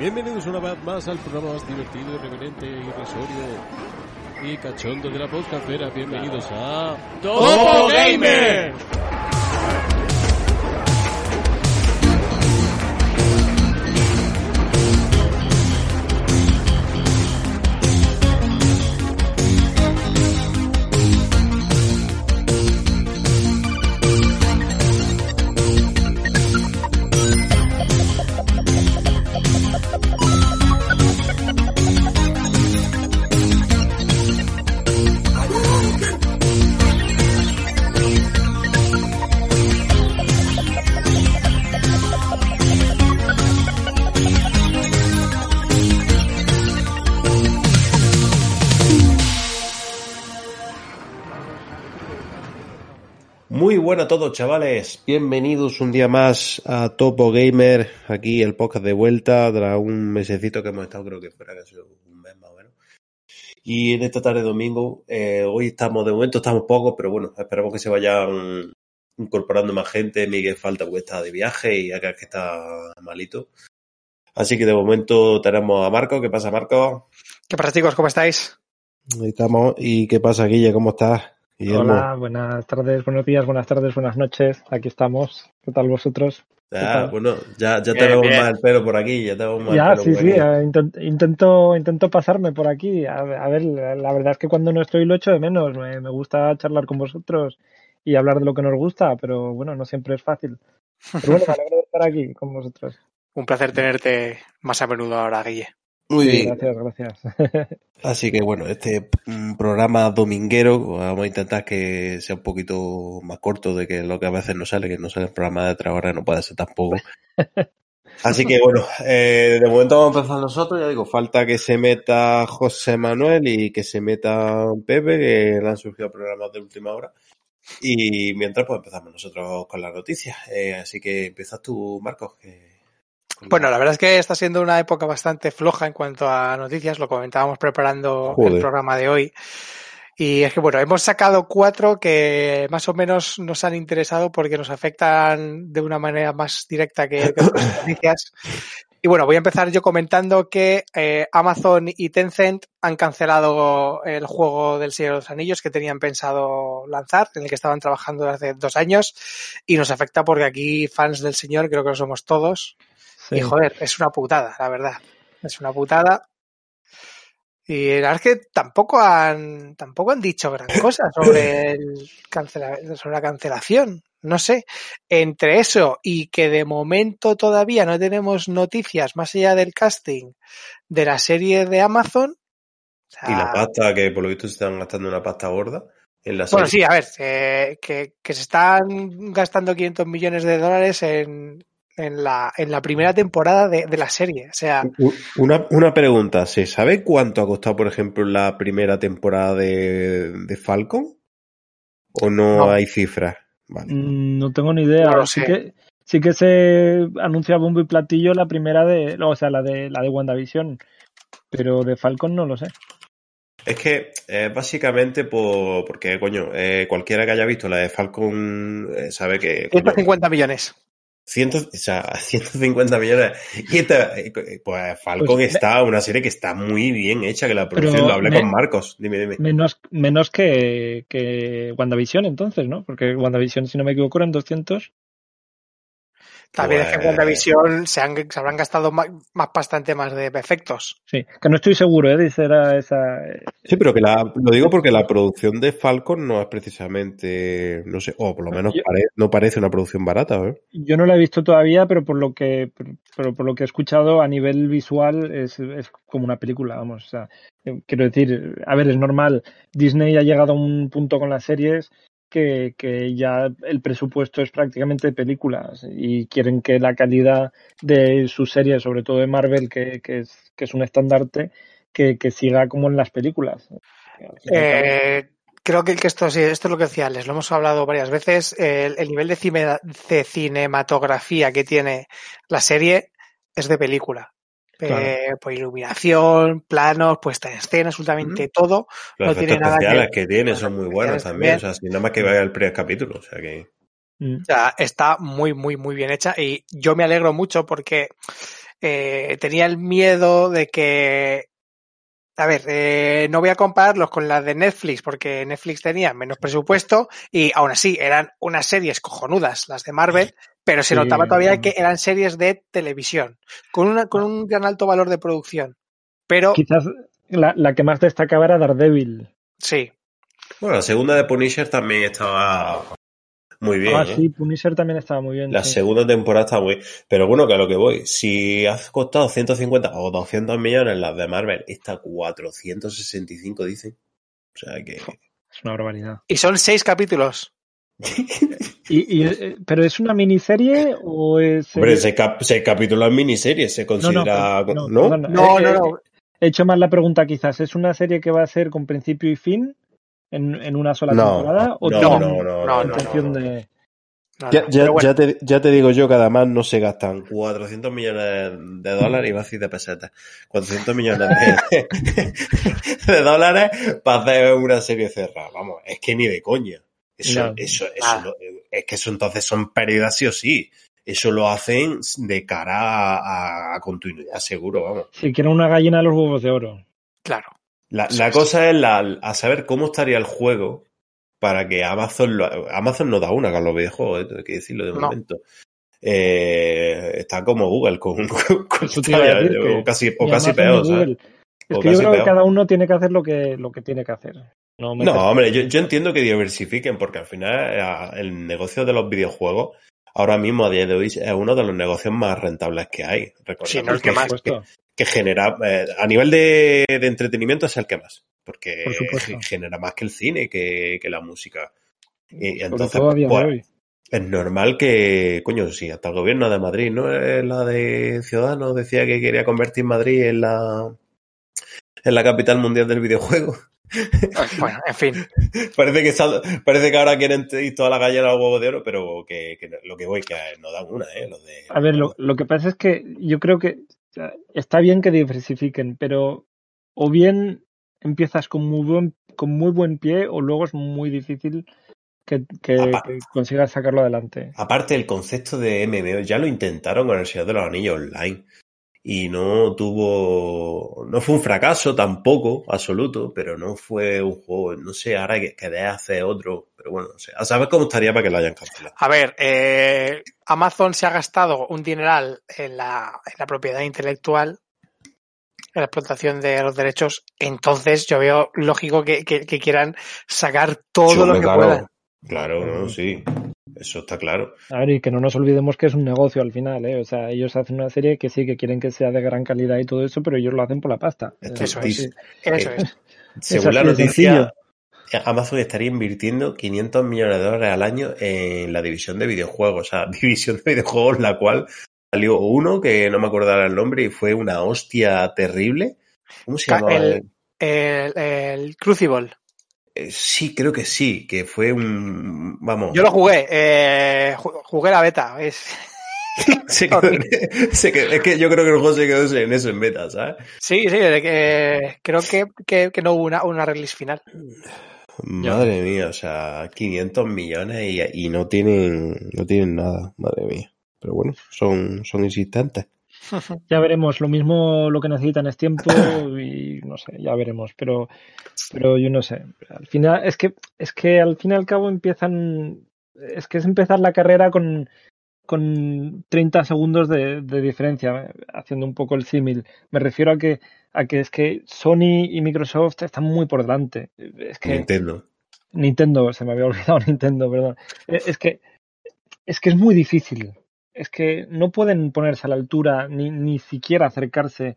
Bienvenidos una vez más al programa más divertido, irreverente, irrisorio y cachondo de la podcastera. Bienvenidos a Topo Gamer. Muy buenas a todos, chavales. Bienvenidos un día más a Topo Gamer. Aquí el podcast de vuelta tras un mesecito que hemos estado, creo que fuera casi un mes más o menos. Y en esta tarde de domingo, eh, hoy estamos, de momento estamos pocos, pero bueno, esperamos que se vayan incorporando más gente. Miguel falta porque está de viaje y acá que está malito. Así que de momento tenemos a Marco. ¿Qué pasa, Marco? ¿Qué pasa, chicos? ¿Cómo estáis? Ahí estamos. ¿Y qué pasa, Guille? ¿Cómo estás? Guillermo. Hola, buenas tardes, buenos días, buenas tardes, buenas noches. Aquí estamos. ¿Qué tal vosotros? Ya, bueno, ya, ya tenemos bien. más el pelo por aquí, ya tenemos más Ya, el pelo sí, por sí, aquí. eh, intent- intento, intento pasarme por aquí. A, a ver, la la verdad es que cuando no estoy lo echo de menos. Me, me gusta charlar con vosotros y hablar de lo que nos gusta, pero bueno, no siempre es fácil. Pero bueno, me alegro de estar aquí con vosotros. Un placer tenerte más a menudo ahora, Guille. Muy Sí, bien. gracias, gracias. Así que bueno, este mm, programa dominguero vamos a intentar que sea un poquito más corto de que lo que a veces no sale, que no sale el programa de otra hora, no puede ser tampoco. Así que bueno, eh, de momento vamos a empezar nosotros, ya digo, falta que se meta José Manuel y que se meta Pepe, que le han surgido programas de última hora. Y mientras pues empezamos nosotros con las noticias. Eh, así que empiezas tú, Marcos. que- Bueno, la verdad es que está siendo una época bastante floja en cuanto a noticias, lo comentábamos preparando Joder. el programa de hoy. Y es que, bueno, hemos sacado cuatro que más o menos nos han interesado porque nos afectan de una manera más directa que, que otras noticias. Y bueno, voy a empezar yo comentando que eh, Amazon y Tencent han cancelado el juego del Señor de los Anillos que tenían pensado lanzar, en el que estaban trabajando desde hace dos años. Y nos afecta porque aquí fans del Señor creo que lo somos todos. Sí. Y joder, es una putada, la verdad. Es una putada. Y la verdad es que tampoco han, tampoco han dicho gran cosa sobre, el cancela- sobre la cancelación. No sé. Entre eso y que de momento todavía no tenemos noticias más allá del casting de la serie de Amazon. o sea, Y la pasta, que por lo visto se están gastando una pasta gorda en la bueno, serie. sí, a ver, eh, que, que se están gastando 500 millones de dólares en, en, la, en la primera temporada de, de la serie. O sea, Una, una pregunta, ¿se sabe cuánto ha costado, por ejemplo, la primera temporada de, de Falcon? ¿O no, No. hay cifras? Vale. Mm, No tengo ni idea. Sí que sí que se anuncia bombo y platillo la primera de, o sea, la de la de WandaVision, pero de Falcon no lo sé. Es que eh, básicamente por, porque, coño, eh, cualquiera que haya visto la de Falcon eh, sabe que... coño, 150 millones. Ciento- o sea, 150 millones. Y esta, eh, pues Falcon Pues está, una serie que está muy bien hecha, que la producción, lo hablé me- con Marcos. Dime, dime. Menos, menos que, que WandaVision entonces, ¿no? Porque WandaVision, si no me equivoco, eran 200. También es que en Pues- WandaVision se, han, se habrán gastado más, más bastante más de efectos. Sí, que no estoy seguro, ¿eh? Dice era esa. Sí, pero que la, lo digo porque la producción de Falcon no es precisamente, no sé, o por lo menos Yo- pare- no parece una producción barata, ¿eh? Yo no la he visto todavía, pero por lo que, pero por lo que he escuchado a nivel visual es, es como una película, vamos. O sea, eh, quiero decir, a ver, es normal. Disney ha llegado a un punto con las series que, ya el presupuesto es prácticamente de películas y quieren que la calidad de sus series, sobre todo de Marvel, que, que es, un estandarte, que, siga como en las películas. Eh, creo que, esto, esto es lo que decía Les, lo hemos hablado varias veces. El, el nivel de, de cinematografía que tiene la serie es de película. Claro. Eh, pues iluminación, planos, puesta en escena, absolutamente todo. Los No efectos tiene nada que- especiales que, tiene los son muy buenos también, también. o sea, sin nada más que vaya el primer capítulo, o sea que... Mm. O sea, está muy, muy, muy bien hecha y yo me alegro mucho porque eh, tenía el miedo de que a ver, eh, no voy a compararlos con las de Netflix porque Netflix tenía menos presupuesto y aún así eran unas series cojonudas las de Marvel, pero se Sí, notaba todavía que eran series de televisión con, una, con un gran alto valor de producción. Pero Quizás la, la que más destacaba era Daredevil. sí, Bueno, la segunda de Punisher también estaba muy bien. ah, ¿eh? sí, Punisher también estaba muy bien. La sí. segunda temporada está muy. Pero bueno, que a lo que voy. Si has costado 150 o 200 millones las de Marvel, esta 465 dicen. O sea que. Es una barbaridad. y son seis capítulos. Y, y, eh, ¿Pero es una miniserie o es...? Hombre, eh, seis, cap seis capítulos en miniserie se considera. no, ¿No? No, no, no. He hecho mal la pregunta quizás. ¿Es una serie que va a ser con principio y fin en, en una sola No, temporada? ¿O no, no, no, no, intención no, no. de...? no, Ya, ya, Pero bueno, ya, te, ya te digo yo que además no se gastan 400 millones de dólares, iba a decir de pesetas, 400 millones de, de dólares para hacer una serie cerrada. Vamos, es que ni de coña. Eso, No. eso, eso, Ah. lo- es que eso entonces son pérdidas sí o sí. Eso lo hacen de cara a, a continuidad, seguro, vamos. Si quieren una gallina de los huevos de oro. claro. La, la cosa es la, a saber cómo estaría el juego para que Amazon lo, Amazon no da una con los videojuegos, eh, hay que decirlo de No. momento. Eh, está como Google con, con, con Eso te iba a Stadia, decir que o casi, o casi peor. Es que yo creo que cada uno tiene que hacer lo que, lo que tiene que hacer. No hombre, yo, yo entiendo que diversifiquen porque al final eh, el negocio de los videojuegos ahora mismo a día de hoy es uno de los negocios más rentables que hay. Sí, no el que que, más. Que genera, eh, a nivel de, de entretenimiento es el que más, porque Por genera más que el cine, que, que la música. Y, y entonces, pues, es normal que, coño, si hasta el gobierno de Madrid, ¿no? Eh, La de Ciudadanos decía que quería convertir Madrid en la, en la capital mundial del videojuego. Bueno, en fin. parece que sal- parece que ahora quieren ir toda la calle al huevo de oro, pero que, que lo que voy, que no dan una, ¿eh? Los de, A ver, lo, lo que pasa es que yo creo que está bien que diversifiquen, pero o bien empiezas con muy buen, con muy buen pie o luego es muy difícil que, que- que consigas sacarlo adelante. Aparte, el concepto de MMO ya lo intentaron con el Señor de los Anillos Online y no tuvo, no fue un fracaso tampoco, absoluto, pero no fue un juego, no sé, ahora que querés hacer otro, pero bueno, no sé, a saber cómo estaría para que lo hayan cancelado. A ver, eh, Amazon se ha gastado un dineral en la, en la propiedad intelectual, en la explotación de los derechos, entonces yo veo lógico que, que- que quieran sacar todo lo que claro, puedan. Claro, no, sí, eso está claro. A ver, y que no nos olvidemos que es un negocio al final, ¿eh? O sea, ellos hacen una serie que sí, que quieren que sea de gran calidad y todo eso, pero ellos lo hacen por la pasta. Esto Eso es. Eso eh, es. Según así la noticia, Amazon estaría invirtiendo 500 millones de dólares al año en la división de videojuegos. O sea, división de videojuegos la cual salió uno que no me acuerdo ahora el nombre y fue una hostia terrible. ¿Cómo se llamaba? el- El, el Crucible. Eh, sí, creo que sí, que fue un... Vamos. Yo lo jugué, eh, ju- jugué la beta. Es... se quedó en- se quedó- es que yo creo que el juego se quedó en eso en beta, ¿sabes? Sí, sí, de que, creo que, que, que no hubo una, una release final. Madre mía, o sea, 500 millones y, y no tienen no tienen nada, madre mía. Pero bueno, son, son insistentes. Ya veremos, lo mismo lo que necesitan es tiempo y no sé, ya veremos, pero pero yo no sé. Al final es que es que al fin y al cabo empiezan es que es empezar la carrera con con 30 segundos de, de diferencia, haciendo un poco el símil. Me refiero a que a que es que Sony y Microsoft están muy por delante. Es que Nintendo. Nintendo, se me había olvidado Nintendo, perdón. Eh, Es que es que es muy difícil. Es que no pueden ponerse a la altura ni, ni siquiera acercarse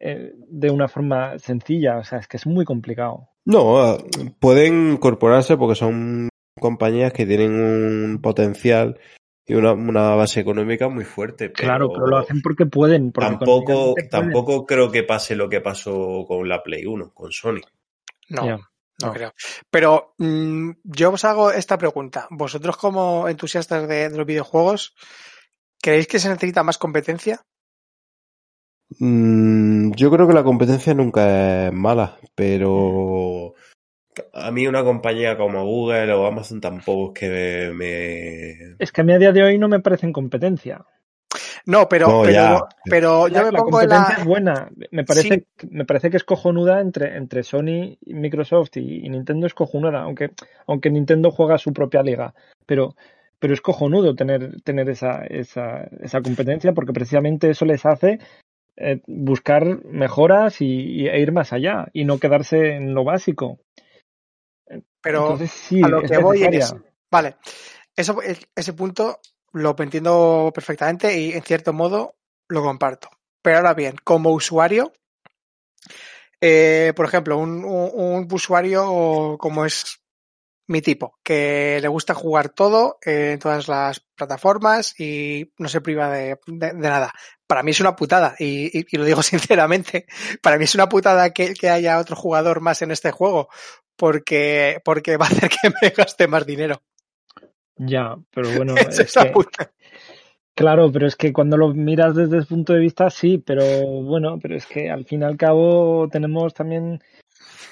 eh, de una forma sencilla. O sea, es que es muy complicado. No, ah, pueden incorporarse porque son compañías que tienen un potencial y una, una base económica muy fuerte. Pero Claro, pero lo hacen porque pueden. Porque tampoco, pueden. tampoco creo que pase lo que pasó con la Play 1, con Sony. No, no, no. creo. Pero mm, yo os hago esta pregunta. Vosotros como entusiastas de, de los videojuegos, ¿creéis que se necesita más competencia? Mm, yo creo que la competencia nunca es mala, pero a mí una compañía como Google o Amazon tampoco es que me... Es que a mí a día de hoy no me parecen competencia. No, pero, No, pero, yo La, me la pongo en competencia la. es buena. Me parece, me parece que es cojonuda entre, entre Sony, y Microsoft y, y Nintendo es cojonuda, aunque, aunque Nintendo juega su propia liga. Pero, pero es cojonudo tener, tener esa, esa, esa competencia porque precisamente eso les hace eh, buscar mejoras y, y- e ir más allá y no quedarse en lo básico. Pero Entonces sí, a lo es que voy es. Vale. Eso, ese punto lo entiendo perfectamente y en cierto modo lo comparto. Pero ahora bien, como usuario, eh, por ejemplo, un, un- un usuario como es mi tipo, que le gusta jugar todo eh, en todas las plataformas y no se priva de, de- de nada. Para mí es una putada, y, y- y lo digo sinceramente, para mí es una putada que, que haya otro jugador más en este juego, porque, porque va a hacer que me gaste más dinero. Ya, pero bueno, es que, claro, pero es que cuando lo miras desde ese punto de vista, sí, pero bueno, pero es que al fin y al cabo tenemos también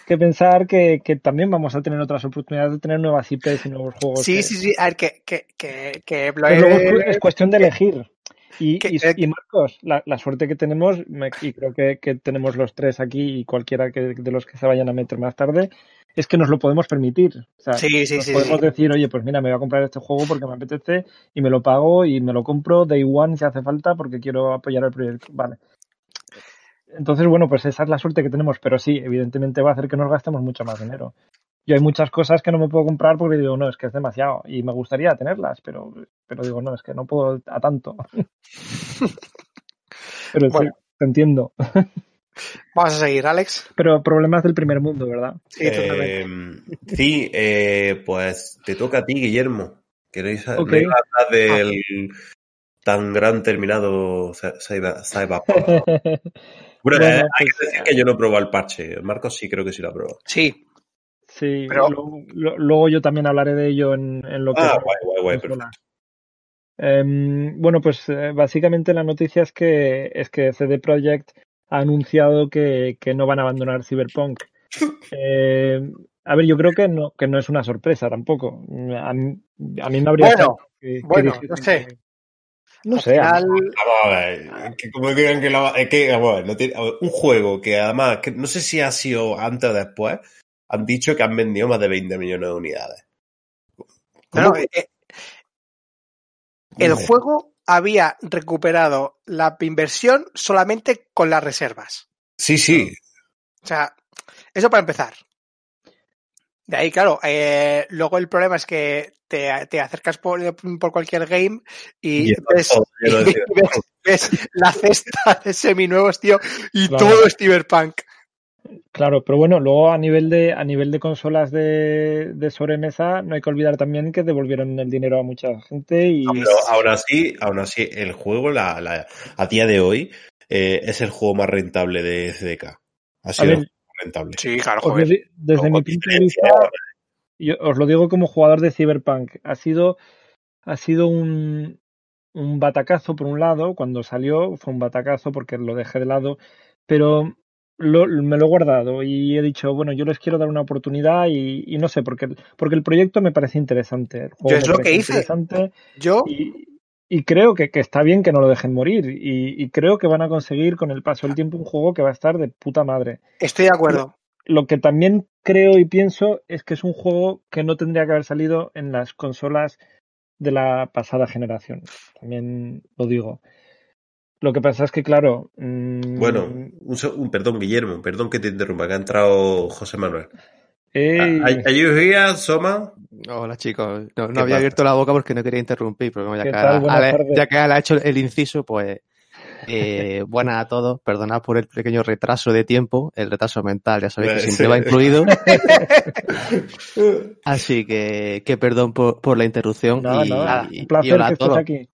que pensar que, que también vamos a tener otras oportunidades de tener nuevas IPs y nuevos juegos. Sí, que- sí, sí. A ver, que, que, que, luego es cu- es cuestión de elegir. Y, y, y Marcos, la, la suerte que tenemos, me- y creo que, que tenemos los tres aquí y cualquiera que, de los que se vayan a meter más tarde, es que nos lo podemos permitir. O sea, Sí, sí, nos sí, podemos decir, oye, pues mira, me voy a comprar este juego porque me apetece y me lo pago y me lo compro day one si hace falta porque quiero apoyar el proyecto. Vale. Entonces, bueno, pues esa es la suerte que tenemos, pero sí, evidentemente va a hacer que nos gastemos mucho más dinero. Yo hay muchas cosas que no me puedo comprar porque digo, no, es que es demasiado y me gustaría tenerlas, pero, pero digo, no, es que no puedo a tanto. pero sí, te entiendo. Vamos a seguir, Alex. Pero problemas del primer mundo, ¿verdad? Sí, totalmente. Eh, sí, eh, pues te toca a ti, Guillermo. ¿Queréis Ok. ¿queréis hablar del tan gran terminado Cy- Cyber- Cyberpunk? Bueno, Bueno, eh, hay pues, que decir que yo no he probado el parche. Marcos sí creo que sí lo ha probado. Sí, Sí, Pero- luego, lo- luego yo también hablaré de ello en, en lo que Ah, guay, guay, guay, perfecto. Em, bueno, pues eh, básicamente la noticia es que es que CD Projekt ha anunciado que, que no van a abandonar Cyberpunk. Eh, a ver, yo creo que no, que no es una sorpresa tampoco. A mí, a mí me habría Bueno, que- bueno, no sé. No sé, final, Vamos a ver, que como digan que, la- es que, vamos a ver, no tiene- a ver, un juego que además, que no sé si ha sido antes o después, han dicho que han vendido más de 20 millones de unidades. no, ¿Cómo no, que- eh, el juego había recuperado la inversión solamente con las reservas. Sí, sí. O sea, eso para empezar. De ahí, claro, eh, luego el problema es que te, te acercas por, por cualquier game y, ves, todo lleno de y ves, ves la cesta de seminuevos, tío, y Claro. todo es cyberpunk. Claro, pero bueno, luego a nivel de, a nivel de consolas de, de sobremesa, no hay que olvidar también que devolvieron el dinero a mucha gente y Pero aún así, aún así, el juego la, la- a día de hoy eh, es el juego más rentable de CDK. Ha a sido ver, rentable. Sí, claro, joder. desde mi punto de vista, yo os lo digo como jugador de Cyberpunk, ha sido, ha sido un, un batacazo por un lado, cuando salió fue un batacazo porque lo dejé de lado, pero lo- me lo he guardado y he dicho, bueno, yo les quiero dar una oportunidad y, y no sé, porque, el- porque el proyecto me parece interesante. El juego Yo es me lo que hice. interesante Yo, y, y creo que, que está bien que no lo dejen morir y, y creo que van a conseguir con el paso del tiempo un juego que va a estar de puta madre estoy de acuerdo. lo que también creo y pienso es que es un juego que no tendría que haber salido en las consolas de la pasada generación. También lo digo. Lo que pasa es que, claro. mm, Bueno, un, un- perdón, Guillermo, perdón que te interrumpa, que ha entrado José Manuel. Ey, ¿Are are you here, Soma? Hola chicos, no, no ¿Qué había pasa? abierto la boca porque no quería interrumpir, pero como ya, ¿Qué que, tal? Ya que Ale ha hecho el inciso, pues eh, buenas a todos, perdonad por el pequeño retraso de tiempo, el retraso mental, ya sabéis que Eh, siempre va incluido, así que, que perdón por, por la interrupción nada, y, nada. y- hola a todos. aquí.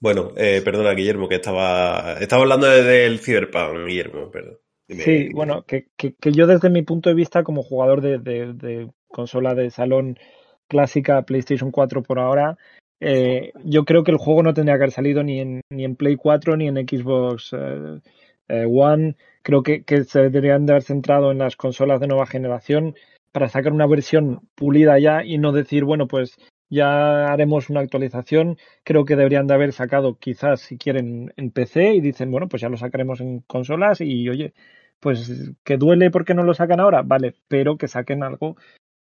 Bueno, eh, perdona, Guillermo, que estaba, estaba hablando de- del Cyberpunk, Guillermo, perdón. Dime. Sí, bueno, que, que, que yo desde mi punto de vista como jugador de, de- de consola de salón clásica PlayStation 4 por ahora, eh, yo creo que el juego no tendría que haber salido ni en, ni en Play 4 ni en Xbox eh, eh, One. Creo que, que se deberían de haber centrado en las consolas de nueva generación para sacar una versión pulida ya y no decir, bueno, pues ya haremos una actualización. Creo que deberían de haber sacado quizás si quieren en PC y dicen, bueno, pues ya lo sacaremos en consolas y oye, pues que duele porque no lo sacan ahora, vale, pero que saquen algo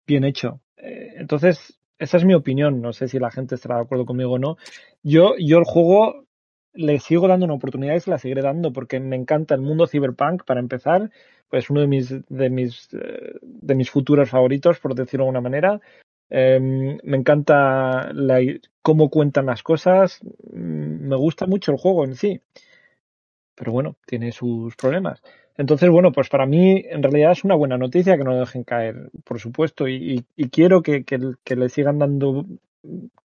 bien hecho. Eh, entonces, esa es mi opinión, no sé si la gente estará de acuerdo conmigo o no. Yo, yo el juego le sigo dando una oportunidad y se la seguiré dando porque me encanta el mundo cyberpunk para empezar, pues uno de mis de mis de mis futuros favoritos por decirlo de alguna manera. Em, me encanta cómo cuentan las cosas, mm, me gusta mucho el juego en sí, pero bueno, tiene sus problemas. Entonces, bueno, pues para mí en realidad es una buena noticia que no lo dejen caer, por supuesto, y, quiero que, le sigan dando,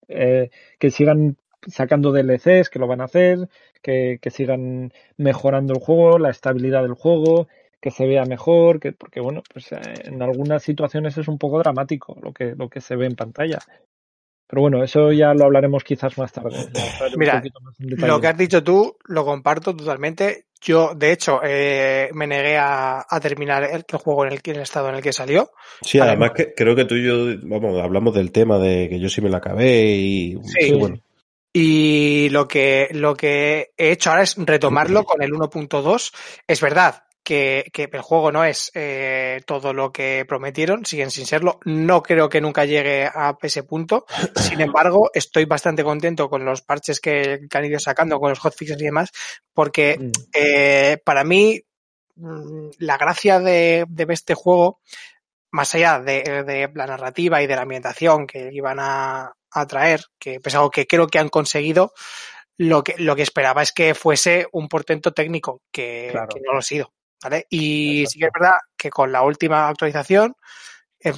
eh, que sigan sacando DLCs, que lo van a hacer, que, que, sigan mejorando el juego, la estabilidad del juego, que se vea mejor, que, porque bueno, pues eh, en algunas situaciones es un poco dramático lo que, lo que se ve en pantalla. Pero bueno, eso ya lo hablaremos quizás más tarde. Mira, lo que has dicho tú lo comparto totalmente. Yo, de hecho, eh, me negué a, a terminar el, el, juego en el, en el, estado en el que salió. Sí, además que creo que tú y yo, vamos, hablamos del tema de que yo sí me lo acabé y sí. bueno. Y lo que, lo que he hecho ahora es retomarlo con el 1.2. Es verdad, que, que, el juego no es eh, todo lo que prometieron, siguen sin serlo. No creo que nunca llegue a ese punto. Sin embargo, estoy bastante contento con los parches que, que han ido sacando, con los hotfixes y demás, porque mm. eh, para mí mm, la gracia de, de este juego, más allá de, de, la narrativa y de la ambientación que iban a, a traer, que es algo que creo que han conseguido, lo que, lo que esperaba es que fuese un portento técnico, que, claro. que no lo ha sido. ¿Vale? Y Exacto. sí que es verdad que con la última actualización,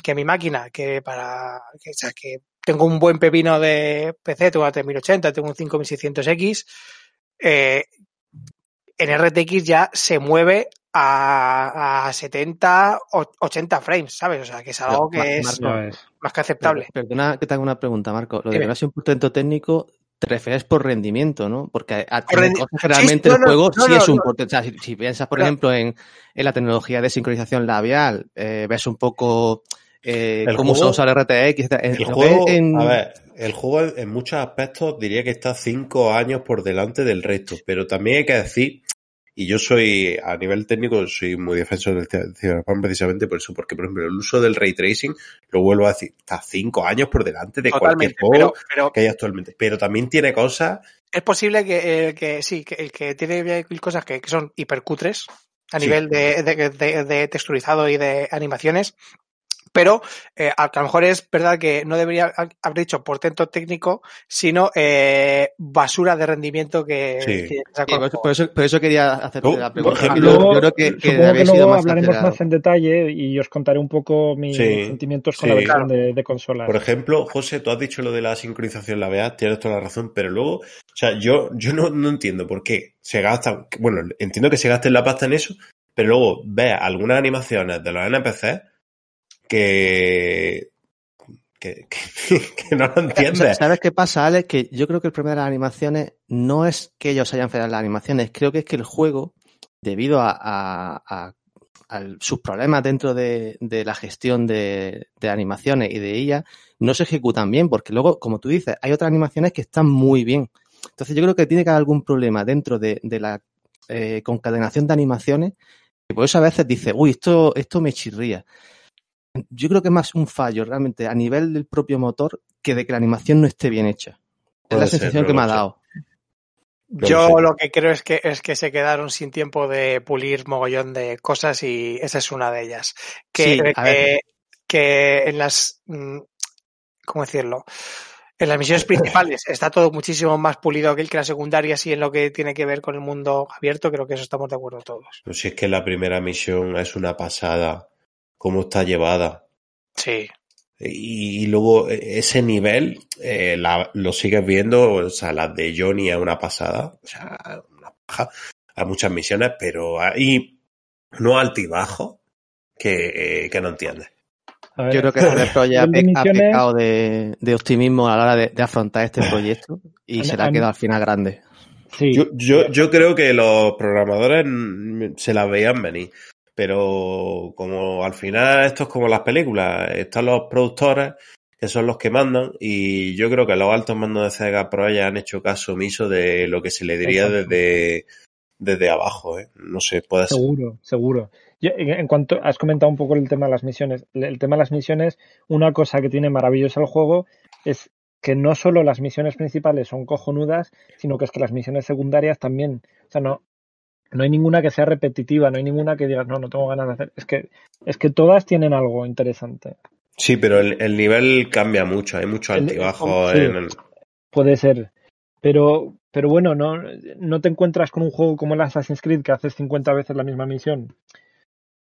que mi máquina, que para, que, o sea, que tengo un buen pepino de PC, tengo una 3080, tengo un 5600X, eh, en RTX ya se mueve a, a 70, 80 frames, ¿sabes? O sea, que es algo que es, Marco, más que aceptable. Perdona que te haga una pregunta, Marco. Lo de que no es un portento técnico, te refieres por rendimiento, ¿no? Porque a, rendi generalmente sí, el juego no, no, sí es un o sea, si, si, piensas, por ejemplo, en, en, la tecnología de sincronización labial, eh, ves un poco eh, cómo juego, se usa el RTX. El, el juego, en... a ver, el juego en muchos aspectos diría que está cinco años por delante del resto, pero también hay que decir y yo soy, a nivel técnico, soy muy defensor del Cyberpunk precisamente por eso, porque, por ejemplo, el uso del ray tracing, lo vuelvo a decir, está cinco años por delante de Totalmente, cualquier juego pero, pero, que hay actualmente. Pero también tiene cosas. Es posible que, eh, que sí, que, que tiene cosas que, que son hipercutres a sí. nivel de, de, de, de, texturizado y de animaciones, pero eh, a, lo mejor es verdad que no debería haber dicho portento técnico, sino eh, basura de rendimiento que, sí. que sacó. Sí, por, eso, por, eso, quería hacer oh, la pregunta. Ejemplo, luego, yo creo que, que, que luego más hablaremos acelerado. más en detalle y os contaré un poco mis sí, sentimientos con sí, la versión claro. de, de consolas. Por ejemplo, José, tú has dicho lo de la sincronización labial, tienes toda la razón, pero luego, o sea, yo, yo no, no entiendo por qué se gasta, bueno, entiendo que se gaste la pasta en eso, pero luego ves algunas animaciones de los NPCs que, que, que, que no lo entiendes. ¿Sabes qué pasa, Alex? Que yo creo que el problema de las animaciones no es que ellos hayan fallado las animaciones, creo que es que el juego, debido a, a, a, a sus problemas dentro de, de la gestión de, de, animaciones y de ella, no se ejecutan bien, porque luego, como tú dices, hay otras animaciones que están muy bien. Entonces yo creo que tiene que haber algún problema dentro de, de la eh, concadenación de animaciones, y por eso a veces dice, uy, esto, esto me chirría yo creo que es más un fallo realmente a nivel del propio motor que de que la animación no esté bien hecha. Es la sensación ser, que me ha dado. Yo lo que creo es que es que se quedaron sin tiempo de pulir mogollón de cosas y esa es una de ellas. Que, sí, que, que, en las mm, ¿cómo decirlo? En las misiones principales está todo muchísimo más pulido que el que la secundaria, sí en lo que tiene que ver con el mundo abierto, creo que eso estamos de acuerdo todos. Pues si es que la primera misión es una pasada cómo está llevada. Sí. Y, y luego e, ese nivel eh, la, lo sigues viendo, o sea, las de Johnny es una pasada, o sea, una paja. Hay muchas misiones, pero hay no altibajo que, eh, que no entiendes. Yo creo que el proyecto ha, ha pecado de, de, optimismo a la hora de, de afrontar este proyecto y se le ha quedado al final grande. Sí. Yo, yo, yo creo que los programadores se la veían venir pero como al final esto es como las películas, están los productores que son los que mandan, y yo creo que los altos mandos de Sega Pro ya han hecho caso omiso de lo que se le diría Exacto. desde, desde abajo, ¿eh? No sé, puede ser. Seguro, seguro. Yo, en cuanto has comentado un poco el tema de las misiones, el el tema de las misiones, una cosa que tiene maravilloso el juego es que no solo las misiones principales son cojonudas, sino que es que las misiones secundarias también, o sea, no, no hay ninguna que sea repetitiva, no hay ninguna que digas, no, no tengo ganas de hacer. Es que, es que todas tienen algo interesante. Sí, pero el, el nivel cambia mucho, hay mucho El- altibajo sí. en el... Puede ser. Pero, pero bueno, no, no te encuentras con un juego como el Assassin's Creed que haces 50 veces la misma misión.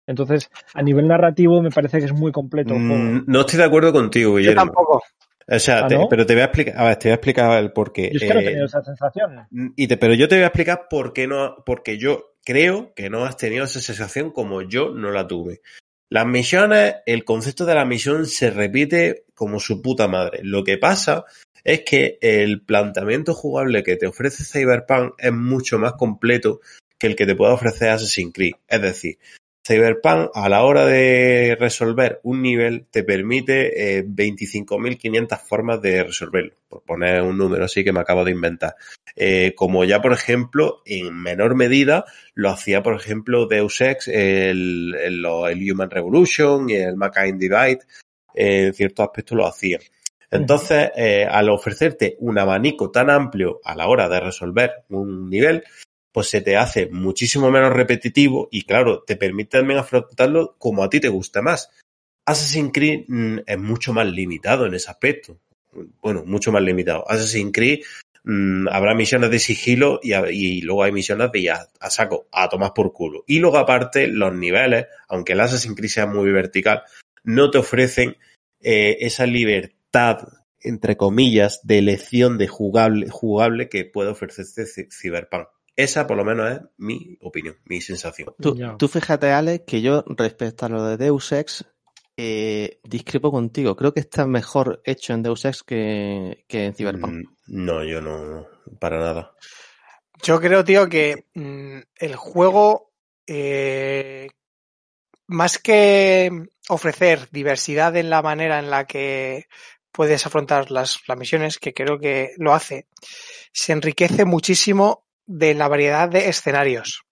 Entonces, a nivel narrativo me parece que es muy completo el juego. Mm, No estoy de acuerdo contigo, Yo Guillermo. tampoco. O sea, ¿Ah, te- no? pero te voy a explicar, a ver, te voy a explicar el porqué. Yo es que no he Eh, tenido esa sensación. y te- pero yo te voy a explicar por qué no, porque yo creo que no has tenido esa sensación como yo no la tuve. Las misiones, el concepto de la misión se repite como su puta madre. Lo que pasa es que el planteamiento jugable que te ofrece Cyberpunk es mucho más completo que el que te puede ofrecer Assassin's Creed. Es decir, Cyberpunk a la hora de resolver un nivel te permite eh, 25.500 formas de resolverlo, por poner un número así que me acabo de inventar. Eh, como ya, por ejemplo, en menor medida lo hacía, por ejemplo, Deus Ex, el, Human Revolution y el Mankind Divide, en ciertos aspectos lo hacían. Entonces, eh, al ofrecerte un abanico tan amplio a la hora de resolver un nivel, pues se te hace muchísimo menos repetitivo y claro, te permite también afrontarlo como a ti te gusta más. Assassin's Creed mm, es mucho más limitado en ese aspecto. Bueno, mucho más limitado. Assassin's Creed mm, habrá misiones de sigilo y, luego hay misiones de ya a saco, a tomar por culo. Y luego aparte, los niveles, aunque el Assassin's Creed sea muy vertical, no te ofrecen eh, esa libertad, entre comillas, de elección de jugable, jugable que puede ofrecerte Cyberpunk. Esa, por lo menos, es mi opinión, mi sensación. Tú, tú fíjate, Alex, que yo respecto a lo de Deus Ex, eh, discrepo contigo. Creo que está mejor hecho en Deus Ex que, que en Cyberpunk. Mm, No, yo no, no, para nada. Yo creo, tío, que mm, el juego, eh, más que ofrecer diversidad en la manera en la que puedes afrontar las, las misiones, que creo que lo hace, se enriquece muchísimo de la variedad de escenarios.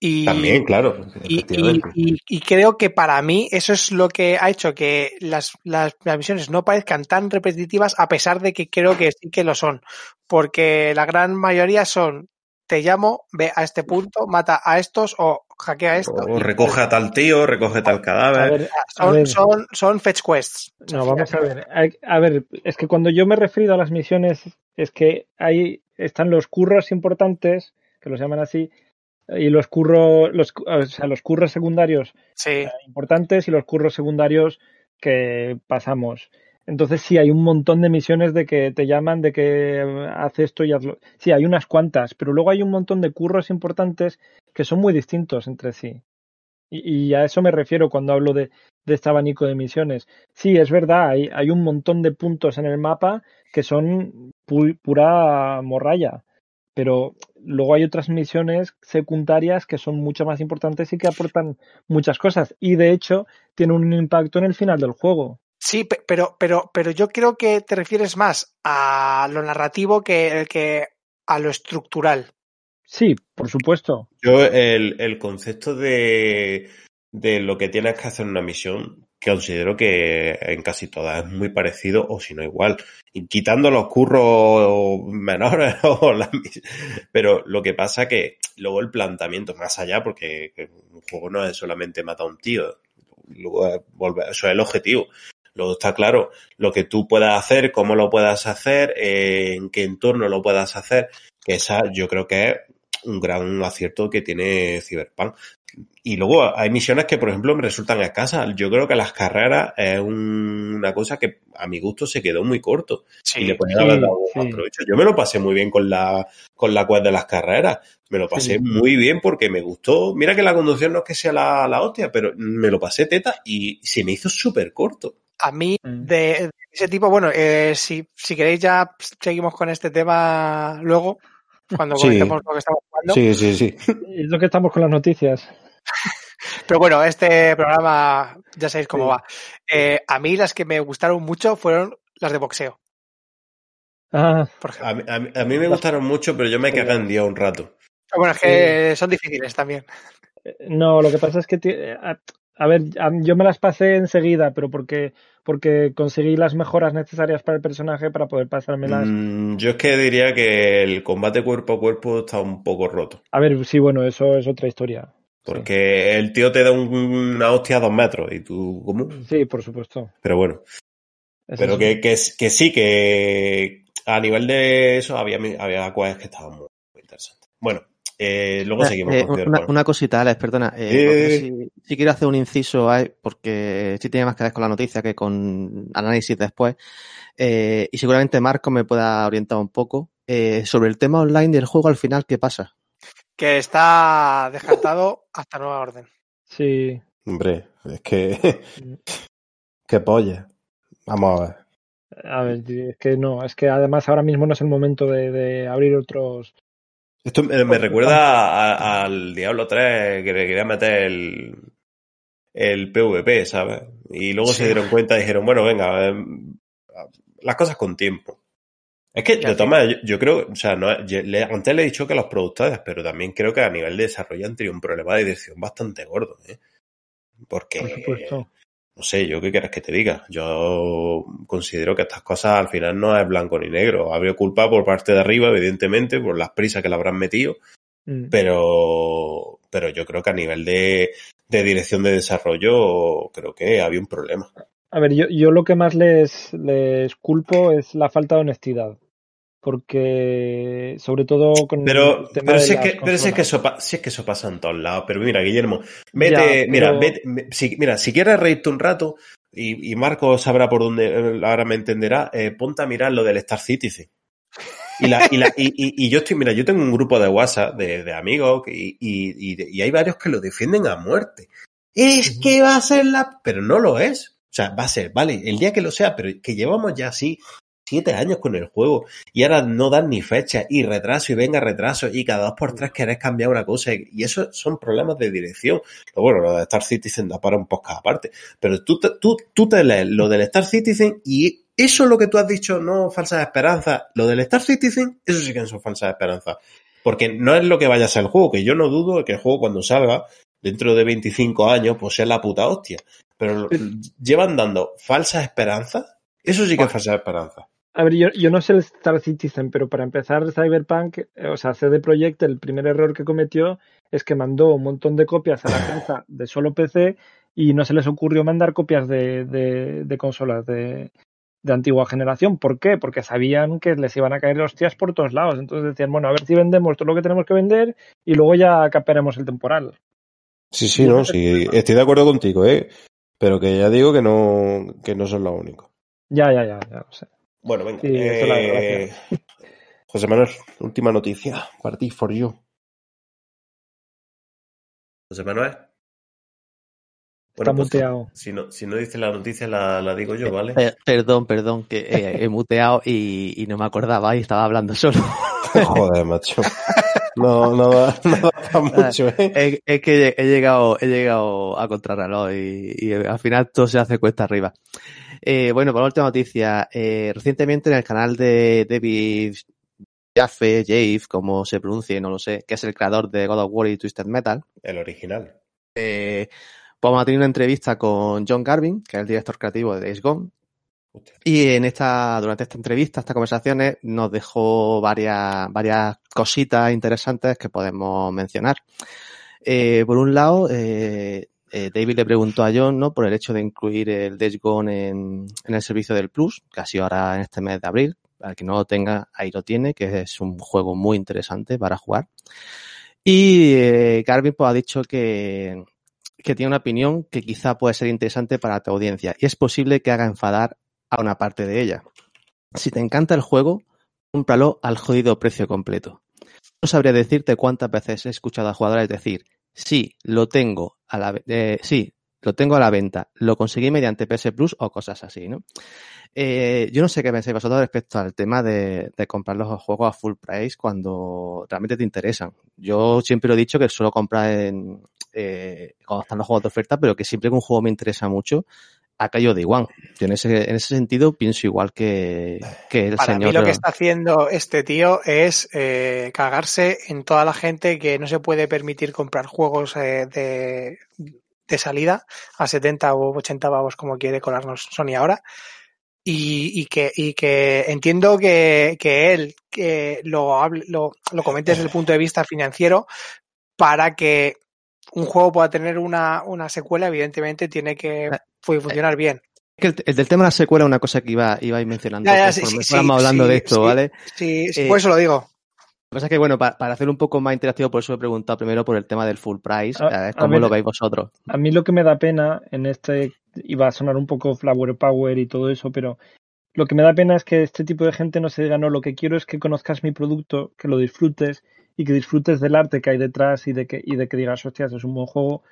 Y, También, claro, y, creo que para mí eso es lo que ha hecho que las, las, las misiones no parezcan tan repetitivas a pesar de que creo que sí que lo son. Porque la gran mayoría son te llamo, ve a este punto, mata a estos o hackea esto. O recoge a tal tío, recoge tal A cadáver. ver, a son, ver. son, son fetch quests. No, vamos a ver. A ver, es que cuando yo me he referido a las misiones, es que ahí están los curros importantes, que los llaman así, y los curros, los, o sea, los curros secundarios Sí, importantes y los curros secundarios que pasamos. Entonces sí, hay un montón de misiones de que te llaman, de que eh, haz esto y hazlo. Sí, hay unas cuantas, pero luego hay un montón de curros importantes que son muy distintos entre sí. Y, a eso me refiero cuando hablo de, este abanico de misiones. Sí, es verdad, hay, un montón de puntos en el mapa que son pu- pura morralla. Pero luego hay otras misiones secundarias que son mucho más importantes y que aportan muchas cosas. Y de hecho, tienen un impacto en el final del juego. Sí, pe- pero, pero, pero yo creo que te refieres más a lo narrativo que, que a lo estructural. Sí, por supuesto. Yo, el, el concepto de, de lo que tienes que hacer en una misión, considero que en casi todas es muy parecido o si no igual. Y quitando los curros menores o las Pero lo que pasa que luego el planteamiento más allá, porque un juego no es solamente matar a un tío, luego volver, eso es el objetivo. Luego está claro lo que tú puedas hacer, cómo lo puedas hacer, eh, en qué entorno lo puedas hacer, que esa yo creo que es un gran acierto que tiene Cyberpunk. Y luego hay misiones que, por ejemplo, me resultan escasas. Yo creo que las carreras es un- una cosa que a mi gusto se quedó muy corto. y le Sí, podían sí, haber dado sí. provecho. Yo me lo pasé muy bien con la, con la quest de las carreras. Me lo pasé Sí. muy bien porque me gustó. Mira que la conducción no es que sea la, la hostia, pero me lo pasé teta y se me hizo súper corto. A mí Mm. de, de ese tipo, bueno, eh, si, si queréis ya seguimos con este tema luego, cuando Sí. comentemos lo que estamos jugando. sí, sí. Es lo que estamos con las noticias. Pero bueno, este programa ya sabéis cómo Sí. va. Eh, a mí las que me gustaron mucho fueron las de boxeo, Ah. A mí, a mí- a mí me gustaron mucho, pero yo me cagué en Dios un rato. Bueno, es que son difíciles también. no, lo que pasa es que, ti- a, ver, yo me las pasé enseguida, pero porque, porque conseguí las mejoras necesarias para el personaje para poder pasármelas. Mm, yo es que diría que el combate cuerpo a cuerpo está un poco roto. A ver, sí, bueno, eso es otra historia. Porque el tío te da un- una hostia a dos metros y tú, ¿cómo? Sí, por supuesto. Pero bueno, Es pero que, que, que sí, que a nivel de eso había, había cosas que estaban muy, muy interesantes. Bueno, eh, luego seguimos Eh, con una, una cosita, Alex, perdona. eh, Eh. porque si, si quiero hacer un inciso ahí, porque sí tiene más que ver con la noticia que con análisis después. eh, y seguramente Marco me pueda orientar un poco. eh, sobre el tema online del juego, al final, ¿qué pasa? Que está descartado hasta nueva orden. Sí. Hombre, es que... qué polla. Vamos a ver. A ver, es que no, es que además ahora mismo no es el momento de, de abrir otros. Esto me, me recuerda a- al Diablo 3 que le quería meter el, el PvP, ¿sabes? Y luego Sí. se dieron cuenta y dijeron, bueno, venga, las cosas con tiempo. Es que, de todas yo, yo creo, o sea, no, yo le- antes le he dicho que los productores, pero también creo que a nivel de desarrollo han tenido un problema de dirección bastante gordo, ¿eh? Porque, Por supuesto. No sé, yo qué quieres que te diga. Yo considero que estas cosas al final no es blanco ni negro. Habría culpa por parte de arriba, evidentemente, por las prisas que le habrán metido, Mm. pero, pero yo creo que a nivel de, de dirección de desarrollo creo que había un problema. A ver, yo, yo lo que más les, les culpo es la falta de honestidad. Porque, sobre todo con Pero, el tema pero, de si es, que, pero si es que eso, si es que eso pasa en todos lados. Pero mira, Guillermo, vete, Ya, mira, vete, si, mira, si quieres reírte un rato, y, y Marco sabrá por dónde, eh, ahora me entenderá, eh, ponte a mirar lo del Star Citizen. Y, la, y, la, y, y- y yo estoy, mira, yo tengo un grupo de WhatsApp de, de amigos y hay varios que lo defienden a muerte. Es que va a ser la... Pero no lo es. O sea, va a ser, vale, el día que lo sea, pero que llevamos ya así siete años con el juego y ahora no dan ni fecha y retraso y venga retraso y cada dos por tres querés cambiar una cosa y eso son problemas de dirección. Pero bueno, lo de Star Citizen da para un podcast aparte. Pero tú, te- tú, tú te lees lo del Star Citizen y eso es lo que tú has dicho, no falsas esperanzas. Lo del Star Citizen, eso sí que son falsas esperanzas. Porque no es lo que vaya a ser el juego, que yo no dudo de que el juego cuando salga, dentro de 25 años, pues sea la puta hostia. Pero llevan dando falsas esperanzas, eso sí que es falsas esperanzas. A ver, yo, yo no sé el Star Citizen, pero para empezar, Cyberpunk, eh, o sea, CD Projekt, el primer error que cometió es que mandó un montón de copias a la prensa de solo PC y no se les ocurrió mandar copias de, de, de consolas de, de antigua generación. ¿Por qué? Porque sabían que les iban a caer hostias por todos lados. Entonces decían, bueno, a ver si vendemos todo lo que tenemos que vender y luego ya capearemos el temporal. Sí, sí, no, sí, estoy de acuerdo contigo, ¿eh? Pero que ya digo que no, que no son los únicos. Ya, ya, ya, ya lo sé. Bueno, venga. Sí, es eh, José Manuel, última noticia. Party for you. José Manuel. Está pues, muteado. Si no, si no dices la noticia, la, la digo yo, ¿vale? Per- perdón, perdón, que eh, he muteado y, y no me acordaba y estaba hablando solo. Joder, macho. No, no da, no da para mucho, ¿eh? es, es que he llegado, he llegado a contrarreloj y, y al final todo se hace cuesta arriba. Eh, bueno, por la última noticia, eh, recientemente en el canal de David Jaffe, Jave, como se pronuncie, no lo sé, que es el creador de God of War y Twisted Metal, El original. eh, pues vamos a tener una entrevista con John Garvin, que es el director creativo de Days Gone. Y en esta, durante esta entrevista, estas conversaciones, nos dejó varias, varias cositas interesantes que podemos mencionar. Eh, por un lado, eh, eh, David le preguntó a John, ¿no? Por el hecho de incluir el Days Gone en, el servicio del Plus, que ha sido ahora en este mes de abril. Para que no lo tenga, ahí lo tiene, que es un juego muy interesante para jugar. Y eh, Garvin pues, ha dicho que, que tiene una opinión que quizá puede ser interesante para tu audiencia y es posible que haga enfadar a una parte de ella. Si te encanta el juego, cómpralo al jodido precio completo. No sabría decirte cuántas veces he escuchado a jugadores decir, sí, lo tengo, a la eh, sí, lo tengo a la venta, lo conseguí mediante PS Plus o cosas así, ¿no? Eh, yo no sé qué pensáis vosotros respecto al tema de, de, comprar los juegos a full price cuando realmente te interesan. Yo siempre lo he dicho que suelo comprar en, eh, cuando están los juegos de oferta, pero que siempre que un juego me interesa mucho, ha caído de igual. Yo en ese, en ese sentido pienso igual que, que el Para señor. mí lo que está haciendo este tío es eh, cagarse en toda la gente que no se puede permitir comprar juegos eh, de, de salida a 70 o 80 pavos como quiere colarnos Sony ahora. Y, y, que, y que entiendo que, que él que lo, hable, lo, lo comente desde el punto de vista financiero para que un juego pueda tener una, una secuela, evidentemente tiene que funcionar bien. El, el, del tema de la secuela es una cosa que iba, iba a ir mencionando. Ya, ya, sí, sí, estamos sí, hablando de esto, sí, ¿vale? Sí, sí eh, por eso lo digo. Lo que pasa es que, bueno, para, para, hacer un poco más interactivo, por eso he preguntado primero por el tema del full price, A- a ver a cómo lo veis vosotros. A mí lo que me da pena en este, iba a sonar un poco flower power y todo eso, pero lo que me da pena es que este tipo de gente no se diga, no, lo que quiero es que conozcas mi producto, que lo disfrutes y que disfrutes del arte que hay detrás y de que, y de que digas, hostias, es un buen juego.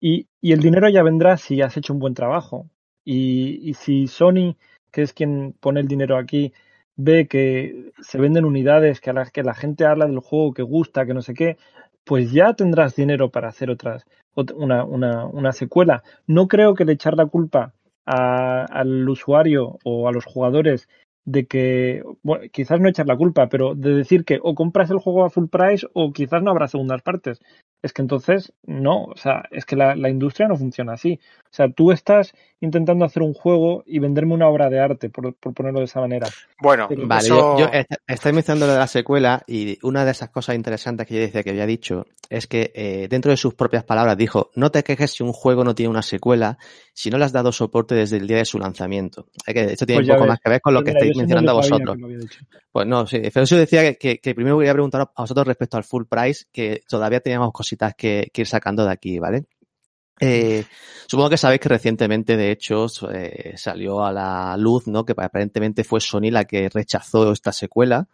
Y, y el dinero ya vendrá si has hecho un buen trabajo. Y, y si Sony, que es quien pone el dinero aquí, ve que se venden unidades, que a que la gente habla del juego, que gusta, que no sé qué, pues ya tendrás dinero para hacer otras, ot- una, una, una secuela. No creo que le echar la culpa al usuario o a los jugadores de que, bueno, quizás no echar la culpa, pero de decir que o compras el juego a full price o quizás no habrá segundas partes. Es que entonces, no, o sea, es que la, la industria no funciona así. O sea, tú estás intentando hacer un juego y venderme una obra de arte, por, por ponerlo de esa manera. Bueno, Pero Vale, eso... yo, yo est- estoy mencionando lo de la secuela y una de esas cosas interesantes que yo decía que había dicho es que eh, dentro de sus propias palabras dijo, no te quejes si un juego no tiene una secuela si no le has dado soporte desde el día de su lanzamiento. Es que esto tiene Pues un poco ves. más que ver con lo que Mira, yo estáis no mencionando vosotros. Pues no, sí. Pero eso decía que, que, que primero voy a preguntar a vosotros respecto al full price, que todavía teníamos cositas que, ir sacando de aquí, ¿vale? Eh, supongo que sabéis que recientemente, de hecho, eh, salió a la luz, ¿no? Que aparentemente fue Sony la que rechazó esta secuela,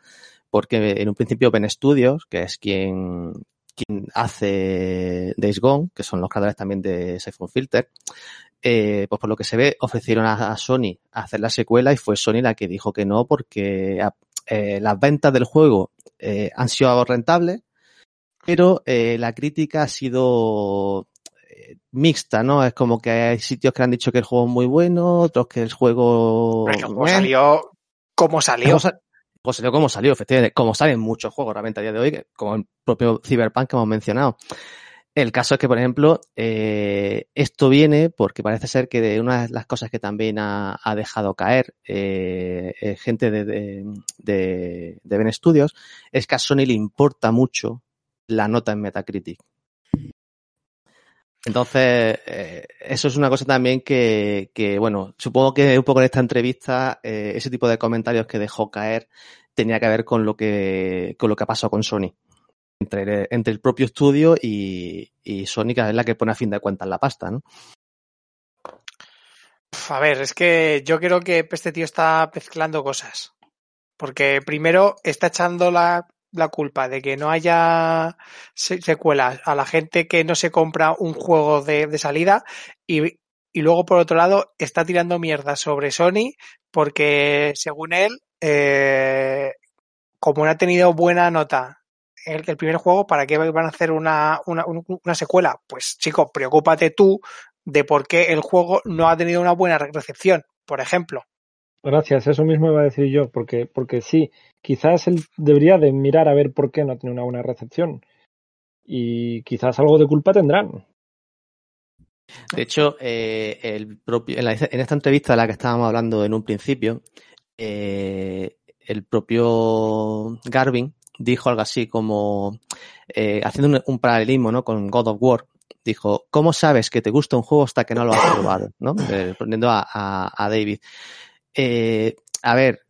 porque en un principio Ben Studios, que es quien, hace Days Gone, que son los creadores también de Siphon Filter, eh, pues por lo que se ve, ofrecieron a, a Sony hacer la secuela y fue Sony la que dijo que no, porque las ventas del juego han sido rentables, pero eh, la crítica ha sido eh, mixta, ¿no? Es como que hay sitios que han dicho que el juego es muy bueno, otros que el juego... Salió como salió. Como sa- pues salió como salió, efectivamente, como salen muchos juegos realmente a día de hoy, como el propio Cyberpunk que hemos mencionado. El caso es que, por ejemplo, eh, esto viene porque parece ser que de una de las cosas que también ha, ha dejado caer eh, eh, gente de, de, de, de Ben Studios es que a Sony le importa mucho la nota en Metacritic. Entonces, eh, eso es una cosa también que, bueno, supongo que un poco en esta entrevista, eh, ese tipo de comentarios que dejó caer tenía que ver con lo que, con lo que ha pasado con Sony. Entre, entre el propio estudio y, y Sony, que es la que pone a fin de cuentas la pasta, ¿no? A ver, es que yo creo que este tío está mezclando cosas. Porque primero está echando la, la culpa de que no haya se- secuelas a la gente que no se compra un juego de, de salida y, y luego por otro lado está tirando mierda sobre Sony porque según él, eh, como no ha tenido buena nota el, el primer juego, ¿para qué van a hacer una, una, un- una secuela? Pues chico, preocúpate tú de por qué el juego no ha tenido una buena recepción, por ejemplo. Gracias, eso mismo iba a decir yo, porque, porque sí, quizás él debería de mirar a ver por qué no tiene una buena recepción. Y quizás algo de culpa tendrán. De hecho, eh, el propio, en, la- en esta entrevista de la que estábamos hablando en un principio, eh, el propio Garvin dijo algo así como, eh, haciendo un, paralelismo ¿no? con God of War, dijo, ¿cómo sabes que te gusta un juego hasta que no lo has probado? ¿no? Eh, a- a David. Eh, a ver,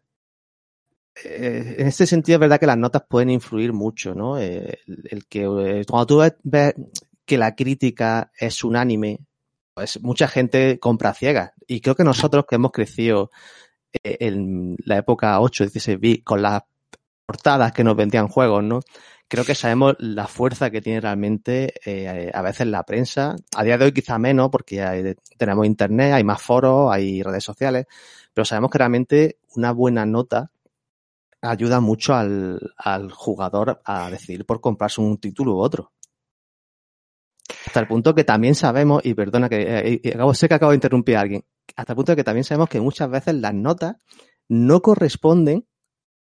eh, en este sentido es verdad que las notas pueden influir mucho, ¿no? El, el que eh, cuando tú ves, que la crítica es unánime, pues mucha gente compra ciegas. Y creo que nosotros que hemos crecido eh, en la época 8, 16 bit con las portadas que nos vendían juegos, ¿no? Creo que sabemos la fuerza que tiene realmente eh, a veces la prensa. A día de hoy quizá menos porque tenemos internet, hay más foros, hay redes sociales, pero sabemos que realmente una buena nota ayuda mucho al, al jugador a decidir por comprarse un título u otro. Hasta el punto que también sabemos, y perdona que eh, sé que acabo de interrumpir a alguien, hasta el punto que también sabemos que muchas veces las notas no corresponden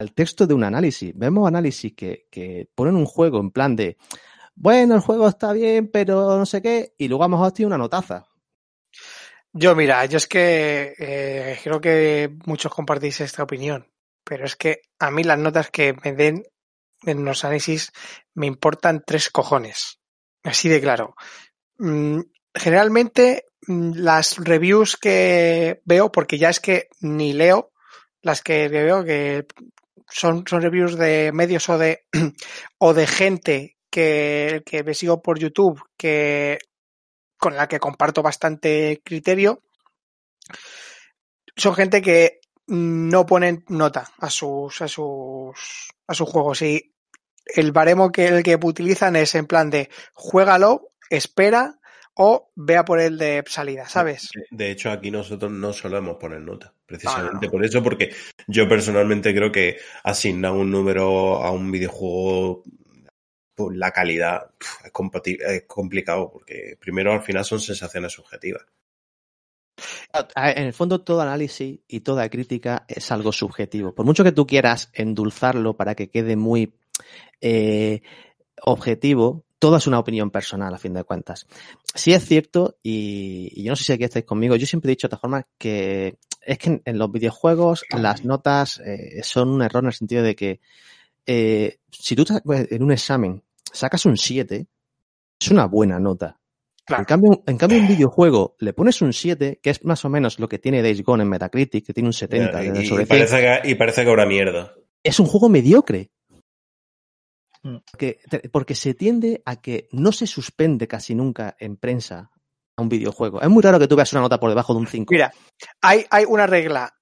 al texto de un análisis. Vemos análisis que, ponen un juego en plan de, bueno, el juego está bien, pero no sé qué, y luego a lo mejor tiene una notaza. Yo, mira, yo es que eh, creo que muchos compartís esta opinión, pero es que a mí las notas que me den en los análisis me importan tres cojones. Así de claro. Mm, generalmente mm, las reviews que veo, porque ya es que ni leo las que veo, que son, son reviews de medios o de, o de gente que, que me sigo por YouTube, que con la que comparto bastante criterio, son gente que no ponen nota a sus a sus a sus juegos. Y el baremo que el que utilizan es en plan de juégalo, espera o vea por el de salida, ¿sabes? De hecho, aquí nosotros no solemos poner nota, precisamente Ah, no. por eso, porque yo personalmente creo que asignar un número a un videojuego por la calidad es, es complicado, porque primero al final son sensaciones subjetivas. A- En el fondo, todo análisis y toda crítica es algo subjetivo. Por mucho que tú quieras endulzarlo para que quede muy eh, objetivo, todo es una opinión personal, a fin de cuentas. Sí es cierto, y, y yo no sé si aquí estáis conmigo, yo siempre he dicho de esta forma que es que en, en los videojuegos las notas eh, son un error en el sentido de que eh, si tú te- en un examen sacas un 7, es una buena nota. Claro. En cambio, en cambio, un videojuego le pones un 7, que es más o menos lo que tiene Days Gone en Metacritic, que tiene un 70 Y, de- y sobre 100. parece que, y parece que ahora mierda. Es un juego mediocre. Mm. Porque, te- porque se tiende a que no se suspende casi nunca en prensa a un videojuego. Es muy raro que tú veas una nota por debajo de un 5. Mira, hay, hay una regla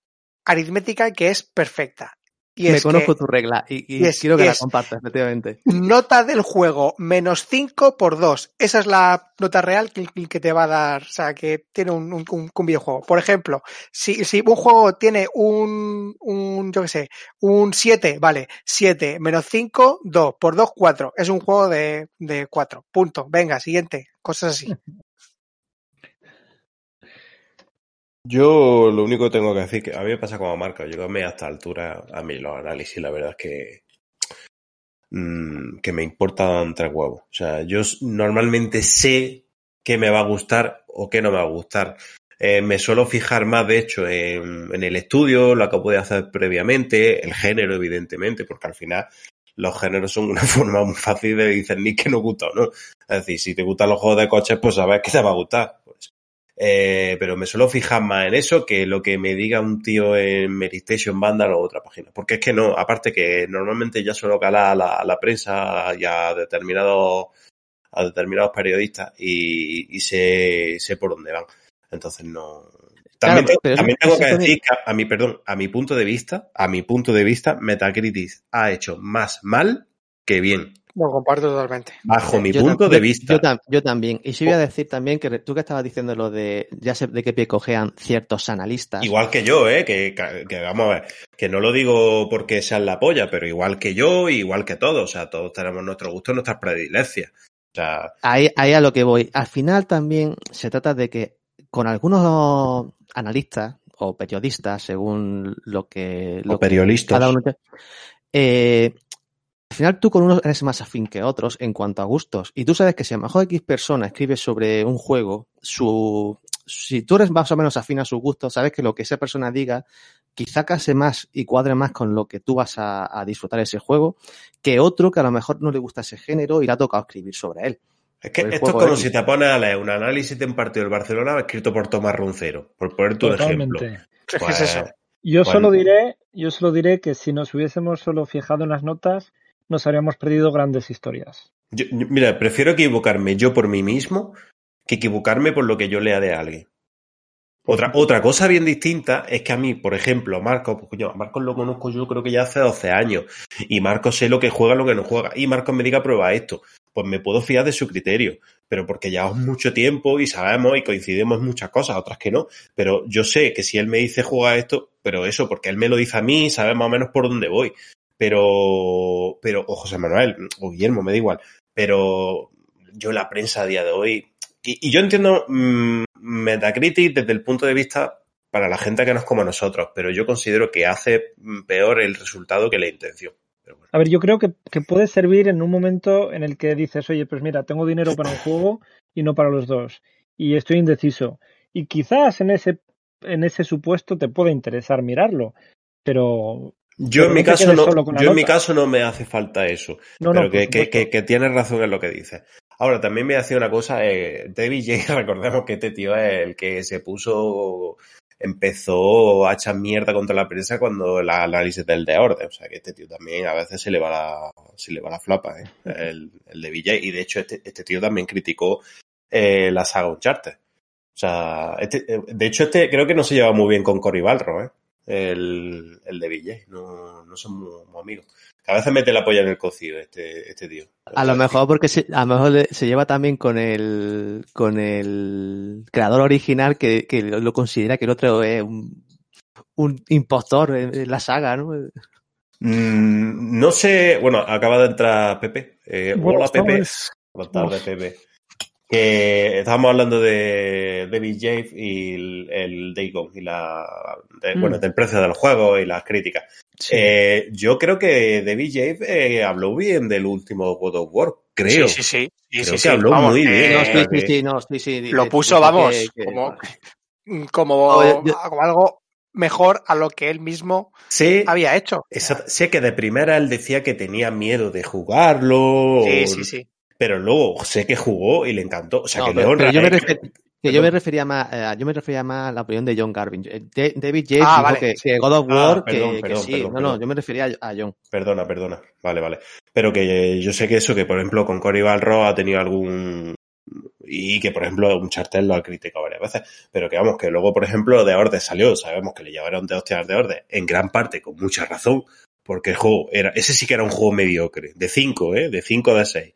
aritmética que es perfecta. Y Me conozco que tu regla y, y y es- quiero que la compartas, efectivamente. nota del juego menos 5 por 2. Esa es la nota real que, que te va a dar, o sea, que tiene un, un- un- un videojuego. Por ejemplo, si, si un juego tiene un, un yo qué sé, un 7, vale, 7 menos 5, 2, por 2, 4. Es un juego de, de 4. Punto. Venga, siguiente. Cosas así. Yo lo único que tengo que decir que a mí me pasa como marca, yo mí a esta altura, a mí los análisis, la verdad es que mm, que me importan tres huevos. O sea, yo normalmente sé qué me va a gustar o qué no me va a gustar. Eh, me suelo fijar más, de hecho, en, el estudio, lo que pude hacer previamente, el género, evidentemente, porque al final los géneros son una forma muy fácil de discernir que nos gusta o no. Es decir, si te gustan los juegos de coches, pues sabes que te va a gustar. Eh, pero me suelo fijar más en eso que lo que me diga un tío en Meristation Vandal o otra página. Porque es que no, aparte que normalmente ya suelo calar a la, a la prensa y a determinados, a determinados periodistas y, y sé, sé por dónde van. Entonces no. También, Claro, tengo, también tengo que decir que a mi, perdón, a mi punto de vista, a mi punto de vista, Metacritic ha hecho más mal que bien, Lo comparto totalmente. bajo mi Yo punto de vista. Yo, tam- yo también. Y sí voy a decir también que tú que estabas diciendo lo de, ya sé de qué pie cojean ciertos analistas. Igual que yo, ¿eh? Que, vamos a ver, que no lo digo porque sean la polla, pero igual que yo, igual que todos, o sea, todos tenemos nuestro gusto, nuestras predileccias. O sea, Ahí, ahí a lo que voy. Al final también se trata de que con algunos analistas o periodistas, según lo que, lo o que periodistas. cada uno te- eh, al final tú con unos eres más afín que otros en cuanto a gustos. Y tú sabes que si a lo mejor X persona escribe sobre un juego, su, si tú eres más o menos afín a su gusto, sabes que lo que esa persona diga quizá case más y cuadre más con lo que tú vas a, a disfrutar ese juego que otro que a lo mejor no le gusta ese género y le ha tocado escribir sobre él. Es que esto es como si te pones a leer un análisis de un partido del Barcelona escrito por Tomás Roncero, por ponerte un ejemplo. Totalmente. Es Pues, es eso. Yo Bueno. solo diré, yo solo diré que si nos hubiésemos solo fijado en las notas, nos habríamos perdido grandes historias. yo- yo- mira, prefiero equivocarme yo por mí mismo que equivocarme por lo que yo lea de alguien. Otra, otra cosa bien distinta es que a mí, por ejemplo, Marcos, pues coño, a Marcos lo conozco yo creo que ya hace 12 años. Y Marcos sé lo que juega, lo que no juega. Y Marcos me diga prueba esto. Pues me puedo fiar de su criterio. Pero porque llevamos mucho tiempo y sabemos y coincidimos en muchas cosas, otras que no. Pero yo sé que si él me dice juega esto, pero eso, porque él me lo dice a mí, sabe más o menos por dónde voy. Pero, pero, o José Manuel, o Guillermo, me da igual. Pero yo la prensa a día de hoy, y, yo entiendo mmm, Metacritic desde el punto de vista para la gente que no es como nosotros, pero yo considero que hace peor el resultado que la intención. A ver, yo creo que, que, puede servir en un momento en el que dices, oye, pues mira, tengo dinero para un juego y no para los dos. Y estoy indeciso. Y quizás en ese, en ese supuesto te puede interesar mirarlo. Pero yo en, mi caso no, yo en mi caso no me hace falta eso. No, pero que, que, que, que, tienes razón en lo que dices. Ahora, también me hacía una cosa, eh, David J, recordemos que este tío es el que se puso, empezó a echar mierda contra la prensa cuando el análisis del de orden. O sea, que este tío también a veces se le va la, se le va la flapa, ¿eh? el, el de VJ. Y de hecho, este, este tío también criticó eh, la saga Uncharted. O sea, este, de hecho, este creo que no se lleva muy bien con Cory Balro, ¿eh? El, el de Villay, no, no son muy, muy, amigos. A veces mete la polla en el cocido este, este tío. A lo mejor porque se, a lo mejor se lleva también con el con el creador original que, que lo considera que el otro es un, un impostor en la saga, ¿no? Mm, no sé, bueno, acaba de entrar Pepe. Eh, hola Pepe. Buenas tardes, Pepe que estábamos hablando de David Jave y el, el Dagon y la de, mm. bueno del precio del juego y las críticas. Sí. Eh, yo creo que David Jave eh, habló bien del último God of War, creo. Sí, sí, sí. Creo sí, que habló vamos, muy bien. No, sí, sí, sí, no, sí, sí, Lo puso, vamos, que, que, como, como, yo, como, algo mejor a lo que él mismo sí, había hecho. Esa, sé que de primera él decía que tenía miedo de jugarlo. Sí, sí, sí pero luego sé que jugó y le encantó. O sea, no, que pero, pero yo, me refer, que yo me refería más, eh, yo me refería más a la opinión de John Garvin. De, David Yates ah, dijo vale. que, que, God of War, ah, perdón, que, perdón, que sí. perdón, no, perdón. no, yo me refería a, a, John. Perdona, perdona. Vale, vale. Pero que yo sé que eso, que por ejemplo con Cory Balro ha tenido algún y que por ejemplo un chartel lo ha criticado varias veces, pero que vamos, que luego por ejemplo de Orde salió, sabemos que le llevaron de hostias de Orde, en gran parte con mucha razón, porque el juego era, ese sí que era un juego mediocre, de 5, ¿eh? de 5 de 6.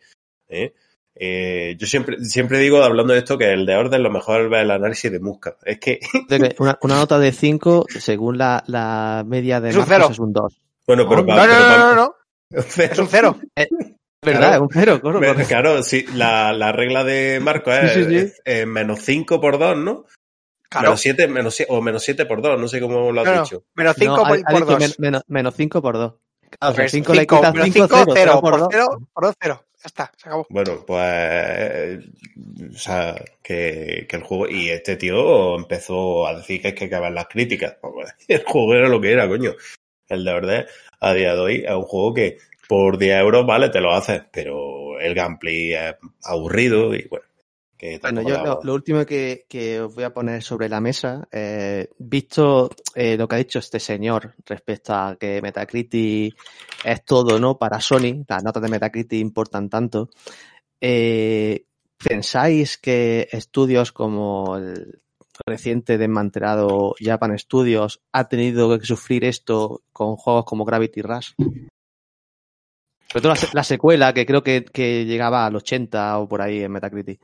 ¿Eh? Eh, yo siempre, siempre digo, hablando de esto, que el de orden lo mejor es el análisis de Musca. Es que. una, una, nota de 5, según la, la media de es un Marcos, es un 2. Bueno, pero. No, no, no, no, no, no. Es un 0. Eh, ¿Verdad? Claro, un 0, claro. claro, claro sí, la, la, regla de Marco es, Sí, sí, sí. es, es menos 5 por 2, ¿no? Claro. Menos 7, menos, siete- o menos 7 por 2, no sé cómo lo has no, dicho. Menos 5 No, por, ha por dicho 2. men- menos, menos 5 por 2. Claro, o sea, 5 le cinco, quitas menos 5, 0, 0 por por 2. 0, por 2, 0. Ya está, se acabó. Bueno, pues. O sea, que, el juego. Y este tío empezó a decir que hay que acabar las críticas. Pues, El juego era lo que era, coño. El de verdad, a día de hoy, es un juego que por 10 euros, vale, te lo haces, pero el gameplay es aburrido y bueno. Que Bueno, yo lo, lo último que, que os voy a poner sobre la mesa, eh, visto eh, lo que ha dicho este señor respecto a que Metacritic es todo, ¿no? Para Sony, las notas de Metacritic importan tanto. Eh, ¿Pensáis que estudios como el reciente desmantelado Japan Studios ha tenido que sufrir esto con juegos como Gravity Rush? Sobre todo la, la secuela, que creo que, que llegaba al 80 o por ahí en Metacritic.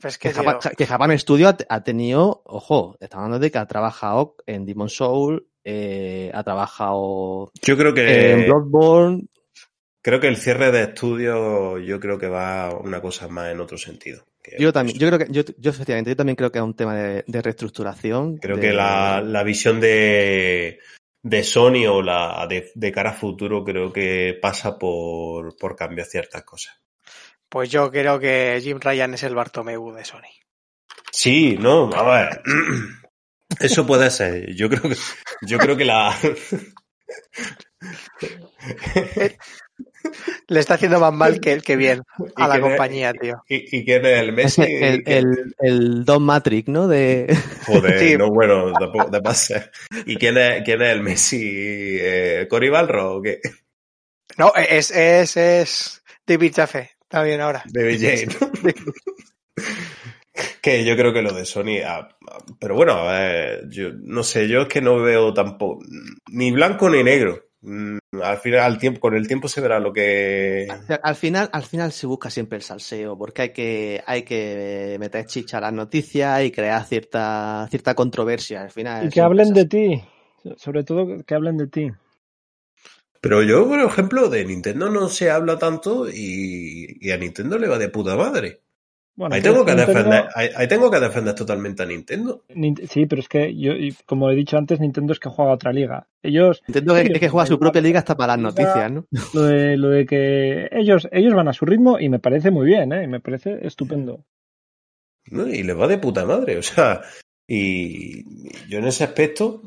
Pues Que que, Japan, que Japan Studio ha, ha tenido, ojo, estamos hablando de que ha trabajado en Demon Soul, eh, ha trabajado Yo creo que. en Bloodborne. Creo que el cierre de estudios, yo creo que va una cosa más en otro sentido. Yo también, yo creo que, yo, yo efectivamente, yo también creo que es un tema de, de reestructuración. Creo de- que la, la visión de, de Sony o la de, de cara a futuro creo que pasa por, por cambiar ciertas cosas. Pues yo creo que Jim Ryan es el Bartomeu de Sony. Sí, no, a ver. Eso puede ser. Yo creo que, yo creo que la. Le está haciendo más mal que, que bien a la compañía, tío. ¿Y, y quién es el Messi? el, el, el Don Matrix, ¿no? De, Joder, Sí. no, bueno, tampoco te pasa. ¿Y quién es, quién es el Messi? Eh, ¿Cory Balro o qué? No, es, es, es David Jaffe. Está bien ahora. David Jane. que yo creo que lo de Sony. ah, pero bueno, a ver, yo no sé, yo es que no veo tampoco ni blanco ni negro. Mm, Al final, al tiempo, con el tiempo se verá lo que. Al- Al final, al final se busca siempre el salseo, porque hay que, hay que meter chicha a las noticias y crear cierta, cierta controversia. Al final. Y que hablen de ti. Sobre todo que hablen de ti. Pero yo, por ejemplo, de Nintendo no se habla tanto y, y a Nintendo le va de puta madre. Bueno, Ahí tengo que Nintendo- defender, ahí, ahí tengo que defender totalmente a Nintendo. Nint- Sí, pero es que yo, como he dicho antes, Nintendo es que juega a otra liga. Ellos, Nintendo que, es que juega su propia liga hasta para las noticias, ¿no? lo de, lo de que ellos, ellos van a su ritmo y me parece muy bien, ¿eh? Y me parece estupendo. ¿no? Y le va de puta madre, o sea, y, yo en ese aspecto,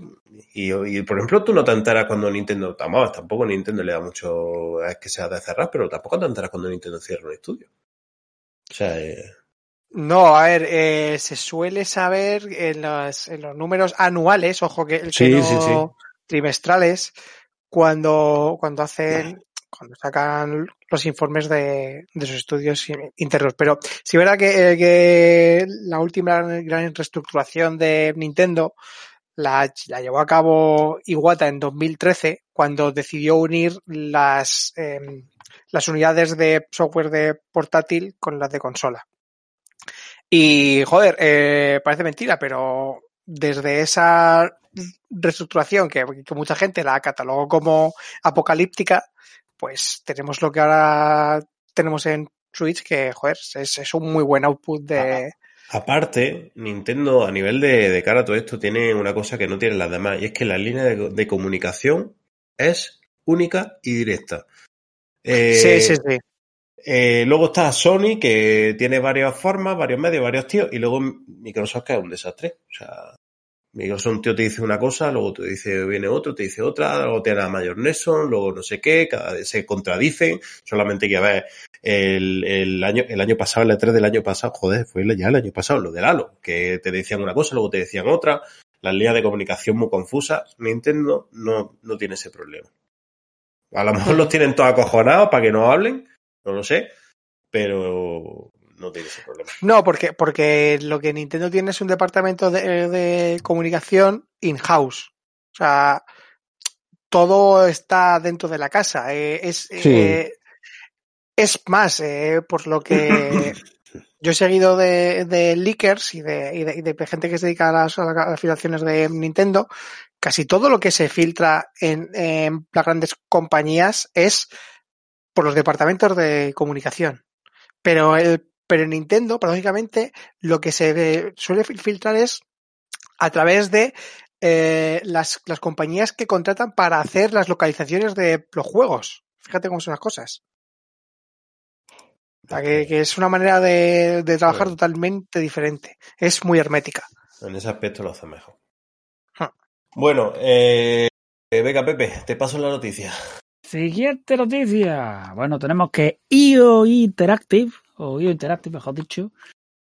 y, y, por ejemplo, tú no te enteras cuando Nintendo, vamos, tampoco Nintendo le da mucho, es que sea de cerrar, pero tampoco te enteras cuando Nintendo cierra un estudio. O sea, eh, No, a ver, eh, se suele saber en los, en los números anuales, ojo que, que Sí, no sí, sí. trimestrales, cuando, cuando hacen, cuando sacan los informes de, de sus estudios internos. Pero sí es verdad que, eh, que la última gran, reestructuración de Nintendo la, la llevó a cabo Iwata en 2013, cuando decidió unir las, em, las unidades de software de portátil con las de consola. Y, joder, eh, parece mentira, pero desde esa reestructuración que, que mucha gente la catalogó como apocalíptica, pues tenemos lo que ahora tenemos en Switch, que, joder, es, es un muy buen output de... aparte, Nintendo a nivel de, de cara a todo esto tiene una cosa que no tienen las demás, y es que la línea de, de comunicación es única y directa. Eh, sí, sí, sí. Eh, luego está Sony, que tiene varias formas, varios medios, varios tíos, y luego Microsoft, que es un desastre. O sea, Microsoft tío te dice una cosa, luego te dice, viene otro, te dice otra, luego tiene a Mayor Nelson, luego no sé qué, cada vez se contradicen, solamente que ver el, el año, el año pasado, el E3 del año pasado, joder, fue ya el año pasado, lo del Halo, que te decían una cosa, luego te decían otra, las líneas de comunicación muy confusas, Nintendo no, no tiene ese problema. A lo mejor los tienen todos acojonados para que no hablen, no lo sé, pero no tiene ese problema. No, porque, porque lo que Nintendo tiene es un departamento de, de comunicación in-house. O sea, todo está dentro de la casa. Eh, es, Sí. eh, es más, eh, por lo que yo he seguido de, de leakers y de, y de, y de gente que se dedica a las, a las filtraciones de Nintendo, casi todo lo que se filtra en, en las grandes compañías es por los departamentos de comunicación. Pero el pero en Nintendo, paradójicamente, lo que se ve- suele fil- filtrar es a través de eh, las, las compañías que contratan para hacer las localizaciones de los juegos. Fíjate cómo son las cosas. O sea, que, que es una manera de, de trabajar totalmente diferente. Es muy hermética. En ese aspecto lo hace mejor. Bueno, eh, eh, venga, Pepe, te paso la noticia. Siguiente noticia. Bueno, tenemos que IO Interactive, o IO Interactive, mejor dicho,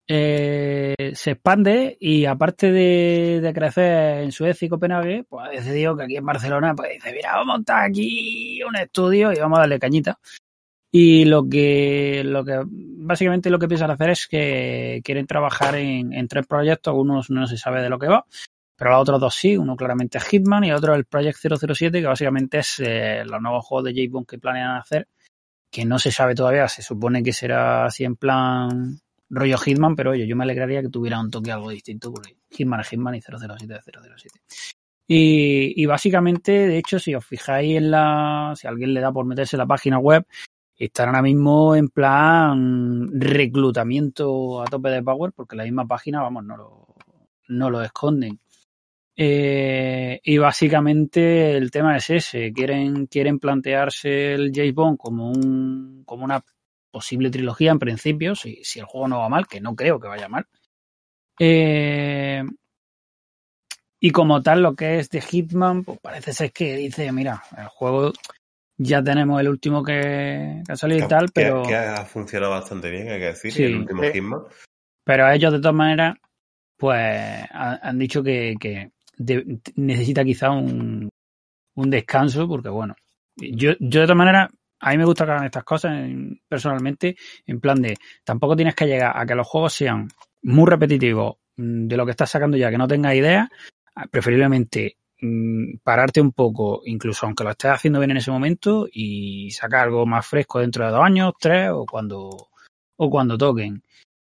eh, se expande y aparte de, crecer en Suecia y Copenhague, pues ha decidido que aquí en Barcelona, pues dice, mira, vamos a montar aquí un estudio y vamos a darle cañita. Y lo que, lo que, básicamente lo que piensan hacer es que quieren trabajar en, tres proyectos, unos no se sabe de lo que va, pero los otros dos sí, uno claramente es Hitman y el otro el Project 007, que básicamente es eh, los nuevos juegos de Bond que planean hacer, que no se sabe todavía, se supone que será así en plan rollo Hitman, pero oye, yo me alegraría que tuviera un toque algo distinto, porque Hitman es Hitman y 007 es 007. Y, y básicamente, de hecho, si os fijáis en la, si alguien le da por meterse en la página web, están ahora mismo en plan reclutamiento a tope de power, porque la misma página, vamos, no lo, no lo esconden. Eh, y básicamente el tema es ese, quieren, quieren plantearse el James Bond como un, como una posible trilogía en principio, si, si el juego no va mal, que no creo que vaya mal. Eh, y como tal, lo que es de Hitman, pues parece ser que dice, mira, el juego ya tenemos el último que, que ha salido y tal, que, pero, que ha funcionado bastante bien, hay que decir, Sí. el último Sí. Hitman. pero ellos de todas maneras, pues ha- han dicho que, que de- necesita quizá un, un descanso, porque bueno, yo, yo de todas maneras, a mí me gusta que estas cosas en- personalmente, en plan de, tampoco tienes que llegar a que los juegos sean muy repetitivo mm, de lo que estás sacando ya, que no tengas idea, ah, preferiblemente mm, pararte un poco, incluso aunque lo estés haciendo bien en ese momento, y sacar algo más fresco dentro de dos años, tres o cuando, o cuando toquen.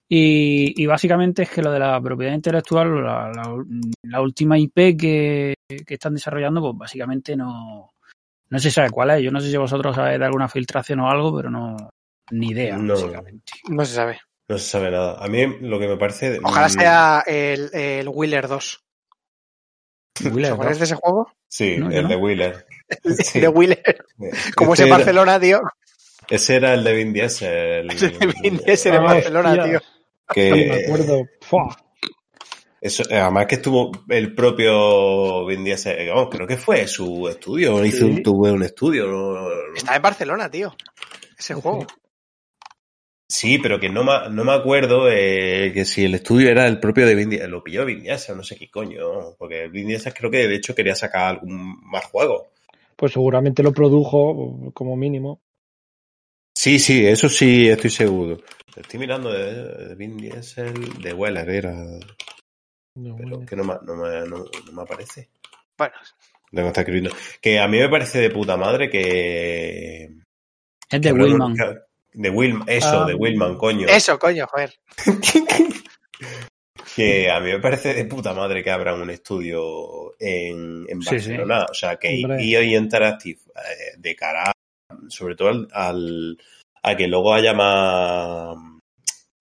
Y, y básicamente es que lo de la propiedad intelectual, la, la- la última IP que, que están desarrollando, pues básicamente no, no se sabe cuál es. Yo no sé si vosotros sabéis de alguna filtración o algo, pero no, ni idea, No. básicamente. No se sabe. No se sabe nada. A mí lo que me parece. Ojalá sea el, el Wheeler 2. Wheeler, ¿Os acordáis de ese juego? Sí, No, el no. de Wheeler. Sí. De Wheeler. Como Ese ese era- Barcelona, tío. Ese era el de Vin Diesel. Ese de Vin Diesel en Ah, Barcelona, tío. Que, No me acuerdo. Fua. Eso, además que estuvo el propio Vin Diesel, vamos, creo que fue su estudio, hizo un, Sí. tuvo un estudio. no- no- Está en Barcelona, tío. Ese juego. Sí, pero que no me, no me acuerdo eh, que si el estudio era el propio de Vin Diesel, lo pilló Vin Diesel, no sé qué coño, porque Vin Diesel creo que de hecho quería sacar algún más juego. Pues seguramente lo produjo como mínimo. Sí, sí, eso sí estoy seguro. Estoy mirando de, de Vin Diesel, de Weller era, No, pero bueno. que no me, no me, no- no me aparece. Bueno, Tengo que estar escribiendo. Que a mí me parece de puta madre que... Es de Willman. De Willman, eso, Ah. de Willman, coño. eso, coño, joder. Que a mí me parece de puta madre que abran un estudio en, en Sí, sí. Barcelona. O sea, que Hombre. EA Interactive, eh, de cara, sobre todo al, al- a que luego haya más,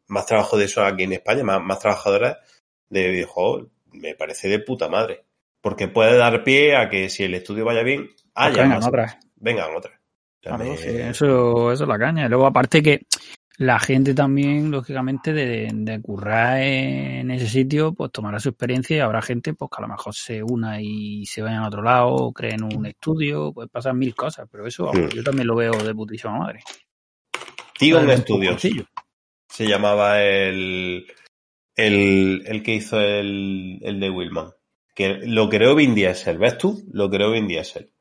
más trabajo de eso aquí en España, más, más trabajadoras de videojuegos, me parece de puta madre. Porque puede dar pie a que si el estudio vaya bien, Pues haya que vengan más- otras. vengan otras. Claro, me- sí, eso, eso es la caña. Y luego, aparte que la gente también, lógicamente, de, de currar en ese sitio, pues tomará su experiencia y habrá gente pues que a lo mejor se una y se vayan a otro lado, o creen un estudio, pues pasan mil cosas, pero eso vamos, Mm. yo también lo veo de putísima madre. Tigon Studios. se llamaba el, el, el que hizo el, el de Willman. Que lo creó Vin Diesel, ¿ves tú? Lo creó Vin Diesel.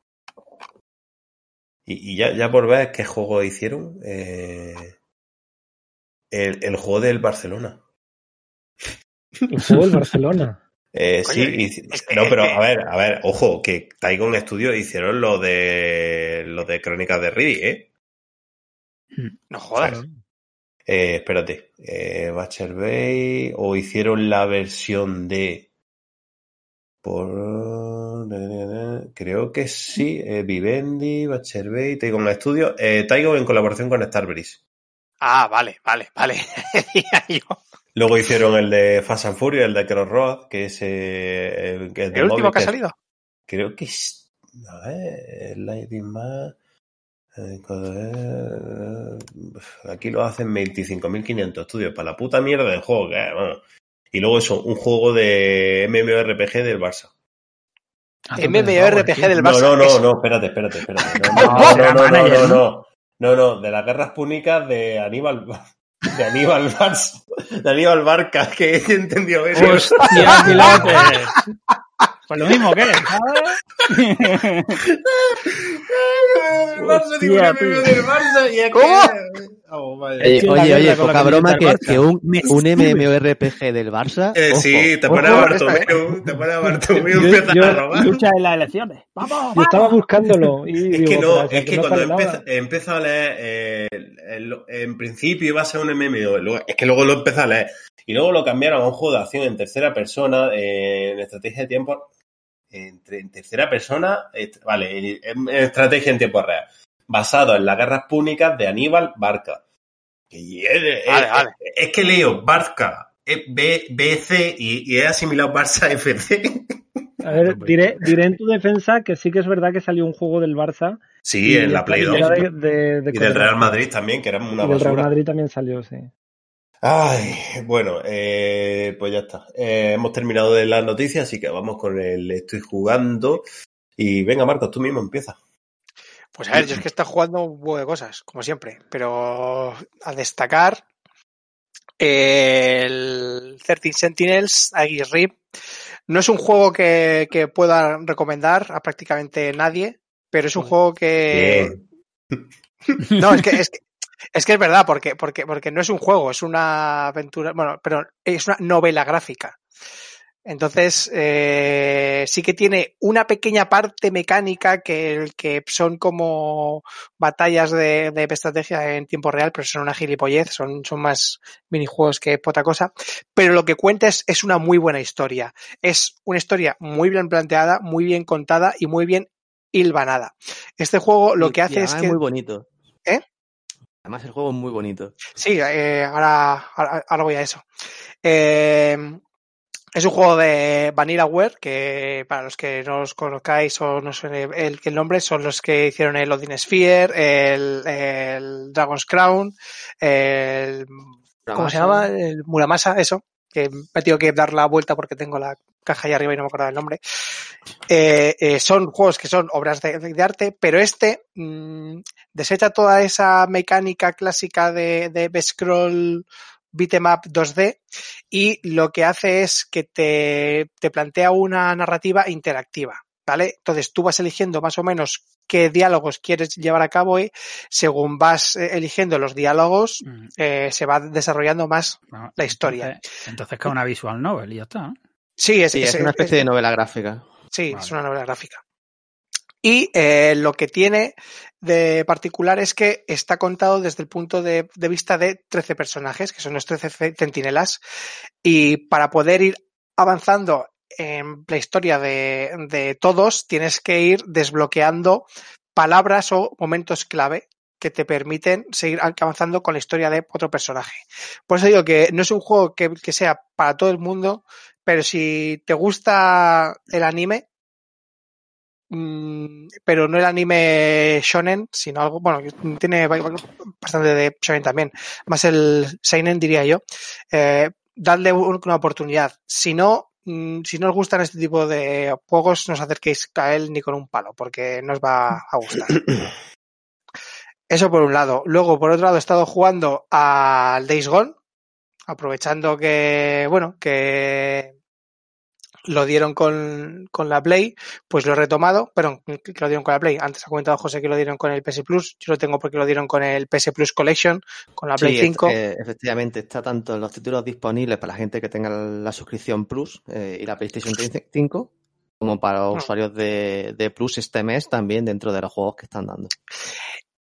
Y, y ya, ya por ver qué juego hicieron, eh, el, el juego del Barcelona. El juego del Barcelona. Eh, Coño, sí, y- es que- no, pero a ver, a ver, ojo, que Tycoon Studios hicieron lo de lo de Crónicas de Riddick, ¿eh? No jodas. Eh, espérate, eh, Butcher Bay o hicieron la versión de por creo que sí, eh, Vivendi, Butcher Bay, Tygon Studio, eh, Tygon en colaboración con Starbreeze. Ah, vale, vale, vale. Luego hicieron el de Fast and Furious, el de Crossroad, que es, eh, que es ¿El último que ha salido? Creo que es. A ver, Lightning Man. Aquí lo hacen 25.500 estudios para la puta mierda de juego que vamos. Y luego eso, un juego de MMORPG del Barça. A tope de MMORPG del No, Barça. no, no, Eso. no, espérate, espérate, espérate. No, No, no, no, no, no, no, ¿no? no. No, no, de las guerras púnicas de Aníbal. De Aníbal Barça. De Aníbal Barca, que he entendido eso. ¡Hostia! Pues lo mismo que, ¿sabes? El Barça, digo, Hostia, del Barça y es ¿Cómo? que- Vamos, vaya. Oye, oye, oye, poca broma que, que un, Me un. MMORPG del Barça. Eh, ojo, sí, te ojo. pones a Bartomeu, te pones a Bartomeu y empiezas yo- a robar. Lucha en las elecciones. ¡Vamos, Yo estaba vamos! buscándolo y Es digo, que no, es que no cuando empieza, empiezo a leer, eh, el- en principio iba a ser un MMO, luego- es que luego lo empecé a leer, y luego lo cambiaron a un juego de acción en tercera persona, eh, en estrategia de tiempo, en, en tercera persona, est- vale, en, en estrategia en tiempo real, basado en las guerras púnicas de Aníbal Barca. Y es, es- Vale, vale. es que leo Barca, B, BC y, y he asimilado Barça FC. A ver, diré, diré en tu defensa que sí que es verdad que salió un juego del Barça. Sí, en la Play 2. era de- de- de Y del Real. Madrid también, que era una Y del Real basura. Madrid también salió, sí. Ay, bueno, eh, pues ya está. Eh, hemos terminado de las noticias, así que vamos con el estoy jugando. Y venga, Marcos, tú mismo empieza. Pues a ver, yo es que está jugando un huevo de cosas, como siempre. Pero a destacar el 13 Sentinels, Rip. No es un juego que, que pueda recomendar a prácticamente nadie, pero es un juego que... Bien. No, es que, es que Es que es verdad, porque, porque, porque no es un juego, es una aventura, bueno, pero es una novela gráfica. Entonces, eh, sí que tiene una pequeña parte mecánica que, que son como batallas de, de estrategia en tiempo real, pero son una gilipollez, son, son más minijuegos que otra cosa. Pero lo que cuenta es, es una muy buena historia. Es una historia muy bien planteada, muy bien contada y muy bien hilvanada. Este juego lo que y hace es que... muy bonito. Además el juego es muy bonito. Sí, eh, ahora, ahora, ahora voy a eso. Eh, es un juego de Vanillaware, que para los que no os conozcáis o no sé el, el nombre, son los que hicieron el Odin Sphere, el, el Dragon's Crown, el, ¿cómo se llama? El Muramasa, eso, que me he tenido que dar la vuelta porque tengo la caja ahí arriba y no me acuerdo del nombre. Eh, eh, son juegos que son obras de, arte, pero este mmm, desecha toda esa mecánica clásica de, de scroll beat'em up 2D y lo que hace es que te, te plantea una narrativa interactiva. ¿Vale? Entonces tú vas eligiendo más o menos qué diálogos quieres llevar a cabo y según vas eh, eligiendo los diálogos Mm, eh, se va desarrollando más bueno, la historia. Entonces, entonces que es una visual novel y ya está. Sí, es, Sí, es es- una es- especie de novela gráfica. Sí, Vale. es una novela gráfica. Y eh, lo que tiene de particular es que está contado desde el punto de, de vista de 13 personajes, que son los 13 ce- centinelas, y para poder ir avanzando en la historia de, de todos, tienes que ir desbloqueando palabras o momentos clave que te permiten seguir avanzando con la historia de otro personaje. Por eso digo que no es un juego que, que sea para todo el mundo, pero si te gusta el anime, mm, pero no el anime shonen, sino algo, bueno, tiene bastante de shonen también, más el seinen diría yo, eh, dadle un- una oportunidad. Si no, si no os gustan este tipo de juegos, no os acerquéis a él ni con un palo, porque no os va a gustar. Eso por un lado. Luego, por otro lado, he estado jugando al Days Gone, aprovechando que, bueno, que lo dieron con, con la Play, pues lo he retomado, pero que lo dieron con la Play. Antes ha comentado José que lo dieron con el PS Plus, yo lo tengo porque lo dieron con el PS Plus Collection, con la Play Sí, 5. eh, efectivamente, está tanto en los títulos disponibles para la gente que tenga la suscripción Plus eh, y la PlayStation 5, como para los Mm. usuarios de, de Plus este mes también dentro de los juegos que están dando.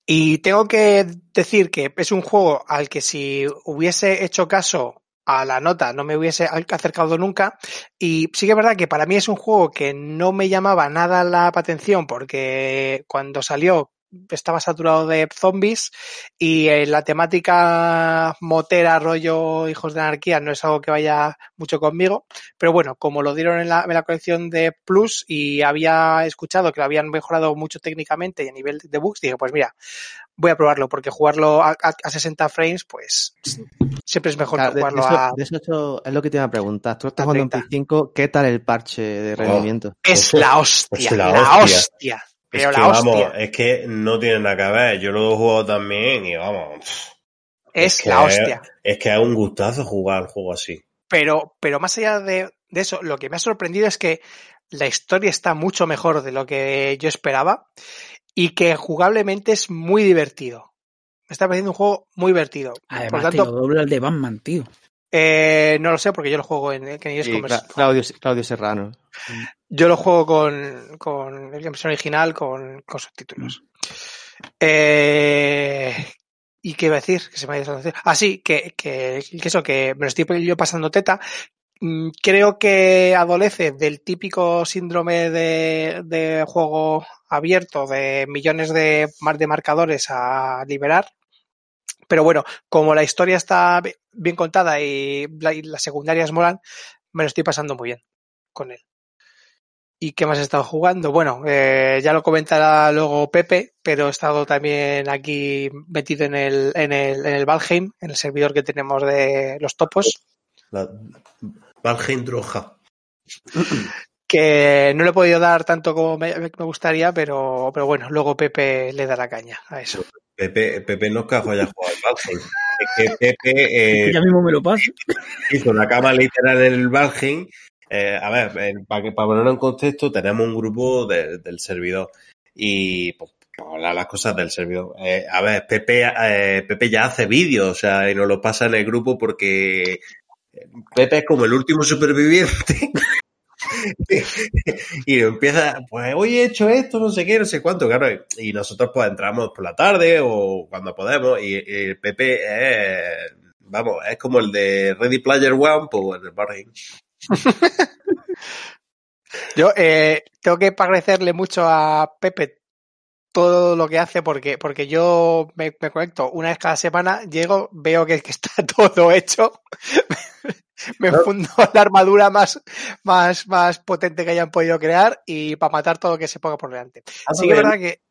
Y tengo que decir que es un juego al que si hubiese hecho caso a la nota no me hubiese acercado nunca. Y sí que es verdad que para mí es un juego que no me llamaba nada la atención porque cuando salió estaba saturado de zombies y eh, la temática motera, rollo hijos de anarquía no es algo que vaya mucho conmigo. Pero bueno, como lo dieron en la, en la colección de Plus y había escuchado que lo habían mejorado mucho técnicamente y a nivel de bugs, dije, pues mira, voy a probarlo porque jugarlo a, a- a 60 frames, pues siempre es mejor Claro, que de, de jugarlo eso, a... de eso hecho, es lo que te iba a preguntar. Tú estás jugando en 30. Play 5, ¿qué tal el parche de rendimiento? Es Ojo, la hostia, es la la, hostia. hostia. Es que la vamos, hostia. es que no tiene nada que ver. Yo lo he jugado también y vamos. Es que la hostia. Es que es un gustazo jugar al juego así. Pero, pero más allá de, de eso, lo que me ha sorprendido es que la historia está mucho mejor de lo que yo esperaba y que jugablemente es muy divertido. Me está pareciendo un juego muy divertido. Además, Por te tanto, lo dobla el de Batman, tío. eh, no lo sé porque yo lo juego en, Sí. Cla- Claudio, Claudio Serrano. Yo lo juego con, con el versión original con, con subtítulos. Eh, ¿Y qué iba a decir? Que se me ha ido. Ah, sí, que, que, que eso, que me lo estoy yo pasando teta. Mm, Creo que adolece del típico síndrome de, juego abierto, de millones de, de marcadores a liberar. Pero bueno, como la historia está bi- bien contada y, la- y las secundarias molan, me lo estoy pasando muy bien con él. ¿Y qué más he estado jugando? Bueno, eh, ya lo comentará luego Pepe, pero he estado también aquí metido en el, en en el Valheim, en el servidor que tenemos de los topos, Valheim Droja. que no le he podido dar tanto como me, me gustaría, pero, pero bueno, luego Pepe le dará caña a eso. Pepe, Pepe no es que haya jugado al Valheim. Es que Pepe eh, Ya mismo me lo paso. hizo una cama literal en el Valheim. Eh, a ver, eh, para, que, para ponerlo en contexto, tenemos un grupo de- del servidor y pues, hablar las cosas del servidor. Eh, a ver, Pepe, eh, Pepe ya hace vídeos, o sea, y nos lo pasa en el grupo porque Pepe es como el último superviviente. y empieza, pues hoy he hecho esto, no sé qué, no sé cuánto, claro. Y nosotros pues entramos por la tarde o cuando podemos. Y, Pepe es, vamos, es como el de Ready Player One, pues el Bargain. Yo eh, tengo que parecerle mucho a Pepe todo lo que hace porque, porque yo me, me conecto una vez cada semana, llego, veo que, que está todo hecho, me Claro. fundo la armadura más, más, más potente que hayan podido crear y para matar todo lo que se ponga por delante. Sí que es verdad que,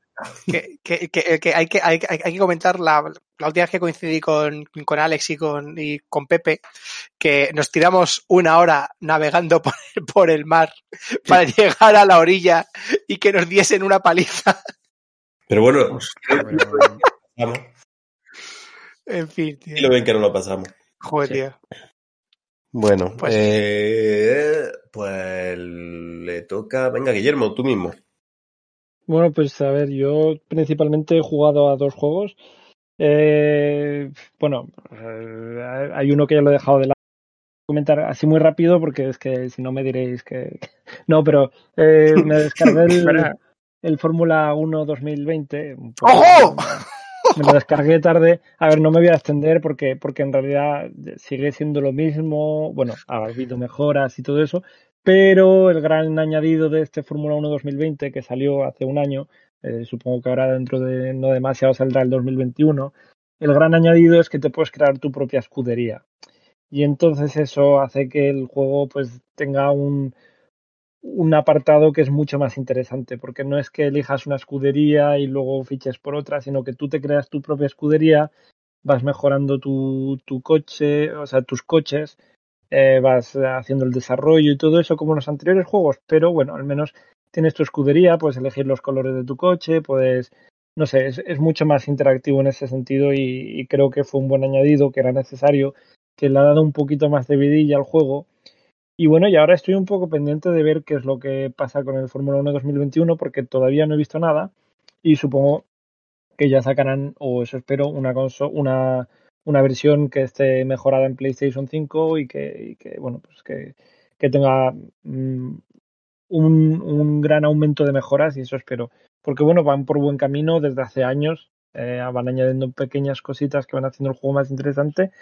que, que, que- que hay, que hay, hay- hay que comentar la, la última vez que coincidí con, con Alex y con, y con Pepe, que nos tiramos una hora navegando por, el- por el mar para llegar a la orilla y que nos diesen una paliza. Pero bueno, Hostia, pero-. En fin, Y lo tío. bien que no lo pasamos. Joder, Sí. tío. Bueno, Pues- eh, pues le toca. Venga, Guillermo, tú mismo. Bueno, pues a ver, yo principalmente he jugado a dos juegos. Eh, bueno, eh, hay uno que ya lo he dejado de lado. Comentar así muy rápido porque es que si no me diréis que... No, pero eh, me descargué el, Espera. El Fórmula 1 2020. un poco- ¡Ojo! Me lo descargué tarde. A ver, no me voy a extender porque, porque en realidad sigue siendo lo mismo. Bueno, ha habido mejoras y todo eso. Pero el gran añadido de este Fórmula 1 2020 que salió hace un año, eh, supongo que ahora dentro de no demasiado saldrá el 2021, el gran añadido es que te puedes crear tu propia escudería. Y entonces eso hace que el juego pues tenga un, un apartado que es mucho más interesante, porque no es que elijas una escudería y luego fiches por otra, sino que tú te creas tu propia escudería, vas mejorando tu, tu coche, o sea, tus coches, eh, vas haciendo el desarrollo y todo eso como en los anteriores juegos, pero bueno, al menos tienes tu escudería, puedes elegir los colores de tu coche, puedes, no sé, es, mucho más interactivo en ese sentido y, y creo que fue un buen añadido, que era necesario, que le ha dado un poquito más de vidilla al juego. Y bueno, y ahora estoy un poco pendiente de ver qué es lo que pasa con el Fórmula 1 2021 porque todavía no he visto nada y supongo que ya sacarán, o eso espero, una una, una versión que esté mejorada en PlayStation 5 y que, que bueno, pues que, que tenga mm, un, un gran aumento de mejoras y eso espero. Porque bueno, van por buen camino desde hace años, eh, van añadiendo pequeñas cositas que van haciendo el juego más interesante.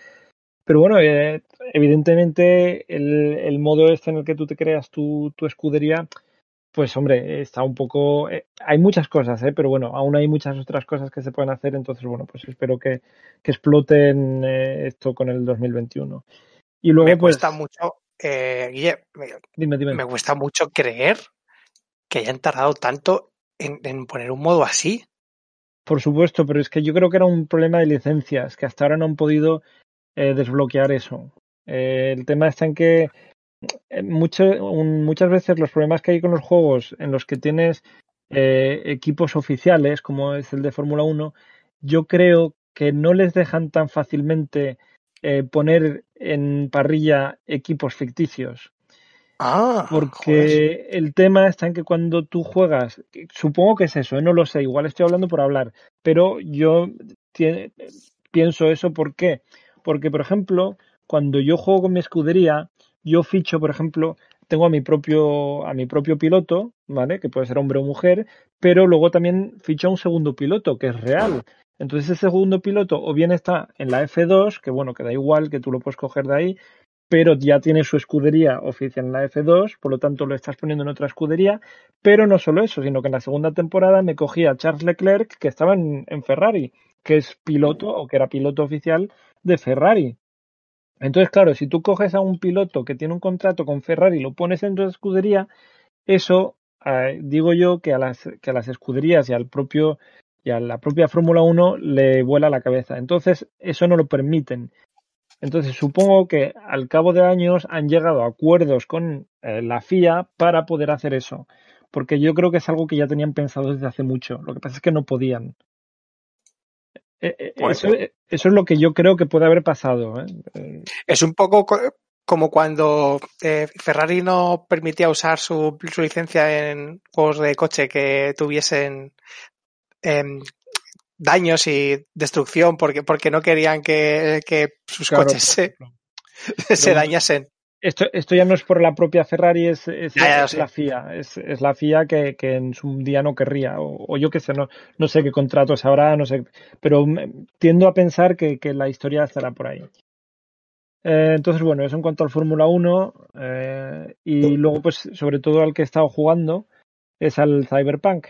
Pero bueno, eh, evidentemente el, el modo este en el que tú te creas tu, tu escudería, pues hombre, está un poco... eh, hay muchas cosas, ¿eh? pero bueno, aún hay muchas otras cosas que se pueden hacer, entonces bueno, pues espero que, que exploten eh, esto con el 2021. Y luego Me pues... cuesta mucho, eh, Guille, me, Dime, dime. me cuesta mucho creer que hayan tardado tanto en, en poner un modo así. Por supuesto, pero es que yo creo que era un problema de licencias, que hasta ahora no han podido eh, desbloquear eso. Eh, el tema está en que eh, un- muchas veces los problemas que hay con los juegos en los que tienes eh, equipos oficiales, como es el de Fórmula 1, yo creo que no les dejan tan fácilmente eh, poner en parrilla equipos ficticios. Ah, joder. Porque el tema está en que cuando tú juegas, supongo que es eso, ¿eh? no lo sé, igual estoy hablando por hablar, pero yo pienso eso, ¿por qué? Porque, por ejemplo, cuando yo juego con mi escudería, yo ficho, por ejemplo, tengo a mi propio, a mi propio piloto, ¿vale? Que puede ser hombre o mujer, pero luego también ficho a un segundo piloto, que es real. Entonces ese segundo piloto o bien está en la F2, que bueno, que da igual, que tú lo puedes coger de ahí, pero ya tiene su escudería oficial en la F2, por lo tanto lo estás poniendo en otra escudería, pero no solo eso, sino que en la segunda temporada me cogí a Charles Leclerc, que estaba en, en Ferrari, que es piloto o que era piloto oficial de Ferrari. Entonces, claro, si tú coges a un piloto que tiene un contrato con Ferrari y lo pones en tu escudería, eso eh, digo yo que a las que a las escuderías y al propio y a la propia Fórmula 1 le vuela la cabeza. Entonces, eso no lo permiten. Entonces, supongo que al cabo de años han llegado a acuerdos con eh, la FIA para poder hacer eso. Porque yo creo que es algo que ya tenían pensado desde hace mucho. Lo que pasa es que no podían. Eh, eh, eso, eso es lo que yo creo que puede haber pasado. ¿eh? Es un poco co- como cuando eh, Ferrari no permitía usar su, su licencia en juegos de coche que tuviesen em, daños y destrucción porque, porque no querían que, que sus Claro, coches se, se dañasen. Esto, esto ya no es por la propia Ferrari, es, es, Ya, ya lo es sé. la FIA. Es, es la FIA que, que en su día no querría. O, o yo qué sé, no, no sé qué contratos habrá, no sé. Pero tiendo a pensar que, que la historia estará por ahí. Eh, entonces, bueno, eso en cuanto al Fórmula 1. eh, y luego, pues, sobre todo al que he estado jugando, es al Cyberpunk.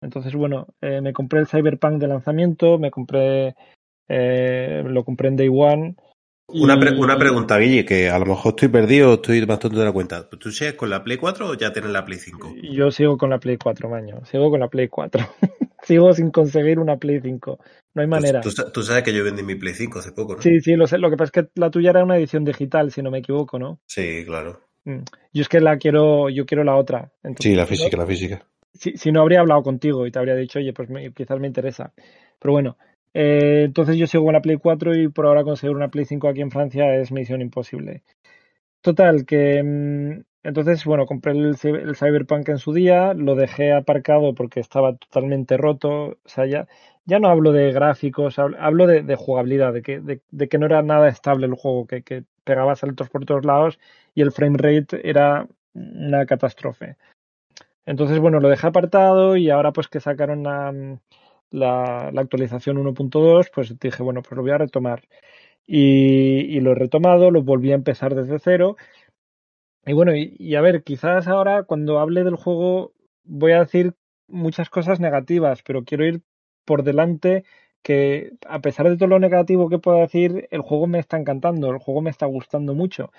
Entonces, bueno, eh, me compré el Cyberpunk de lanzamiento, me compré, lo compré en Day One. Una, pre- una pregunta, Guille, que a lo mejor estoy perdido o estoy más tonto de la cuenta. ¿Tú sigues con la Play 4 o ya tienes la Play 5? Yo sigo con la Play 4, maño. Sigo con la Play 4. sigo sin conseguir una Play 5. No hay manera. Tú, tú- tú sabes que yo vendí mi Play 5 hace poco, ¿no? Sí, sí, lo sé. Lo que pasa es que la tuya era una edición digital, si no me equivoco, ¿no? Sí, claro. Mm. Yo es que la quiero, yo quiero la otra. Entonces, Sí, la no- física, la física. si, si no habría hablado contigo y te habría dicho, oye, pues me- quizás me interesa. Pero bueno, eh, entonces yo sigo con la Play 4 y por ahora conseguir una Play 5 aquí en Francia es misión imposible. Total, que mm, entonces, bueno, compré el, cy- el Cyberpunk en su día, lo dejé aparcado porque estaba totalmente roto. O sea, ya, ya no hablo de gráficos, hablo, de, jugabilidad, de que, de, que no era nada estable el juego, que, que pegaba saltos por todos lados y el frame rate era una catástrofe. Entonces, bueno, lo dejé apartado y ahora pues que sacaron la, la, la actualización 1.2, pues dije, bueno, pues lo voy a retomar. Y, lo he retomado, lo volví a empezar desde cero. Y bueno, y, y a ver, quizás ahora cuando hable del juego voy a decir muchas cosas negativas, pero quiero ir por delante que a pesar de todo lo negativo que pueda decir, el juego me está encantando, el juego me está gustando mucho.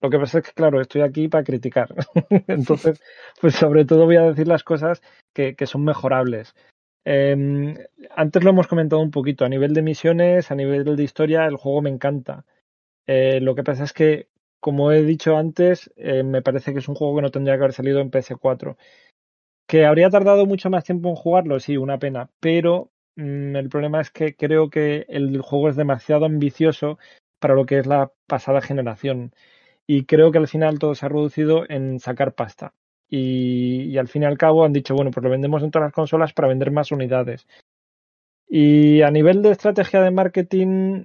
Lo que pasa es que, claro, estoy aquí para criticar. Entonces, pues sobre todo voy a decir las cosas que, que son mejorables. Eh, antes lo hemos comentado un poquito, a nivel de misiones, a nivel de historia, el juego me encanta. Eh, lo que pasa es que, como he dicho antes, eh, me parece que es un juego que no tendría que haber salido en PS4. Que habría tardado mucho más tiempo en jugarlo, sí, una pena, pero mm, el problema es que creo que el juego es demasiado ambicioso para lo que es la pasada generación. Y creo que al final todo se ha reducido en sacar pasta. Y, al fin y al cabo han dicho, bueno, pues lo vendemos en todas las consolas para vender más unidades. Y a nivel de estrategia de marketing,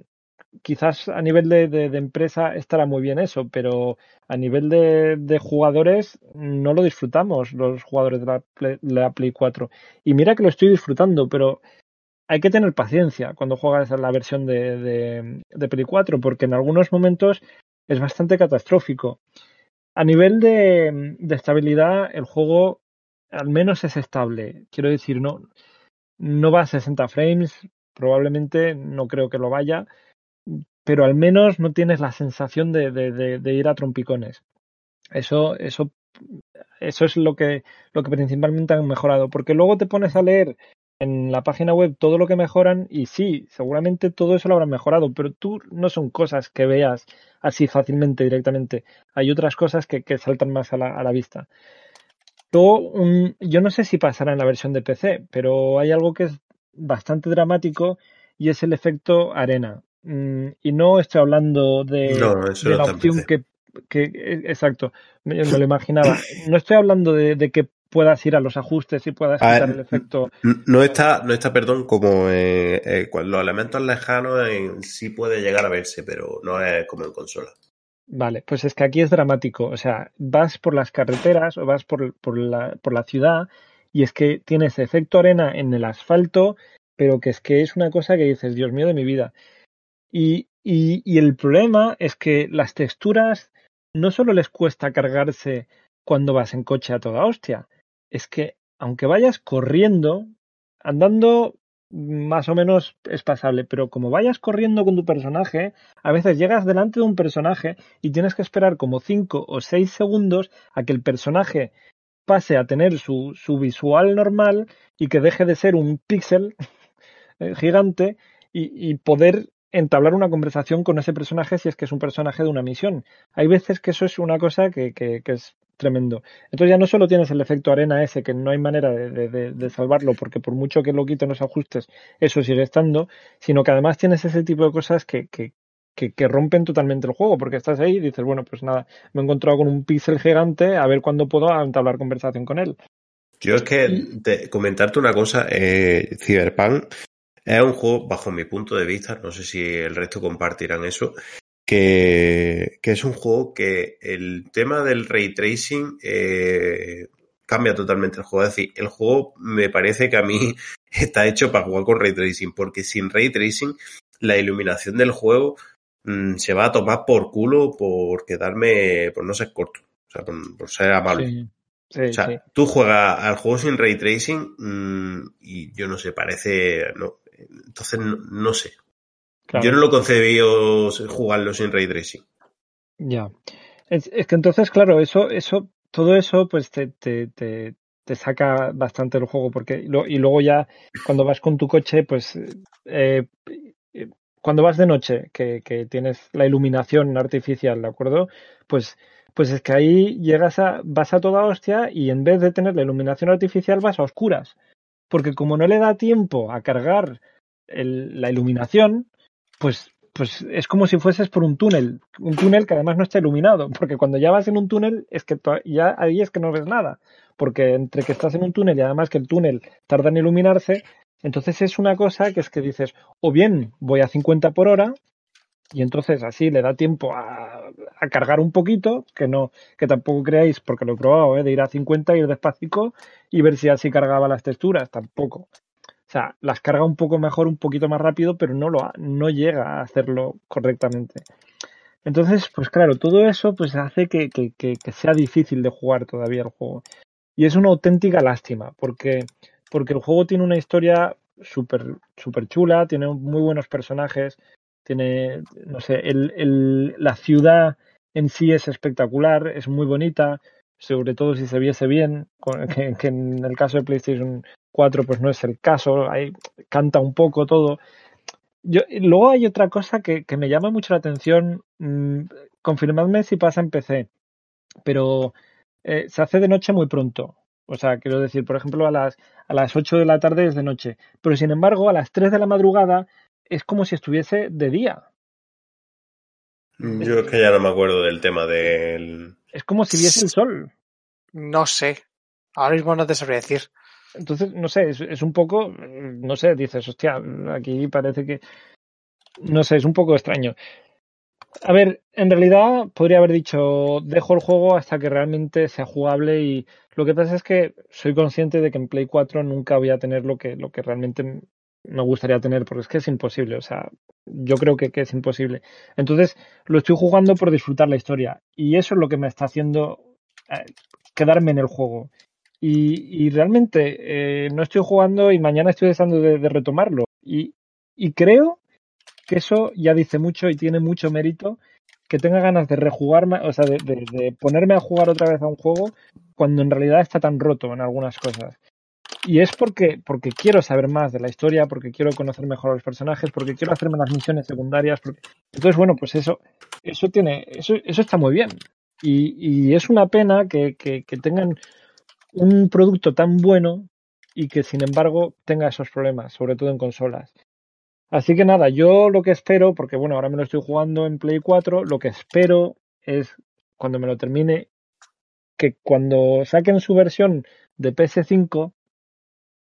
quizás a nivel de, de, empresa estará muy bien eso, pero a nivel de, de, jugadores no lo disfrutamos los jugadores de la, Play, de la Play 4. Y mira que lo estoy disfrutando, pero hay que tener paciencia cuando juegas la versión de, de Play 4, porque en algunos momentos es bastante catastrófico. A nivel de, estabilidad, el juego al menos es estable. Quiero decir, no, no va a 60 frames, probablemente no creo que lo vaya, pero al menos no tienes la sensación de, de, de ir a trompicones. Eso, eso, eso es lo que, lo que principalmente han mejorado, porque luego te pones a leer en la página web todo lo que mejoran y sí, seguramente todo eso lo habrán mejorado, pero tú no son cosas que veas así fácilmente, directamente. Hay otras cosas que, que saltan más a la, a la vista. Luego, un, yo no sé si pasará en la versión de PC, pero hay algo que es bastante dramático y es el efecto arena. Mm, y no estoy hablando de, no, de la opción que, que, exacto, me, me, lo imaginaba. No estoy hablando de, de que puedas ir a los ajustes y puedas quitar ver, el efecto. No está, no está, perdón, como eh, eh, los elementos lejanos en, sí puede llegar a verse, pero no es como en consola. Vale, pues es que aquí es dramático. O sea, vas por las carreteras o vas por, por, la, por la ciudad y es que tienes efecto arena en el asfalto, pero que es que es una cosa que dices, Dios mío de mi vida. Y, y, y el problema es que las texturas no solo les cuesta cargarse cuando vas en coche a toda hostia, es que aunque vayas corriendo, andando más o menos es pasable, pero como vayas corriendo con tu personaje, a veces llegas delante de un personaje y tienes que esperar como 5 o 6 segundos a que el personaje pase a tener su, su visual normal y que deje de ser un píxel gigante y, y poder entablar una conversación con ese personaje si es que es un personaje de una misión. Hay veces que eso es una cosa que, que, que, es tremendo. Entonces ya no solo tienes el efecto arena ese, que no hay manera de, de, de, salvarlo, porque por mucho que lo quiten los ajustes, eso sigue estando, sino que además tienes ese tipo de cosas que, que, que, que rompen totalmente el juego, porque estás ahí y dices, bueno, pues nada, me he encontrado con un píxel gigante, a ver cuándo puedo entablar conversación con él. Yo es que de, comentarte una cosa, eh, Cyberpunk es un juego, bajo mi punto de vista, no sé si el resto compartirán eso, que, que es un juego que el tema del ray tracing eh, cambia totalmente el juego. Es decir, el juego me parece que a mí está hecho para jugar con ray tracing, porque sin ray tracing la iluminación del juego mmm, se va a tomar por culo por quedarme, por no ser corto, o sea, por, por ser amable. Sí, sí, O sea, sí. tú juegas al juego sin ray tracing mmm, y yo no sé, parece. No, entonces, no, no sé. Claro. Yo no lo concebí jugarlo sin ray tracing. Ya. Es, es que entonces, claro, eso, eso, todo eso, pues te, te, te, te saca bastante el juego, porque lo- y luego ya cuando vas con tu coche, pues eh, eh, cuando vas de noche, que, que tienes la iluminación artificial, ¿de acuerdo? Pues, pues es que ahí llegas a, vas a toda hostia y en vez de tener la iluminación artificial vas a oscuras. Porque como no le da tiempo a cargar el- la iluminación, pues, pues es como si fueses por un túnel, un túnel que además no está iluminado, porque cuando ya vas en un túnel es que ya ahí es que no ves nada, porque entre que estás en un túnel y además que el túnel tarda en iluminarse, entonces es una cosa que es que dices, o bien voy a 50 por hora y entonces así le da tiempo a, a cargar un poquito, que no, que tampoco creáis, porque lo he probado, ¿eh? de ir a 50, ir despacito y ver si así cargaba las texturas, tampoco. O sea, las carga un poco mejor, un poquito más rápido, pero no lo no llega a hacerlo correctamente. Entonces, pues claro, todo eso pues hace que, que, que, sea difícil de jugar todavía el juego. Y es una auténtica lástima, porque, porque el juego tiene una historia súper súper chula, tiene muy buenos personajes, tiene, no sé, el, el, la ciudad en sí es espectacular, es muy bonita, sobre todo si se viese bien, que, que en el caso de PlayStation 4 pues no es el caso, ahí canta un poco todo. Yo, luego hay otra cosa que, que me llama mucho la atención, mm, confirmadme si pasa en PC, pero eh, se hace de noche muy pronto. O sea, quiero decir, por ejemplo, a las, a las 8 de la tarde es de noche, pero sin embargo, a las 3 de la madrugada es como si estuviese de día. Yo es que ya no me acuerdo del tema del. Es como si viese el sol. No sé. Ahora mismo no te sabría decir. Entonces, no sé, es, es un poco, no sé, dices, hostia, aquí parece que, no sé, es un poco extraño. A ver, en realidad podría haber dicho, dejo el juego hasta que realmente sea jugable y lo que pasa es que soy consciente de que en Play 4 nunca voy a tener lo que, lo que realmente me gustaría tener, porque es que es imposible, o sea, yo creo que, que es imposible. Entonces, lo estoy jugando por disfrutar la historia y eso es lo que me está haciendo eh, quedarme en el juego. Y, y realmente eh, no estoy jugando y mañana estoy deseando de, retomarlo. Y, y creo que eso ya dice mucho y tiene mucho mérito que tenga ganas de rejugarme, o sea, de, ponerme a jugar otra vez a un juego cuando en realidad está tan roto en algunas cosas. Y es porque, porque quiero saber más de la historia, porque quiero conocer mejor a los personajes, porque quiero hacerme las misiones secundarias. Porque... Entonces, bueno, pues eso, eso tiene, eso, eso está muy bien. Y, y es una pena que, que tengan un producto tan bueno y que sin embargo tenga esos problemas, sobre todo en consolas. Así que nada, yo lo que espero, porque bueno, ahora me lo estoy jugando en Play 4, lo que espero es cuando me lo termine, que cuando saquen su versión de PS5,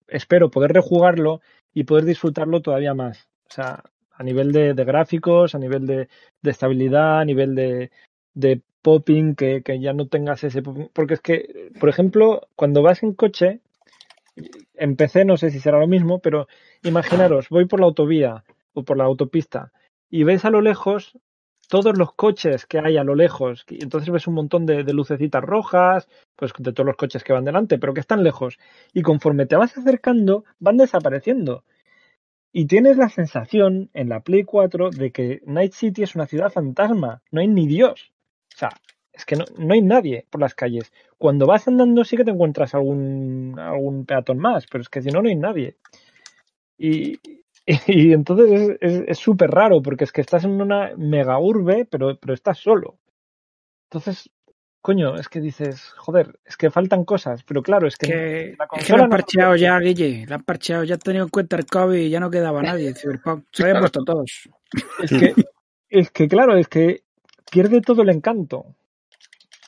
espero poder rejugarlo y poder disfrutarlo todavía más. O sea, a nivel de, gráficos, a nivel de, estabilidad, a nivel de popping, que, que, ya no tengas ese popping. Porque es que, por ejemplo, cuando vas en coche, en PC no sé si será lo mismo, pero imaginaros, voy por la autovía o por la autopista y ves a lo lejos todos los coches que hay a lo lejos, y entonces ves un montón de, de, lucecitas rojas, pues de todos los coches que van delante, pero que están lejos, y conforme te vas acercando, van desapareciendo. Y tienes la sensación en la Play 4 de que Night City es una ciudad fantasma, no hay ni Dios. O sea, es que no, no hay nadie por las calles. Cuando vas andando sí que te encuentras algún, algún peatón más, pero es que si no, no hay nadie. Y, y entonces es súper raro porque es que estás en una mega urbe, pero, pero estás solo. Entonces, coño, es que dices, joder, es que faltan cosas, pero claro, es que, que la es que lo han parcheado no... ya, Guille, lo han parcheado, ya han tenido en cuenta el COVID y ya no quedaba nadie, Cyberpunk, se habían puesto todos. Es que, es que claro, es que pierde todo el encanto.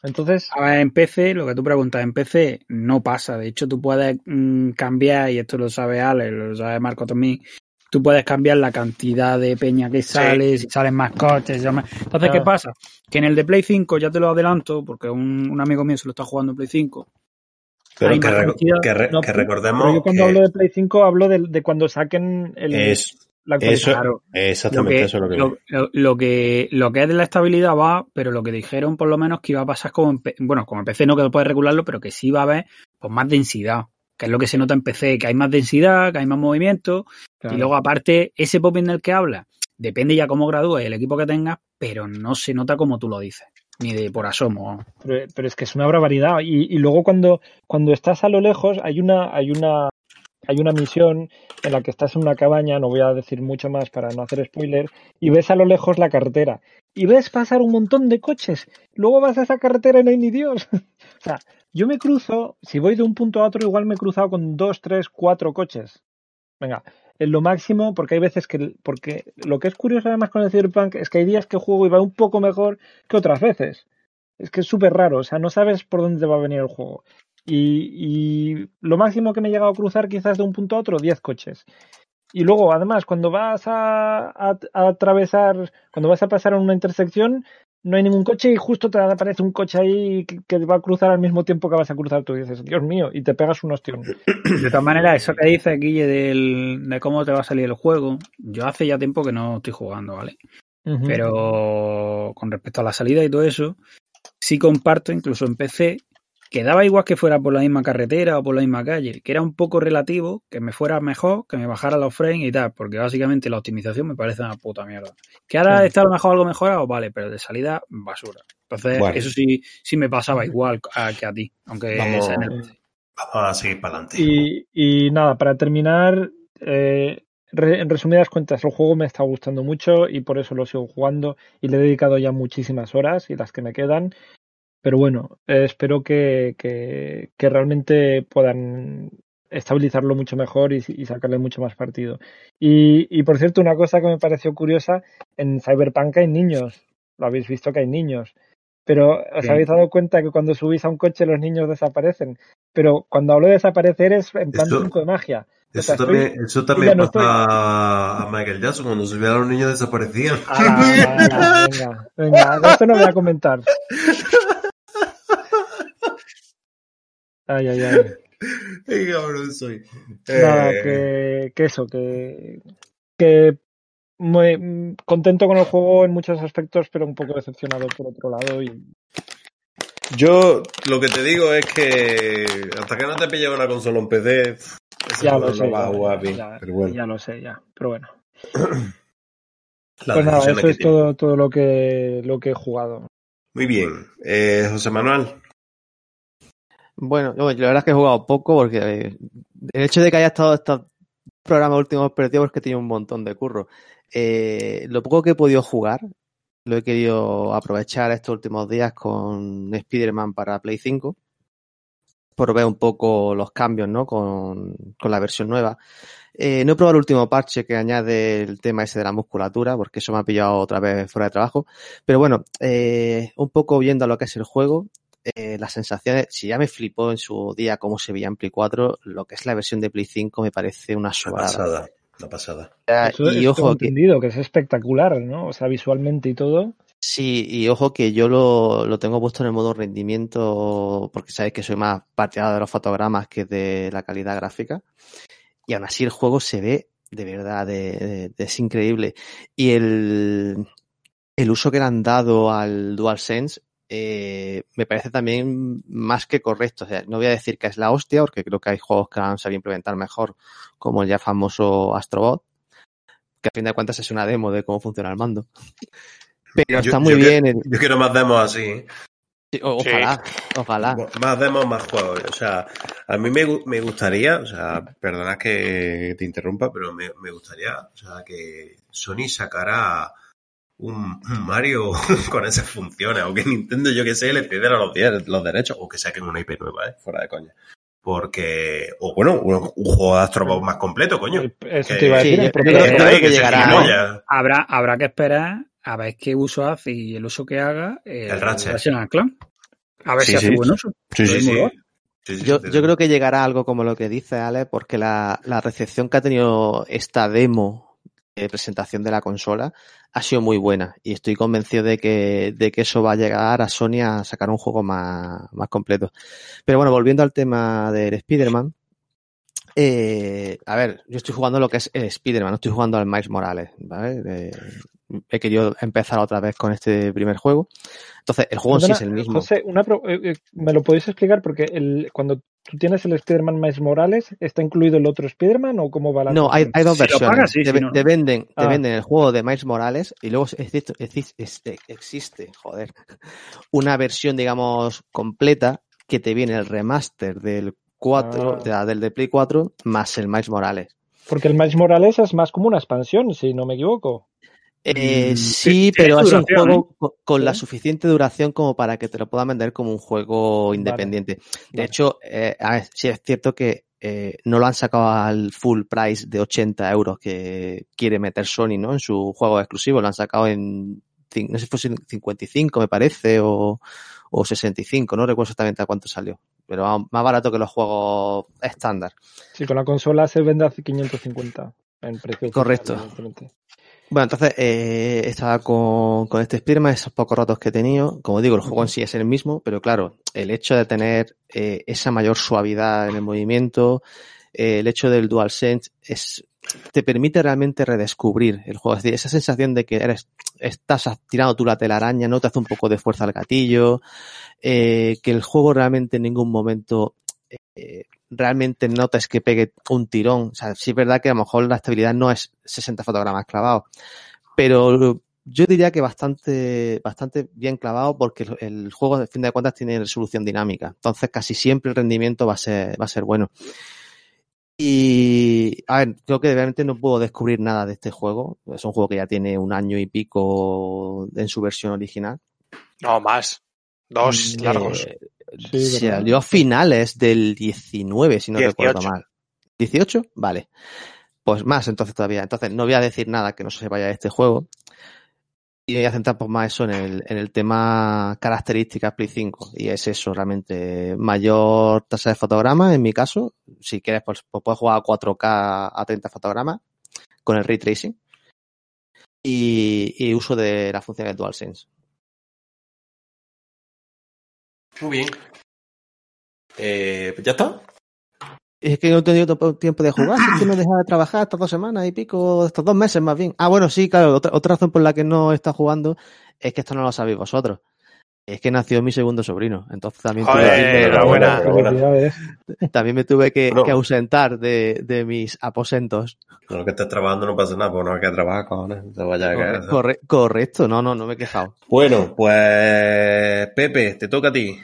Entonces, A ver, en PC, lo que tú preguntas, en PC no pasa. De hecho, tú puedes mm, cambiar, y esto lo sabe Ale, lo sabe Marco también, tú puedes cambiar la cantidad de peña que sale, si salen más coches. más- Entonces, ¿qué pasa? Que en el de Play 5, ya te lo adelanto, porque un, un amigo mío se lo está jugando en Play 5. Pero que, más re- cantidad. que re- no, que pero recordemos yo cuando que hablo de Play 5 hablo de, de cuando saquen el, es, la eso. Claro. exactamente lo que, eso es lo que lo, lo- lo que lo que es de la estabilidad va, pero lo que dijeron por lo menos que iba a pasar como bueno, como en PC no que puedes regularlo, pero que sí va a haber pues más densidad, que es lo que se nota en PC, que hay más densidad, que hay más movimiento, Claro. y luego aparte ese popping del que habla, depende ya cómo gradúes el equipo que tengas, pero no se nota como tú lo dices, ni de por asomo. Pero, pero es que es una barbaridad. Y, y luego cuando, cuando estás a lo lejos, hay una, hay una, hay una misión en la que estás en una cabaña, no voy a decir mucho más para no hacer spoiler, y ves a lo lejos la carretera. Y ves pasar un montón de coches. Luego vas a esa carretera y no hay ni Dios. o sea, yo me cruzo, si voy de un punto a otro, igual me he cruzado con dos, tres, cuatro coches. Venga, en lo máximo, porque hay veces que, porque lo que es curioso además con el Cyberpunk es que hay días que juego y va un poco mejor que otras veces. Es que es súper raro, o sea, no sabes por dónde va a venir el juego. Y, y lo máximo que me he llegado a cruzar quizás de un punto a otro, 10 coches. Y luego, además, cuando vas a, a- a atravesar, cuando vas a pasar en una intersección, no hay ningún coche y justo te aparece un coche ahí que, que va a cruzar al mismo tiempo que vas a cruzar tú. Y dices, Dios mío, y te pegas un ostión. De todas maneras, eso que dice Guille del, de cómo te va a salir el juego, yo hace ya tiempo que no estoy jugando, ¿vale? Pero con respecto a la salida y todo eso, sí comparto, incluso en PC, que daba igual que fuera por la misma carretera o por la misma calle, que era un poco relativo, que me fuera mejor, que me bajara los frames y tal, porque básicamente la optimización me parece una puta mierda. Que ahora Sí. está a lo mejor algo mejorado, vale, pero de salida, basura. Entonces, Bueno. eso sí, sí me pasaba igual a- que a ti, aunque Vamos. sea en el PC. Vamos a seguir para adelante. Y, y nada, para terminar, eh, re- en resumidas cuentas, el juego me está gustando mucho y por eso lo sigo jugando y le he dedicado ya muchísimas horas y las que me quedan. Pero bueno, eh, espero que, que, que realmente puedan estabilizarlo mucho mejor y, y sacarle mucho más partido. Y, y por cierto, una cosa que me pareció curiosa, en Cyberpunk hay niños, lo habéis visto que hay niños, pero os habéis dado cuenta que cuando subís a un coche los niños desaparecen. Pero cuando hablo de desaparecer es en plan Esto- truco de magia. O Eso estoy- también, eso también no pasa a Michael Jackson cuando subía a los niños desaparecían. Ah, venga, venga, de esto no voy a comentar. Ay, ay, ay. Qué cabrón soy. Nada, Eh, que, que eso, que, que muy contento con el juego en muchos aspectos, pero un poco decepcionado por otro lado. Y Yo lo que te digo es que hasta que no te pille una consola en PC, ya lo sé, no va a ya, jugar bien. ya- pero bueno, ya lo sé, ya. Pero bueno. Pues nada, eso es tiene. todo, todo lo que lo que he jugado. Muy bien. Eh, José Manuel, Bueno, la verdad es que he jugado poco porque eh, el hecho de que haya estado estos programas últimos perdidos es que tiene un montón de curro. Eh, lo poco que he podido jugar lo he querido aprovechar estos últimos días con Spider-Man para Play 5 por ver un poco los cambios ¿no? con, con la versión nueva. Eh, no he probado el último parche que añade el tema ese de la musculatura, porque eso me ha pillado otra vez fuera de trabajo. Pero bueno, eh, un poco viendo lo que es el juego, eh, las sensaciones, si ya me flipó en su día cómo se veía en Play 4, lo que es la versión de Play 5 me parece una sobrada. pasada. Una pasada. Eso, y ojo que, es espectacular, ¿no? O sea, visualmente y todo. Sí, y ojo que yo lo, lo tengo puesto en el modo rendimiento porque sabéis que soy más partidario de los fotogramas que de la calidad gráfica. Y aún así el juego se ve de verdad, de, de- de- es increíble. Y el, el uso que le han dado al DualSense eh, me parece también más que correcto. O sea, no voy a decir que es la hostia, porque creo que hay juegos que han sabido implementar mejor, como el ya famoso Astrobot, que a fin de cuentas es una demo de cómo funciona el mando. Pero Yo- está muy yo que- bien. el- Yo quiero más demos así. ¿eh? Sí, o- Sí. Ojalá, ojalá. Más demos, más juegos. O sea, a mí me, me gustaría, o sea, perdona que te interrumpa, pero me, me gustaría, o sea, que Sony sacara un, Mario con esas funciones, o que Nintendo, yo que sé, le pidiera los, los derechos, o que saquen una IP nueva, ¿eh? Fuera de coña. Porque, o bueno, un, un juego de Astrobot más completo, coño. Eso Que- te iba a Sí, decir. Que, llegará, gilipollas. Habrá, habrá que esperar a ver qué uso hace y el uso que haga el, El Ratchet. Clank. A ver Sí, si hace sí. buen uso. Sí, Lo sí, mismo sí. lo- Sí, sí, Yo, yo creo que llegará algo como lo que dice Ale, porque la, la recepción que ha tenido esta demo de presentación de la consola ha sido muy buena y estoy convencido de que, de que eso va a llegar a Sony a sacar un juego más, más completo. Pero bueno, volviendo al tema del Spider-Man, eh, a ver, yo estoy jugando lo que es el Spider-Man, no estoy jugando al Miles Morales, ¿vale? Eh, he querido empezar otra vez con este primer juego. Entonces, el juego en sí es el Perdona, mismo. José, una pro- eh, eh, ¿me lo podéis explicar? Porque el, cuando tú tienes el Spider-Man Miles Morales, ¿está incluido el otro Spider-Man o cómo va la No, hay, hay dos Si lo versiones. pagas, sí, te, si no, te venden, te Ah. venden el juego de Miles Morales y luego existe, existe, existe- joder, una versión, digamos, completa que te viene el remaster del 4, Ah. de la- del de Play 4 más el Miles Morales. Porque el Miles Morales es más como una expansión, si no me equivoco. Eh, Mm, sí, pero es un juego co- con la suficiente duración como para que te lo puedan vender como un juego Vale. independiente. De Vale. hecho, eh, a ver, sí es cierto que eh, no lo han sacado al full price de 80 euros que quiere meter Sony ¿no? en su juego exclusivo. Lo han sacado en, no sé si fue 55 me parece, o, o 65, no recuerdo exactamente a cuánto salió. Pero más barato que los juegos estándar. Sí, con la consola se vende a 550 en precio. Correcto. Bueno, entonces eh, estaba con, con este Spiderman, esos pocos ratos que he tenido. Como digo, el juego en sí es el mismo, pero claro, el hecho de tener eh, esa mayor suavidad en el movimiento, eh, el hecho del DualSense, es, te permite realmente redescubrir el juego. Es decir, esa sensación de que eres, estás tirando tú la telaraña, no te hace un poco de fuerza al gatillo, eh, que el juego realmente en ningún momento eh, realmente notas que pegue un tirón. O sea, sí es verdad que a lo mejor la estabilidad no es 60 fotogramas clavados, pero yo diría que bastante, bastante bien clavado porque el, el juego, a fin de cuentas, tiene resolución dinámica. Entonces, casi siempre el rendimiento va a ser, va a ser bueno. Y, a ver, creo que realmente no puedo descubrir nada de este juego. Es un juego que ya tiene un año y pico en su versión original. No, más. Dos Eh, largos. Sí, salió a finales del 19, si no 18. recuerdo mal. ¿18? Vale. Pues más entonces todavía. Entonces no voy a decir nada que no se vaya de este juego. Y voy a centrar pues más eso en el, en el tema características Play 5. Y es eso, realmente. Mayor tasa de fotogramas, en mi caso. Si quieres, pues, pues puedes jugar a 4K a 30 fotogramas con el ray tracing. Y, y uso de la función del DualSense. Muy bien. Eh, ¿Ya está? Es que no he tenido tiempo de jugar, es que no he dejado de trabajar estas dos semanas y pico, estos dos meses más bien. Ah, bueno, sí, claro, otra, otra razón por la que no he estado jugando es que esto no lo sabéis vosotros. Es que nació mi segundo sobrino, entonces también tuve, que, enhorabuena. Felicidades. también me tuve que, Bueno. que ausentar de, de mis aposentos. Con lo que estés trabajando no pasa nada, porque no hay que trabajar, cojones. Te vaya a. Corre- corre- correcto, no, no, no me he quejado. Bueno, pues Pepe, te toca a ti.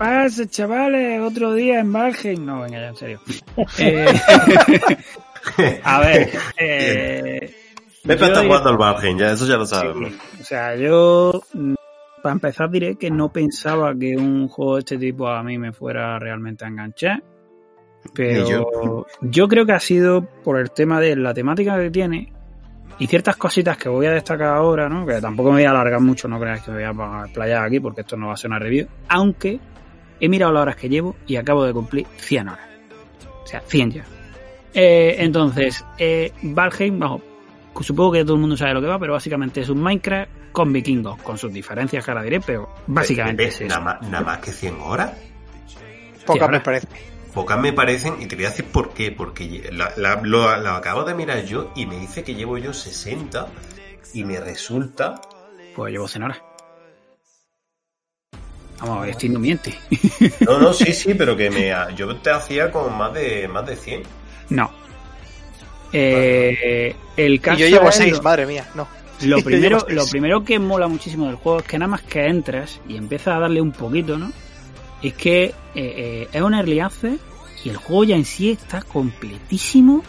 Pasa, chavales? Otro día en Valheim. No, venga, ya, en serio. Eh, a ver, eh, Pepe está jugando al Valheim, ya, eso ya lo sabemos. O sea, yo, mm, para empezar, diré que no pensaba que un juego de este tipo a mí me fuera realmente a enganchar. Pero yo. yo. creo que ha sido por el tema de la temática que tiene y ciertas cositas que voy a destacar ahora, ¿no? Que tampoco me voy a alargar mucho, no creáis que me voy a explayar aquí porque esto no va a ser una review. Aunque he mirado las horas que llevo y acabo de cumplir 100 horas. O sea, 100 ya. Eh, entonces, eh, Valheim, vamos, supongo que todo el mundo sabe lo que va, pero básicamente es un Minecraft con vikingos, con sus diferencias que ahora diré, pero básicamente ¿Ves? es eso. nada, más, nada más que 100 horas. Pocas me parece. Pocas me parecen, y te voy a decir por qué. Porque la- la- lo, lo acabo de mirar yo y me dice que llevo yo 60 y me resulta. Pues llevo 100 horas. Vamos a ver, estoy no miente. No, no, sí, sí, pero que me, yo te hacía con más de, más de 100. No. Eh, el Y caso yo llevo es seis, lo- madre mía, no. Lo primero, lo primero que mola muchísimo del juego es que nada más que entras y empiezas a darle un poquito, ¿no? Es que eh, eh, es un early access y el juego ya en sí está completísimo.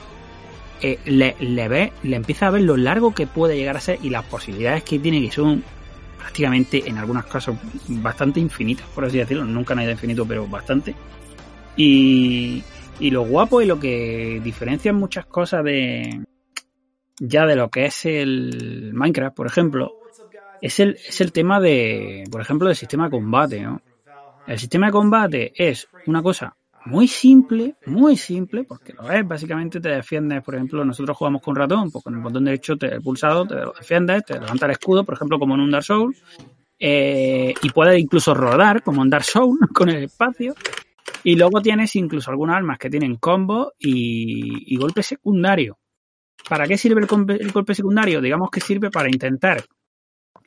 Eh, le, le ve, le empieza a ver lo largo que puede llegar a ser y las posibilidades que tiene, que son prácticamente en algunos casos bastante infinitas, por así decirlo. Nunca nada infinito, pero bastante. Y, y lo guapo y lo que diferencia muchas cosas de, ya de lo que es el Minecraft, por ejemplo, es el, es el tema de, por ejemplo, del sistema de combate. El sistema de combate es una cosa muy simple, muy simple, porque lo es, básicamente te defiendes, por ejemplo, nosotros jugamos con ratón, pues con el botón derecho te pulsado te lo defiendes, te levanta el escudo, por ejemplo, como en un Dark Souls, eh, y puedes incluso rodar, como en Dark Souls, con el espacio, y luego tienes incluso algunas armas que tienen combo y, y golpe secundario. ¿Para qué sirve el, golpe secundario? Digamos que sirve para intentar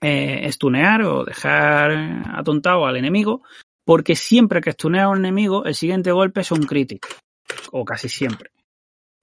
eh, stunear o dejar atontado al enemigo, porque siempre que stunea a un enemigo, el siguiente golpe es un crítico, o casi siempre.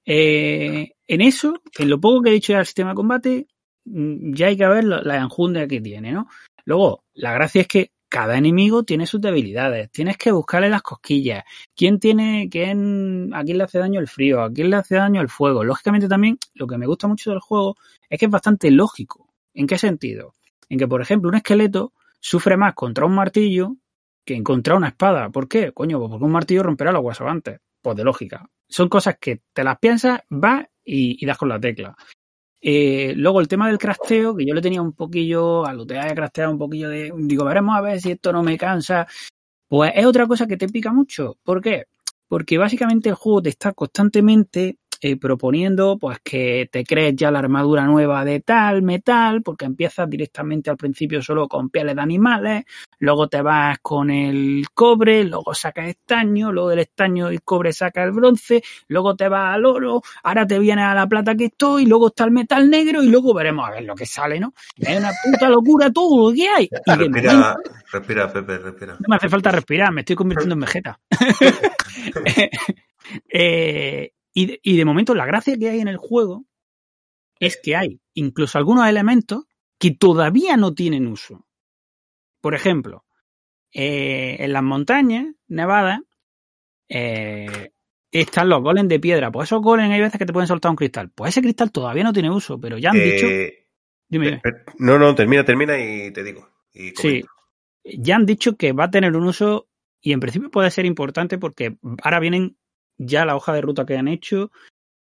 Eh, en eso, en lo poco que he dicho ya del sistema de combate, mm, ya hay que ver la enjundia que tiene, ¿no? Luego, la gracia es que cada enemigo tiene sus debilidades, tienes que buscarle las cosquillas, quién tiene, quién, a quién le hace daño el frío, a quién le hace daño el fuego. Lógicamente también, lo que me gusta mucho del juego es que es bastante lógico. ¿En qué sentido? En que, por ejemplo, un esqueleto sufre más contra un martillo que contra una espada. ¿Por qué? Coño, pues porque un martillo romperá los huesos antes. Pues de lógica. Son cosas que te las piensas, vas y, das con la tecla. Eh, luego el tema del crafteo, que yo le tenía un poquillo, a lootear y a craftear un poquillo de, digo, veremos a ver si esto no me cansa. Pues es otra cosa que te pica mucho. ¿Por qué? Porque básicamente el juego te está constantemente eh, proponiendo pues que te crees ya la armadura nueva de tal metal, porque empiezas directamente al principio solo con pieles de animales, luego te vas con el cobre, luego sacas estaño, luego del estaño y cobre saca el bronce, luego te vas al oro, ahora te vienes a la plata que estoy, luego está el metal negro y luego veremos a ver lo que sale, ¿no? Es una puta locura todo lo que hay. Y de momento- Respira, respira, Pepe, respira. no me hace falta respirar, me estoy convirtiendo en vegeta. Eh, y, de, y de momento la gracia que hay en el juego es que hay incluso algunos elementos que todavía no tienen uso. Por ejemplo, eh, en las montañas nevadas eh, están los golems de piedra. Pues esos golems hay veces que te pueden soltar un cristal. Pues ese cristal todavía no tiene uso, pero ya han dicho... Eh, Dime, dime. no, no, termina, termina y te digo. Y Sí, ya han dicho que va a tener un uso y en principio puede ser importante porque ahora vienen ya la hoja de ruta que han hecho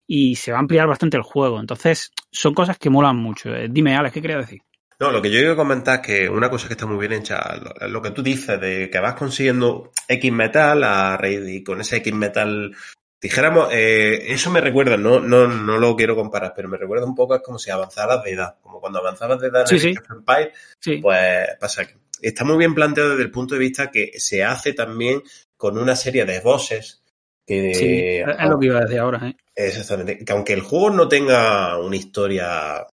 y se va a ampliar bastante el juego. Entonces, son cosas que molan mucho. Eh, Dime, Alex, ¿qué querías decir? No, lo que yo quiero comentar es que una cosa que está muy bien hecha, lo, lo que tú dices de que vas consiguiendo X metal a raíz y con ese X metal, dijéramos, eh, eso me recuerda, no, no, no lo quiero comparar, pero me recuerda un poco es como si avanzaras de edad, como cuando avanzabas de edad en Sí, el sí. Pues pasa que está muy bien planteado desde el punto de vista que se hace también con una serie de bosses que sí, es lo que iba a decir ahora. ¿eh? Exactamente. Que aunque el juego no tenga una historia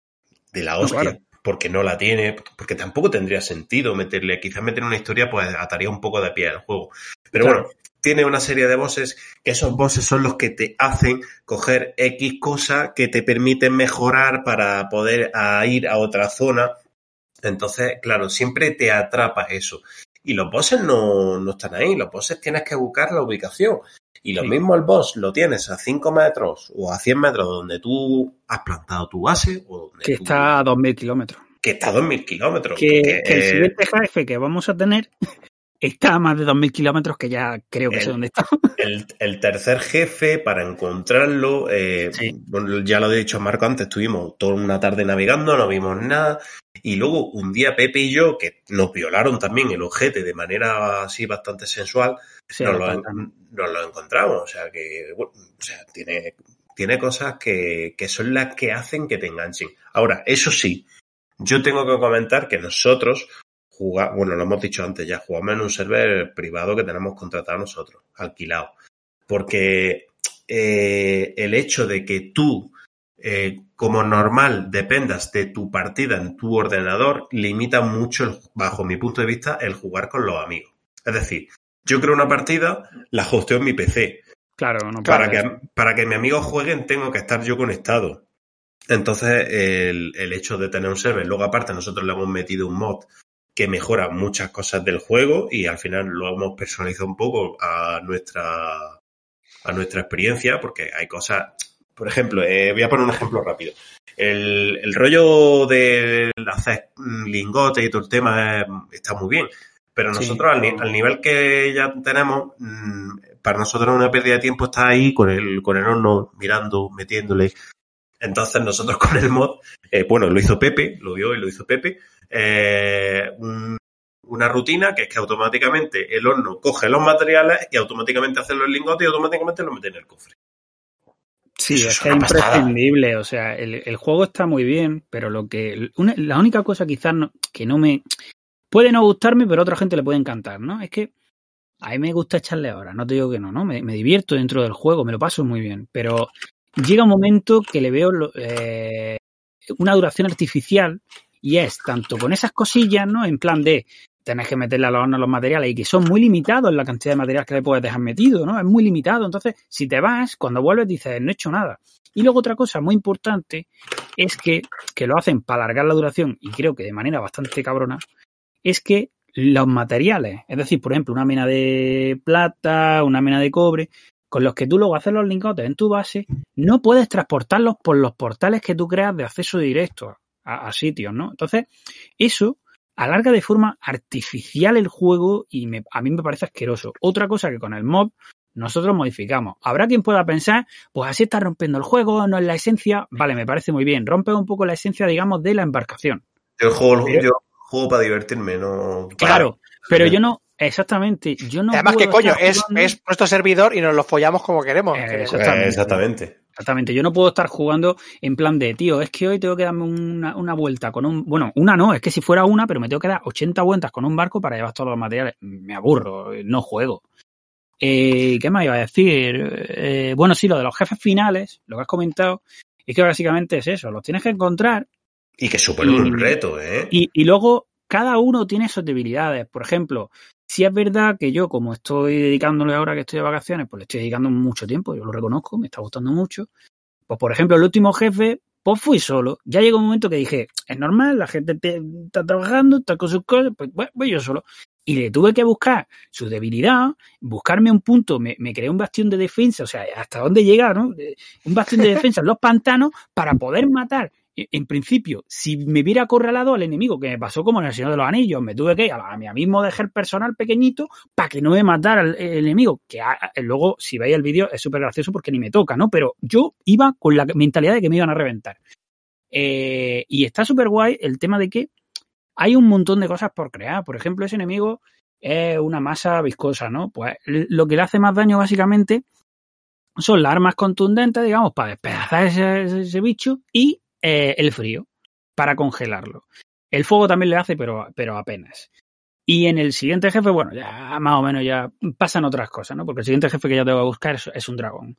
de la hostia, claro. porque no la tiene, porque tampoco tendría sentido meterle, quizás meter una historia, pues ataría un poco de pie al juego. Pero Claro. bueno, tiene una serie de bosses, que esos bosses son los que te hacen coger X cosa que te permiten mejorar para poder a ir a otra zona. Entonces, claro, siempre te atrapa eso. Y los bosses no, no están ahí, los bosses tienes que buscar la ubicación. Y lo Sí. mismo el boss lo tienes a 5 metros o a 100 metros donde tú has plantado tu base o donde Que tú- está a 2.000 kilómetros. que está a 2.000 kilómetros. Que, el eh, siguiente jefe que vamos a tener está a más de 2.000 kilómetros, que ya creo que El- sé dónde está. el, el tercer jefe, para encontrarlo, eh, Sí. ya lo he dicho a Marco antes, estuvimos toda una tarde navegando, no vimos nada. Y luego un día Pepe y yo, que nos violaron también el ojete de manera así bastante sensual, Sí, nos, lo, bastante. nos lo encontramos. O sea que, bueno, o sea, tiene tiene cosas que, que son las que hacen que te enganchen. Ahora, eso sí, yo tengo que comentar que nosotros jugamos, bueno, lo hemos dicho antes ya, jugamos en un server privado que tenemos contratado nosotros, alquilado. Porque eh, el hecho de que tú, eh, como normal, dependas de tu partida en tu ordenador, limita mucho, el- bajo mi punto de vista, el jugar con los amigos. Es decir, yo creo una partida, la hosteo en mi PC. Claro, no Para que, para que mis amigos jueguen tengo que estar yo conectado. Entonces, el, el hecho de tener un server, luego aparte nosotros le hemos metido un mod que mejora muchas cosas del juego y al final lo hemos personalizado un poco a nuestra, a nuestra experiencia, porque hay cosas, por ejemplo, eh, voy a poner un ejemplo rápido. El, el rollo de hacer lingotes y todo el tema está muy bien, pero Sí. nosotros al, al nivel que ya tenemos, mm, para nosotros una pérdida de tiempo estar ahí con el, con el horno mirando, metiéndole. Entonces nosotros con el mod, eh, bueno, lo hizo Pepe, lo vio y lo hizo Pepe, eh, un- una rutina que es que automáticamente el horno coge los materiales y automáticamente hace los lingotes y automáticamente los mete en el cofre. Sí, Eso es es que es una pasada. imprescindible. O sea, el, el juego está muy bien, pero lo que. una- la única cosa quizás no- que no me. Puede no gustarme, pero a otra gente le puede encantar, ¿no? Es que a mí me gusta echarle horas, no te digo que no, ¿no? Me, me divierto dentro del juego, me lo paso muy bien, pero llega un momento que le veo lo- eh, una duración artificial y es tanto con esas cosillas, ¿no? En plan de tenés que meterle a los hornos los materiales y que son muy limitados la cantidad de materiales que le puedes dejar metido, ¿no? Es muy limitado. Entonces, si te vas, cuando vuelves dices, no he hecho nada. Y luego otra cosa muy importante es que, que lo hacen para alargar la duración y creo que de manera bastante cabrona, es que los materiales, es decir, por ejemplo, una mina de plata, una mina de cobre, con los que tú luego haces los lingotes en tu base, no puedes transportarlos por los portales que tú creas de acceso directo a, a sitios, ¿no? Entonces, eso alarga de forma artificial el juego y me- a mí me parece asqueroso. Otra cosa que con el mob nosotros modificamos. Habrá quien pueda pensar, pues así está rompiendo el juego, no es la esencia. Vale, me parece muy bien. Rompe un poco la esencia, digamos, de la embarcación. Yo juego, Pero- yo juego para divertirme, no para- Claro, pero yo no, exactamente, yo no. Además que coño, es, jugando- es nuestro servidor y nos lo follamos como queremos. Eh. Eh, exactamente. Exactamente. Yo no puedo estar jugando en plan de, tío, es que hoy tengo que darme una, una vuelta con un... Bueno, una no, es que si fuera una, pero me tengo que dar 80 vueltas con un barco para llevar todos los materiales. Me aburro, no juego. Eh, ¿Qué más iba a decir? Eh, bueno, sí, lo de los jefes finales, lo que has comentado, es que básicamente es eso, los tienes que encontrar Y que supone un reto, ¿eh? y, y luego cada uno tiene sus debilidades. Por ejemplo, si es verdad que yo, como estoy dedicándole ahora que estoy de vacaciones, pues le estoy dedicando mucho tiempo, yo lo reconozco, me está gustando mucho. Pues por ejemplo, el último jefe, pues fui solo. Ya llegó un momento que dije, es normal, la gente te- está trabajando, está con sus cosas, pues bueno, voy yo solo. Y le tuve que buscar su debilidad, buscarme un punto, me, me creé un bastión de defensa, o sea, hasta dónde llega, ¿no? De- Un bastión de defensa en los pantanos para poder matar en principio, si me hubiera acorralado al enemigo, que me pasó como en el Señor de los Anillos, me tuve que ir a, mi mismo dejar personal pequeñito para que no me matara el, enemigo. Que a- a- luego, si veis el vídeo, es súper gracioso porque ni me toca, ¿no? Pero yo iba con la mentalidad de que me iban a reventar. Eh, y está súper guay el tema de que hay un montón de cosas por crear. Por ejemplo, ese enemigo es una masa viscosa, ¿no? Pues lo que le hace más daño básicamente son las armas contundentes, digamos, para despedazar ese bicho y eh, el frío, para congelarlo. El fuego también le hace, pero, pero apenas. Y en el siguiente jefe, bueno, ya más o menos ya pasan otras cosas, ¿no? Porque el siguiente jefe que ya tengo que buscar es, un dragón.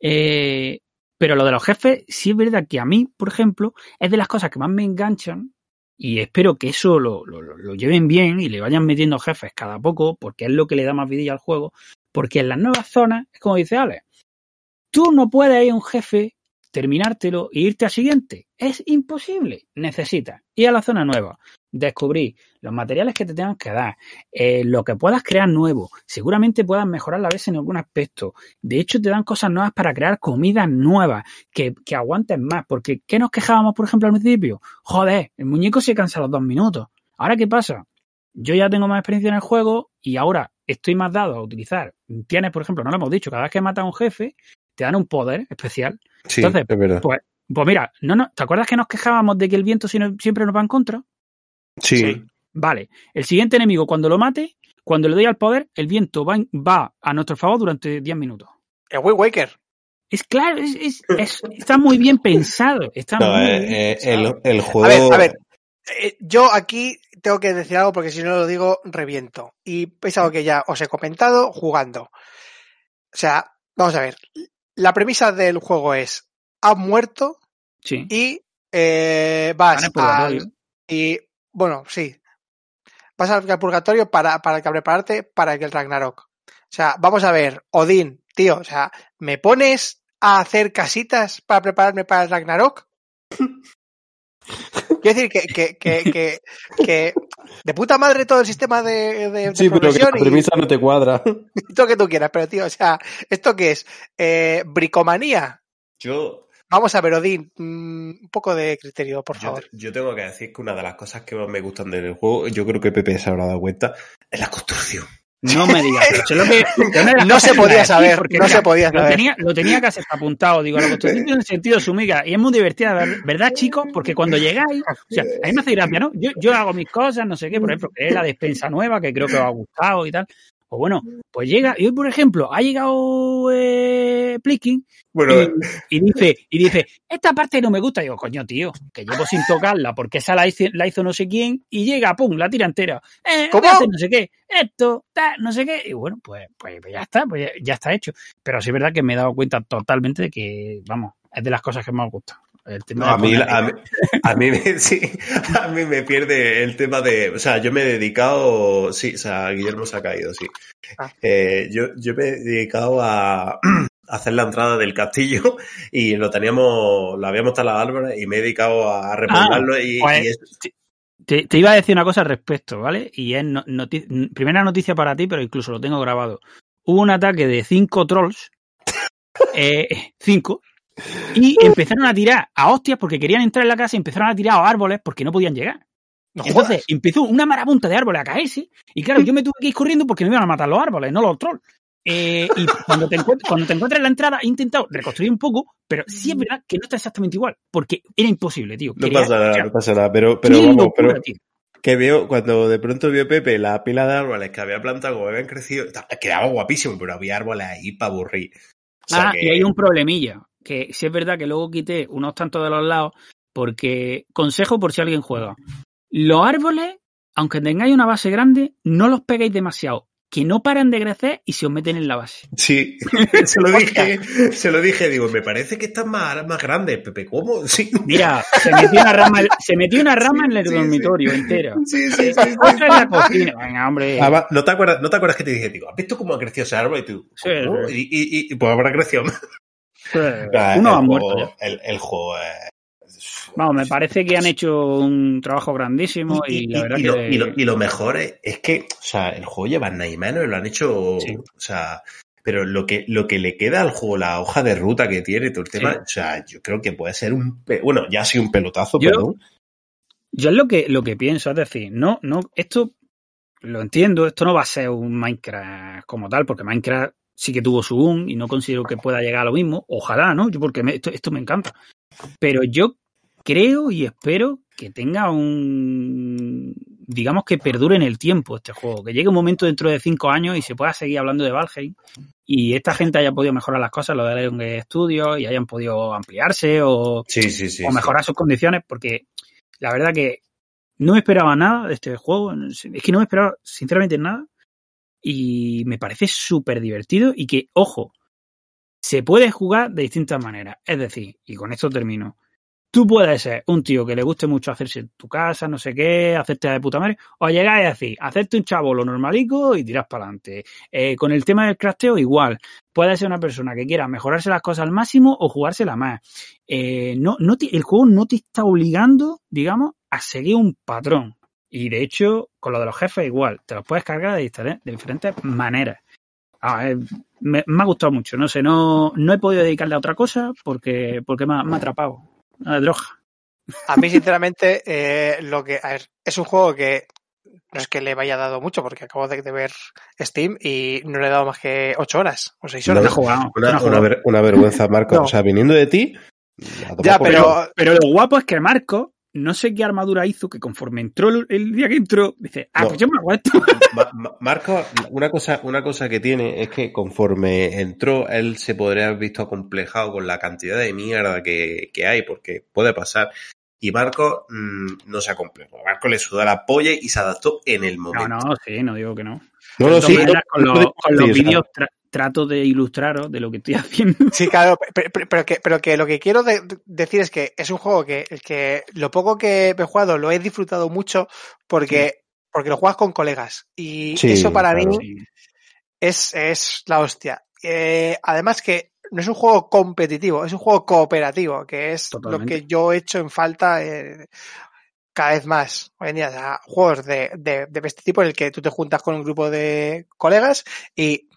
Eh, pero lo de los jefes, sí es verdad que a mí, por ejemplo, es de las cosas que más me enganchan y espero que eso lo, lo- lo- lleven bien y le vayan metiendo jefes cada poco, porque es lo que le da más vidilla al juego. Porque en las nuevas zonas, es como dice Alex, tú no puedes ir a un jefe, terminártelo e irte al siguiente. Es imposible. Necesitas ir a la zona nueva, descubrir los materiales que te tengan que dar, eh, lo que puedas crear nuevo. Seguramente puedas mejorar la vez en algún aspecto. De hecho, te dan cosas nuevas para crear comidas nuevas que, que aguanten más. Porque, ¿qué nos quejábamos, por ejemplo, al principio? Joder, el muñeco se cansa a los dos minutos. ¿Ahora qué pasa? Yo ya tengo más experiencia en el juego y ahora estoy más dado a utilizar. Tienes, por ejemplo, no lo hemos dicho, cada vez que matas a un jefe, te dan un poder especial. Sí, Entonces, es verdad. Pues, pues mira, no, no, ¿te acuerdas que nos quejábamos de que el viento siempre nos va en contra? Sí, sí. Vale, el siguiente enemigo, cuando lo mate, cuando le doy al poder, el viento va, va a nuestro favor durante 10 minutos. El Wind Waker. Es claro, es, es- es- está muy bien pensado. Está No, muy eh, bien eh, pensado. el, el juego. A ver, a ver. Eh, yo aquí tengo que decir algo porque si no lo digo, reviento. Y es algo que ya os he comentado jugando. O sea, vamos a ver. La premisa del juego es: has muerto Sí. y eh, vas al. Y bueno, sí. Vas al purgatorio para, para que prepararte para que el Ragnarok. O sea, vamos a ver, Odín, tío, o sea, ¿me pones a hacer casitas para prepararme para el Ragnarok? Quiero decir que, que, que, que, que de puta madre todo el sistema de, de, de Sí, pero que la y premisa no te cuadra. todo lo que tú quieras, pero tío, o sea, ¿esto qué es? Eh, ¿Bricomanía? Yo, Vamos a ver, Odín, mm, un poco de criterio, por yo, favor. yo tengo que decir que una de las cosas que más me gustan del juego, yo creo que Pepe se habrá dado cuenta, es la construcción. No me digas. lo que- No se podía saber, porque, no mira, se podía Lo saber. tenía, lo tenía casi apuntado. Digo, la construcción tiene sentido su miga. Y es muy divertida, ver- ¿verdad, chicos? Porque cuando llegáis, o sea, a mí me hace gracia, ¿no? Yo, yo hago mis cosas, no sé qué, por ejemplo, es la despensa nueva, que creo que os ha gustado y tal. Pues bueno, pues llega, y hoy, por ejemplo, ha llegado eh, Pliskin Bueno, y, y dice, y dice, esta parte no me gusta. Y digo, coño, tío, que llevo sin tocarla porque esa la hizo, la hizo no sé quién y llega, pum, la tira entera. Eh, ¿Cómo? hace no sé qué, esto, tal, no sé qué. Y bueno, pues, pues ya está, pues ya, ya está hecho. Pero sí es verdad que me he dado cuenta totalmente de que, vamos, es de las cosas que más me gusta. El tema No, a mí, a, mí, a, mí me, sí, a mí me pierde el tema de. O sea, yo me he dedicado. Sí, o sea, Guillermo se ha caído, sí. Ah. Eh, yo, yo me he dedicado a, hacer la entrada del castillo y lo teníamos. Lo habíamos talado árboles y me he dedicado a y, pues- y es- Te, te iba a decir una cosa al respecto, ¿vale? Y es primera noticia para ti, pero incluso lo tengo grabado. Hubo un ataque de cinco trolls, eh, cinco, y empezaron a tirar a hostias porque querían entrar en la casa y empezaron a tirar a árboles porque no podían llegar. No Entonces jodas. empezó una marabunta de árboles a caerse y claro, yo me tuve que ir corriendo porque me iban a matar los árboles, no los trolls. Eh, y cuando te, cuando te encuentras en la entrada he intentado reconstruir un poco, pero sí es verdad que no está exactamente igual, porque era imposible, tío. no pasa nada, no pasa nada. Pero, pero vamos, locura, pero tío. que veo, cuando de pronto vio Pepe la pila de árboles que había plantado, como habían crecido, quedaba guapísimo, pero había árboles ahí para aburrir. O sea Ah, que- y hay un problemilla, que sí es verdad que luego quité unos tantos de los lados, porque consejo por si alguien juega. Los árboles, aunque tengáis una base grande, no los peguéis demasiado, que no paran de crecer y se os meten en la base. Sí, se lo dije, se lo dije, digo, me parece que están más, más grandes, Pepe, ¿cómo? Sí. Mira, se metió una rama, se metió una rama en el Sí, dormitorio entera. Sí, sí, sí. Otra en la cocina. Venga, hombre. Además, ¿no te acuerdas, no te acuerdas que te dije, digo, ¿has visto cómo ha crecido ese árbol? Y tú. Y, y, y, pues habrá crecido más. Uno ha muerto ya. el, el juego es... Vamos, me parece que han hecho un trabajo grandísimo y, la verdad y que... lo, y lo- y lo mejor es, es que, o sea, el juego lleva nada y menos lo han hecho, Sí. o sea, pero lo que, lo que le queda al juego, la hoja de ruta que tiene, todo el tema, Sí. o sea, yo creo que puede ser un, bueno, ya ha sido un pelotazo, Yo- perdón. Yo es lo que, lo que pienso, es decir, no, no, esto lo entiendo, esto no va a ser un Minecraft como tal, porque Minecraft sí que tuvo su boom y no considero que pueda llegar a lo mismo. Ojalá, ¿no? Yo porque me- esto, esto me encanta. Pero yo creo y espero que tenga un digamos que perdure en el tiempo este juego, que llegue un momento dentro de cinco años y se pueda seguir hablando de Valheim y esta gente haya podido mejorar las cosas, lo de Leon Studios y hayan podido ampliarse o, Sí, sí, sí. o mejorar sus condiciones, porque la verdad que no me esperaba nada de este juego. Es que no me esperaba, sinceramente, nada. Y me parece súper divertido y que, ojo, se puede jugar de distintas maneras. Es decir, y con esto termino. Tú puedes ser un tío que le guste mucho hacerse tu casa, no sé qué, hacerte de puta madre, o llegar y decir, hacerte un chavo lo normalico y tiras para adelante. Eh, con el tema del crafteo, igual. Puedes ser una persona que quiera mejorarse las cosas al máximo o jugársela más. Eh, no, no te- el juego no te está obligando, digamos, a seguir un patrón. Y de hecho, con lo de los jefes igual, te los puedes cargar de, diferen- de diferentes maneras. Ah, eh, me, me ha gustado mucho, no sé, no, no he podido dedicarle a otra cosa porque, porque me, ha, me ha atrapado. Una droga. A mí, sinceramente, eh, lo que. A ver, es un juego que no es que le vaya dado mucho, porque acabo de, de ver Steam y no le he dado más que 8 horas o 6 No, horas. No jugado, no Una, ver- una vergüenza, Marco. No. O sea, viniendo de ti. a Ya, pero-. Pero lo guapo es que Marco no sé qué armadura hizo que conforme entró el, el día que entró, dice, ah, No. pues yo me hago esto. Ma- Ma- Marco, una cosa, una cosa que tiene es que conforme entró, él se podría haber visto acomplejado con la cantidad de mierda que, que hay, porque puede pasar. Y Marco mm, no se acomplejó. Marco le sudó la polla y se adaptó en el No, momento. no, sí, no digo que no. No, no, sí, con, no, los, no, con vídeos trato de ilustraros de lo que estoy haciendo. Sí, claro, pe- pe- pero que, pero que lo que quiero de- decir es que es un juego que, el que lo poco que he jugado lo he disfrutado mucho porque, porque lo juegas con colegas. Y Sí, eso para claro. mí es, es la hostia. Eh, además que no es un juego competitivo, es un juego cooperativo, que es Totalmente. lo que yo he hecho en falta eh, cada vez más hoy en día. O sea, juegos de, de, de este tipo en el que tú te juntas con un grupo de colegas y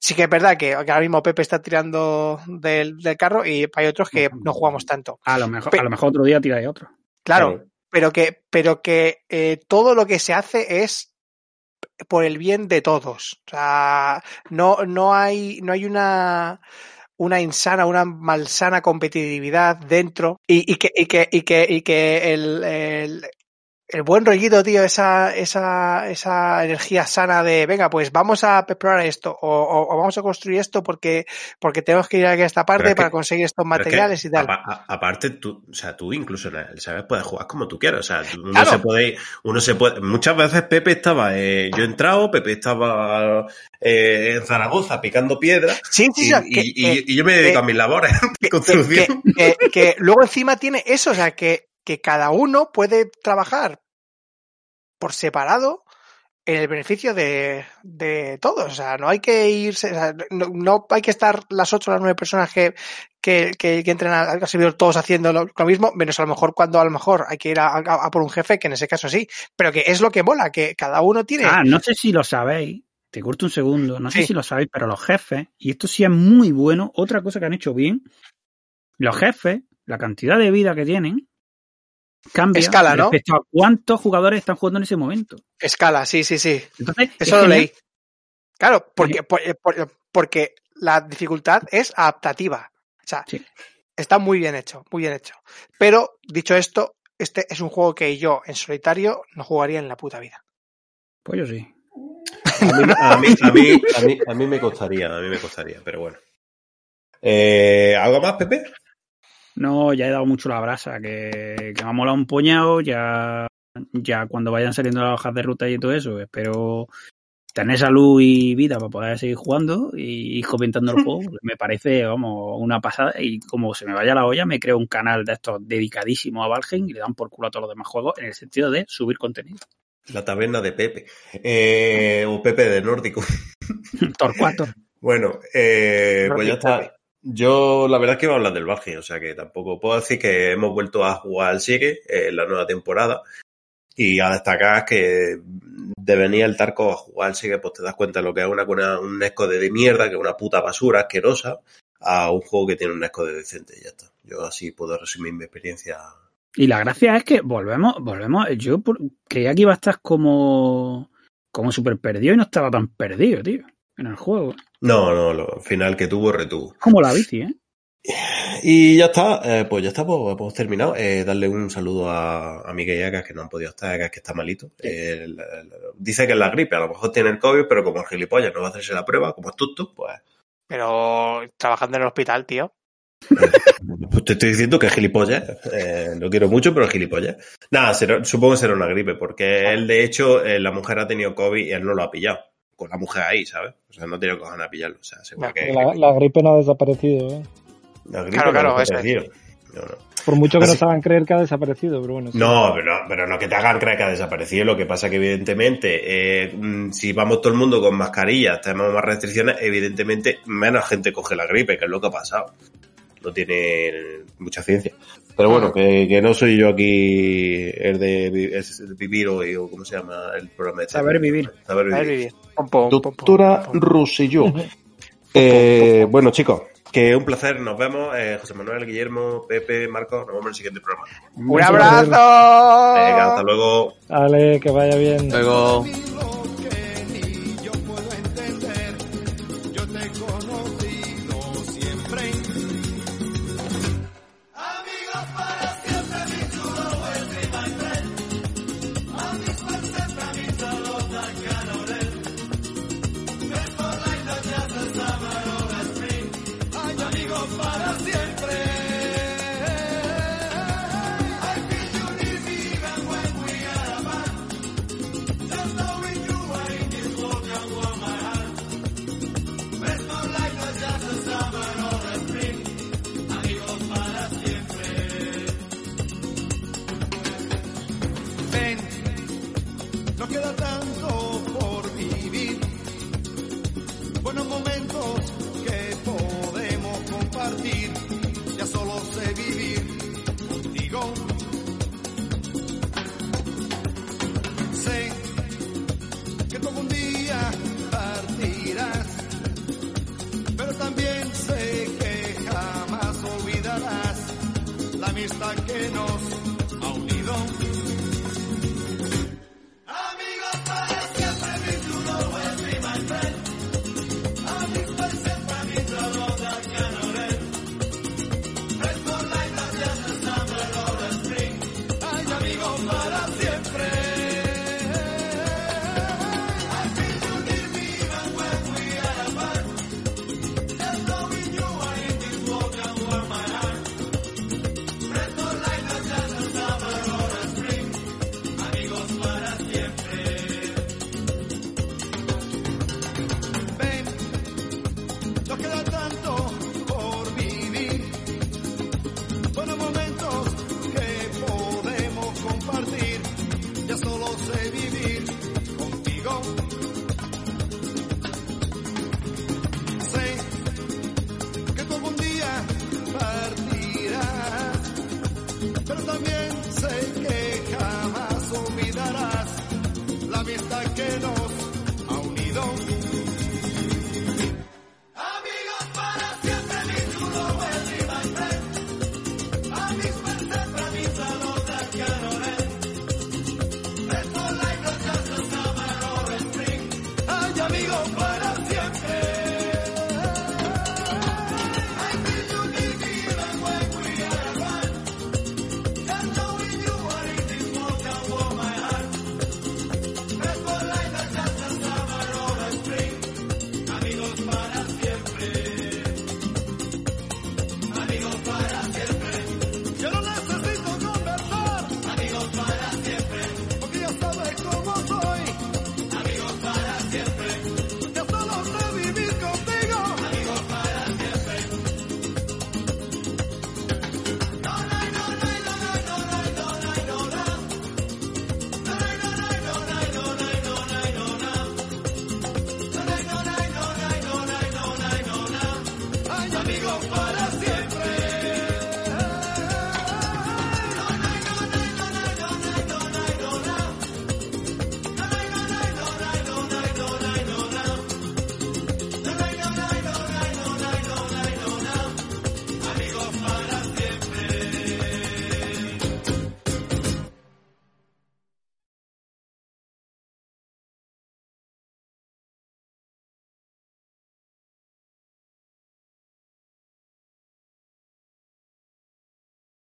sí que es verdad que, ahora mismo Pepe está tirando del, del carro y hay otros que no jugamos tanto. A lo mejor, Pe- a lo mejor otro día tiráis otro. Claro, pero que, pero que eh, todo lo que se hace es por el bien de todos. O sea, no, no hay, no hay una, una insana, una malsana competitividad dentro y, y que, y que, y que, y que el, el, el buen rollito, tío, esa, esa, esa energía sana de, venga, pues vamos a explorar esto o, o- o vamos a construir esto porque, porque tenemos que ir a esta parte que- para conseguir estos materiales y tal. aparte, tú, o sea, tú incluso en el ¿sabes? puedes jugar como tú quieras. O sea, uno Claro. se puede, uno se puede. Muchas veces Pepe estaba, eh, yo he entrado, Pepe estaba eh, en Zaragoza picando piedra Sí, sí, y, sí, y- que- y- que- y yo me dedico a mis labores de que, construcción. que luego encima tiene eso, o sea, que, que cada uno puede trabajar por separado en el beneficio de, de todos. O sea, no hay que irse, o sea, no, no hay que estar las ocho o las nueve personas que, que, que, que entren al servidor todos haciendo lo, lo mismo, menos a lo mejor cuando a lo mejor hay que ir a, a- a por un jefe, que en ese caso sí, pero que es lo que mola, que cada uno tiene. Ah, no sé si lo sabéis. Te corto un segundo. No sé si lo sabéis, pero los jefes, y esto sí es muy bueno, otra cosa que han hecho bien, los jefes, la cantidad de vida que tienen, cambia Escala, ¿no? respecto a cuántos jugadores están jugando en ese momento. Escala, sí, sí, sí. Entonces, es Eso lo genial. leí. Claro, porque, por- eh, por- porque la dificultad es adaptativa. O sea, Sí. está muy bien hecho, muy bien hecho. Pero, dicho esto, este es un juego que yo en solitario no jugaría en la puta vida. Pues yo sí. A mí, a, mí, a, mí, a, mí, a mí me costaría, a mí me costaría, pero bueno. Eh, ¿Algo más, Pepe? No, ya he dado mucho la brasa, que, que me ha molado un puñado, ya, ya cuando vayan saliendo las hojas de ruta y todo eso, espero tener salud y vida para poder seguir jugando y ir comentando el juego. Me parece, vamos, una pasada y como se me vaya la olla, me creo un canal de estos dedicadísimo a Valheim y le dan por culo a todos los demás juegos en el sentido de subir contenido. La taberna de Pepe. Eh, o Pepe de Nórdico. Torcuato. Bueno, eh, pues ya está. Yo la verdad es que iba a hablar del Valheim, o sea que tampoco puedo decir que hemos vuelto a jugar al Sigue en la nueva temporada. Y a destacar que de venir el Tarco a jugar al Sigue, pues te das cuenta de lo que es una, una- un Nesco de, mierda, que es una puta basura asquerosa, a un juego que tiene un Nesco de decente y ya está. Yo así puedo resumir mi experiencia. Y la gracia es que volvemos, volvemos. Yo por- creía que iba a estar como, como súper perdido y no estaba tan perdido, tío, en el juego. No, no, lo final que tuvo, retuvo. Como la bici, ¿eh? Y ya está, eh, pues ya está, pues hemos terminado. Eh, darle un saludo a, a Miguel Yagas, que no han podido estar, Yagas, que está malito. Eh, dice que es la gripe, a lo mejor tiene el COVID, pero como el gilipollas no va a hacerse la prueba, como es tuto, pues, Pero trabajando en el hospital, tío. pues te estoy diciendo que es gilipollas. Eh, lo quiero mucho, pero es gilipollas. Nada, será- supongo que será una gripe, porque él, de hecho, eh, la mujer ha tenido COVID y él no lo ha pillado. Con la mujer ahí, ¿sabes? O sea, no tiene cojones a pillarlo. O sea, No, que La, la gripe no ha desaparecido, ¿eh? la gripe Claro, no claro, ha es. desaparecido. No, no. Por mucho que Así- nos hagan creer que ha desaparecido, pero bueno. sí. No, pero, pero no que te hagan creer que ha desaparecido. Lo que pasa que, evidentemente, eh, mm, si vamos todo el mundo con mascarillas, tenemos más restricciones, evidentemente menos gente coge la gripe, que es lo que ha pasado. No tiene mucha ciencia. Pero bueno, que, que no soy yo aquí el de el vivir hoy, o cómo se llama el programa. este. Saber vivir. Saber vivir. Pom, pom, Doctora pom. Rosselló. Eh, bueno, chicos, que un placer. Nos vemos. Eh, José Manuel, Guillermo, Pepe, Marco. Nos vemos en el siguiente programa. ¡Un abrazo! Venga, hasta luego. Dale, que vaya bien. Luego.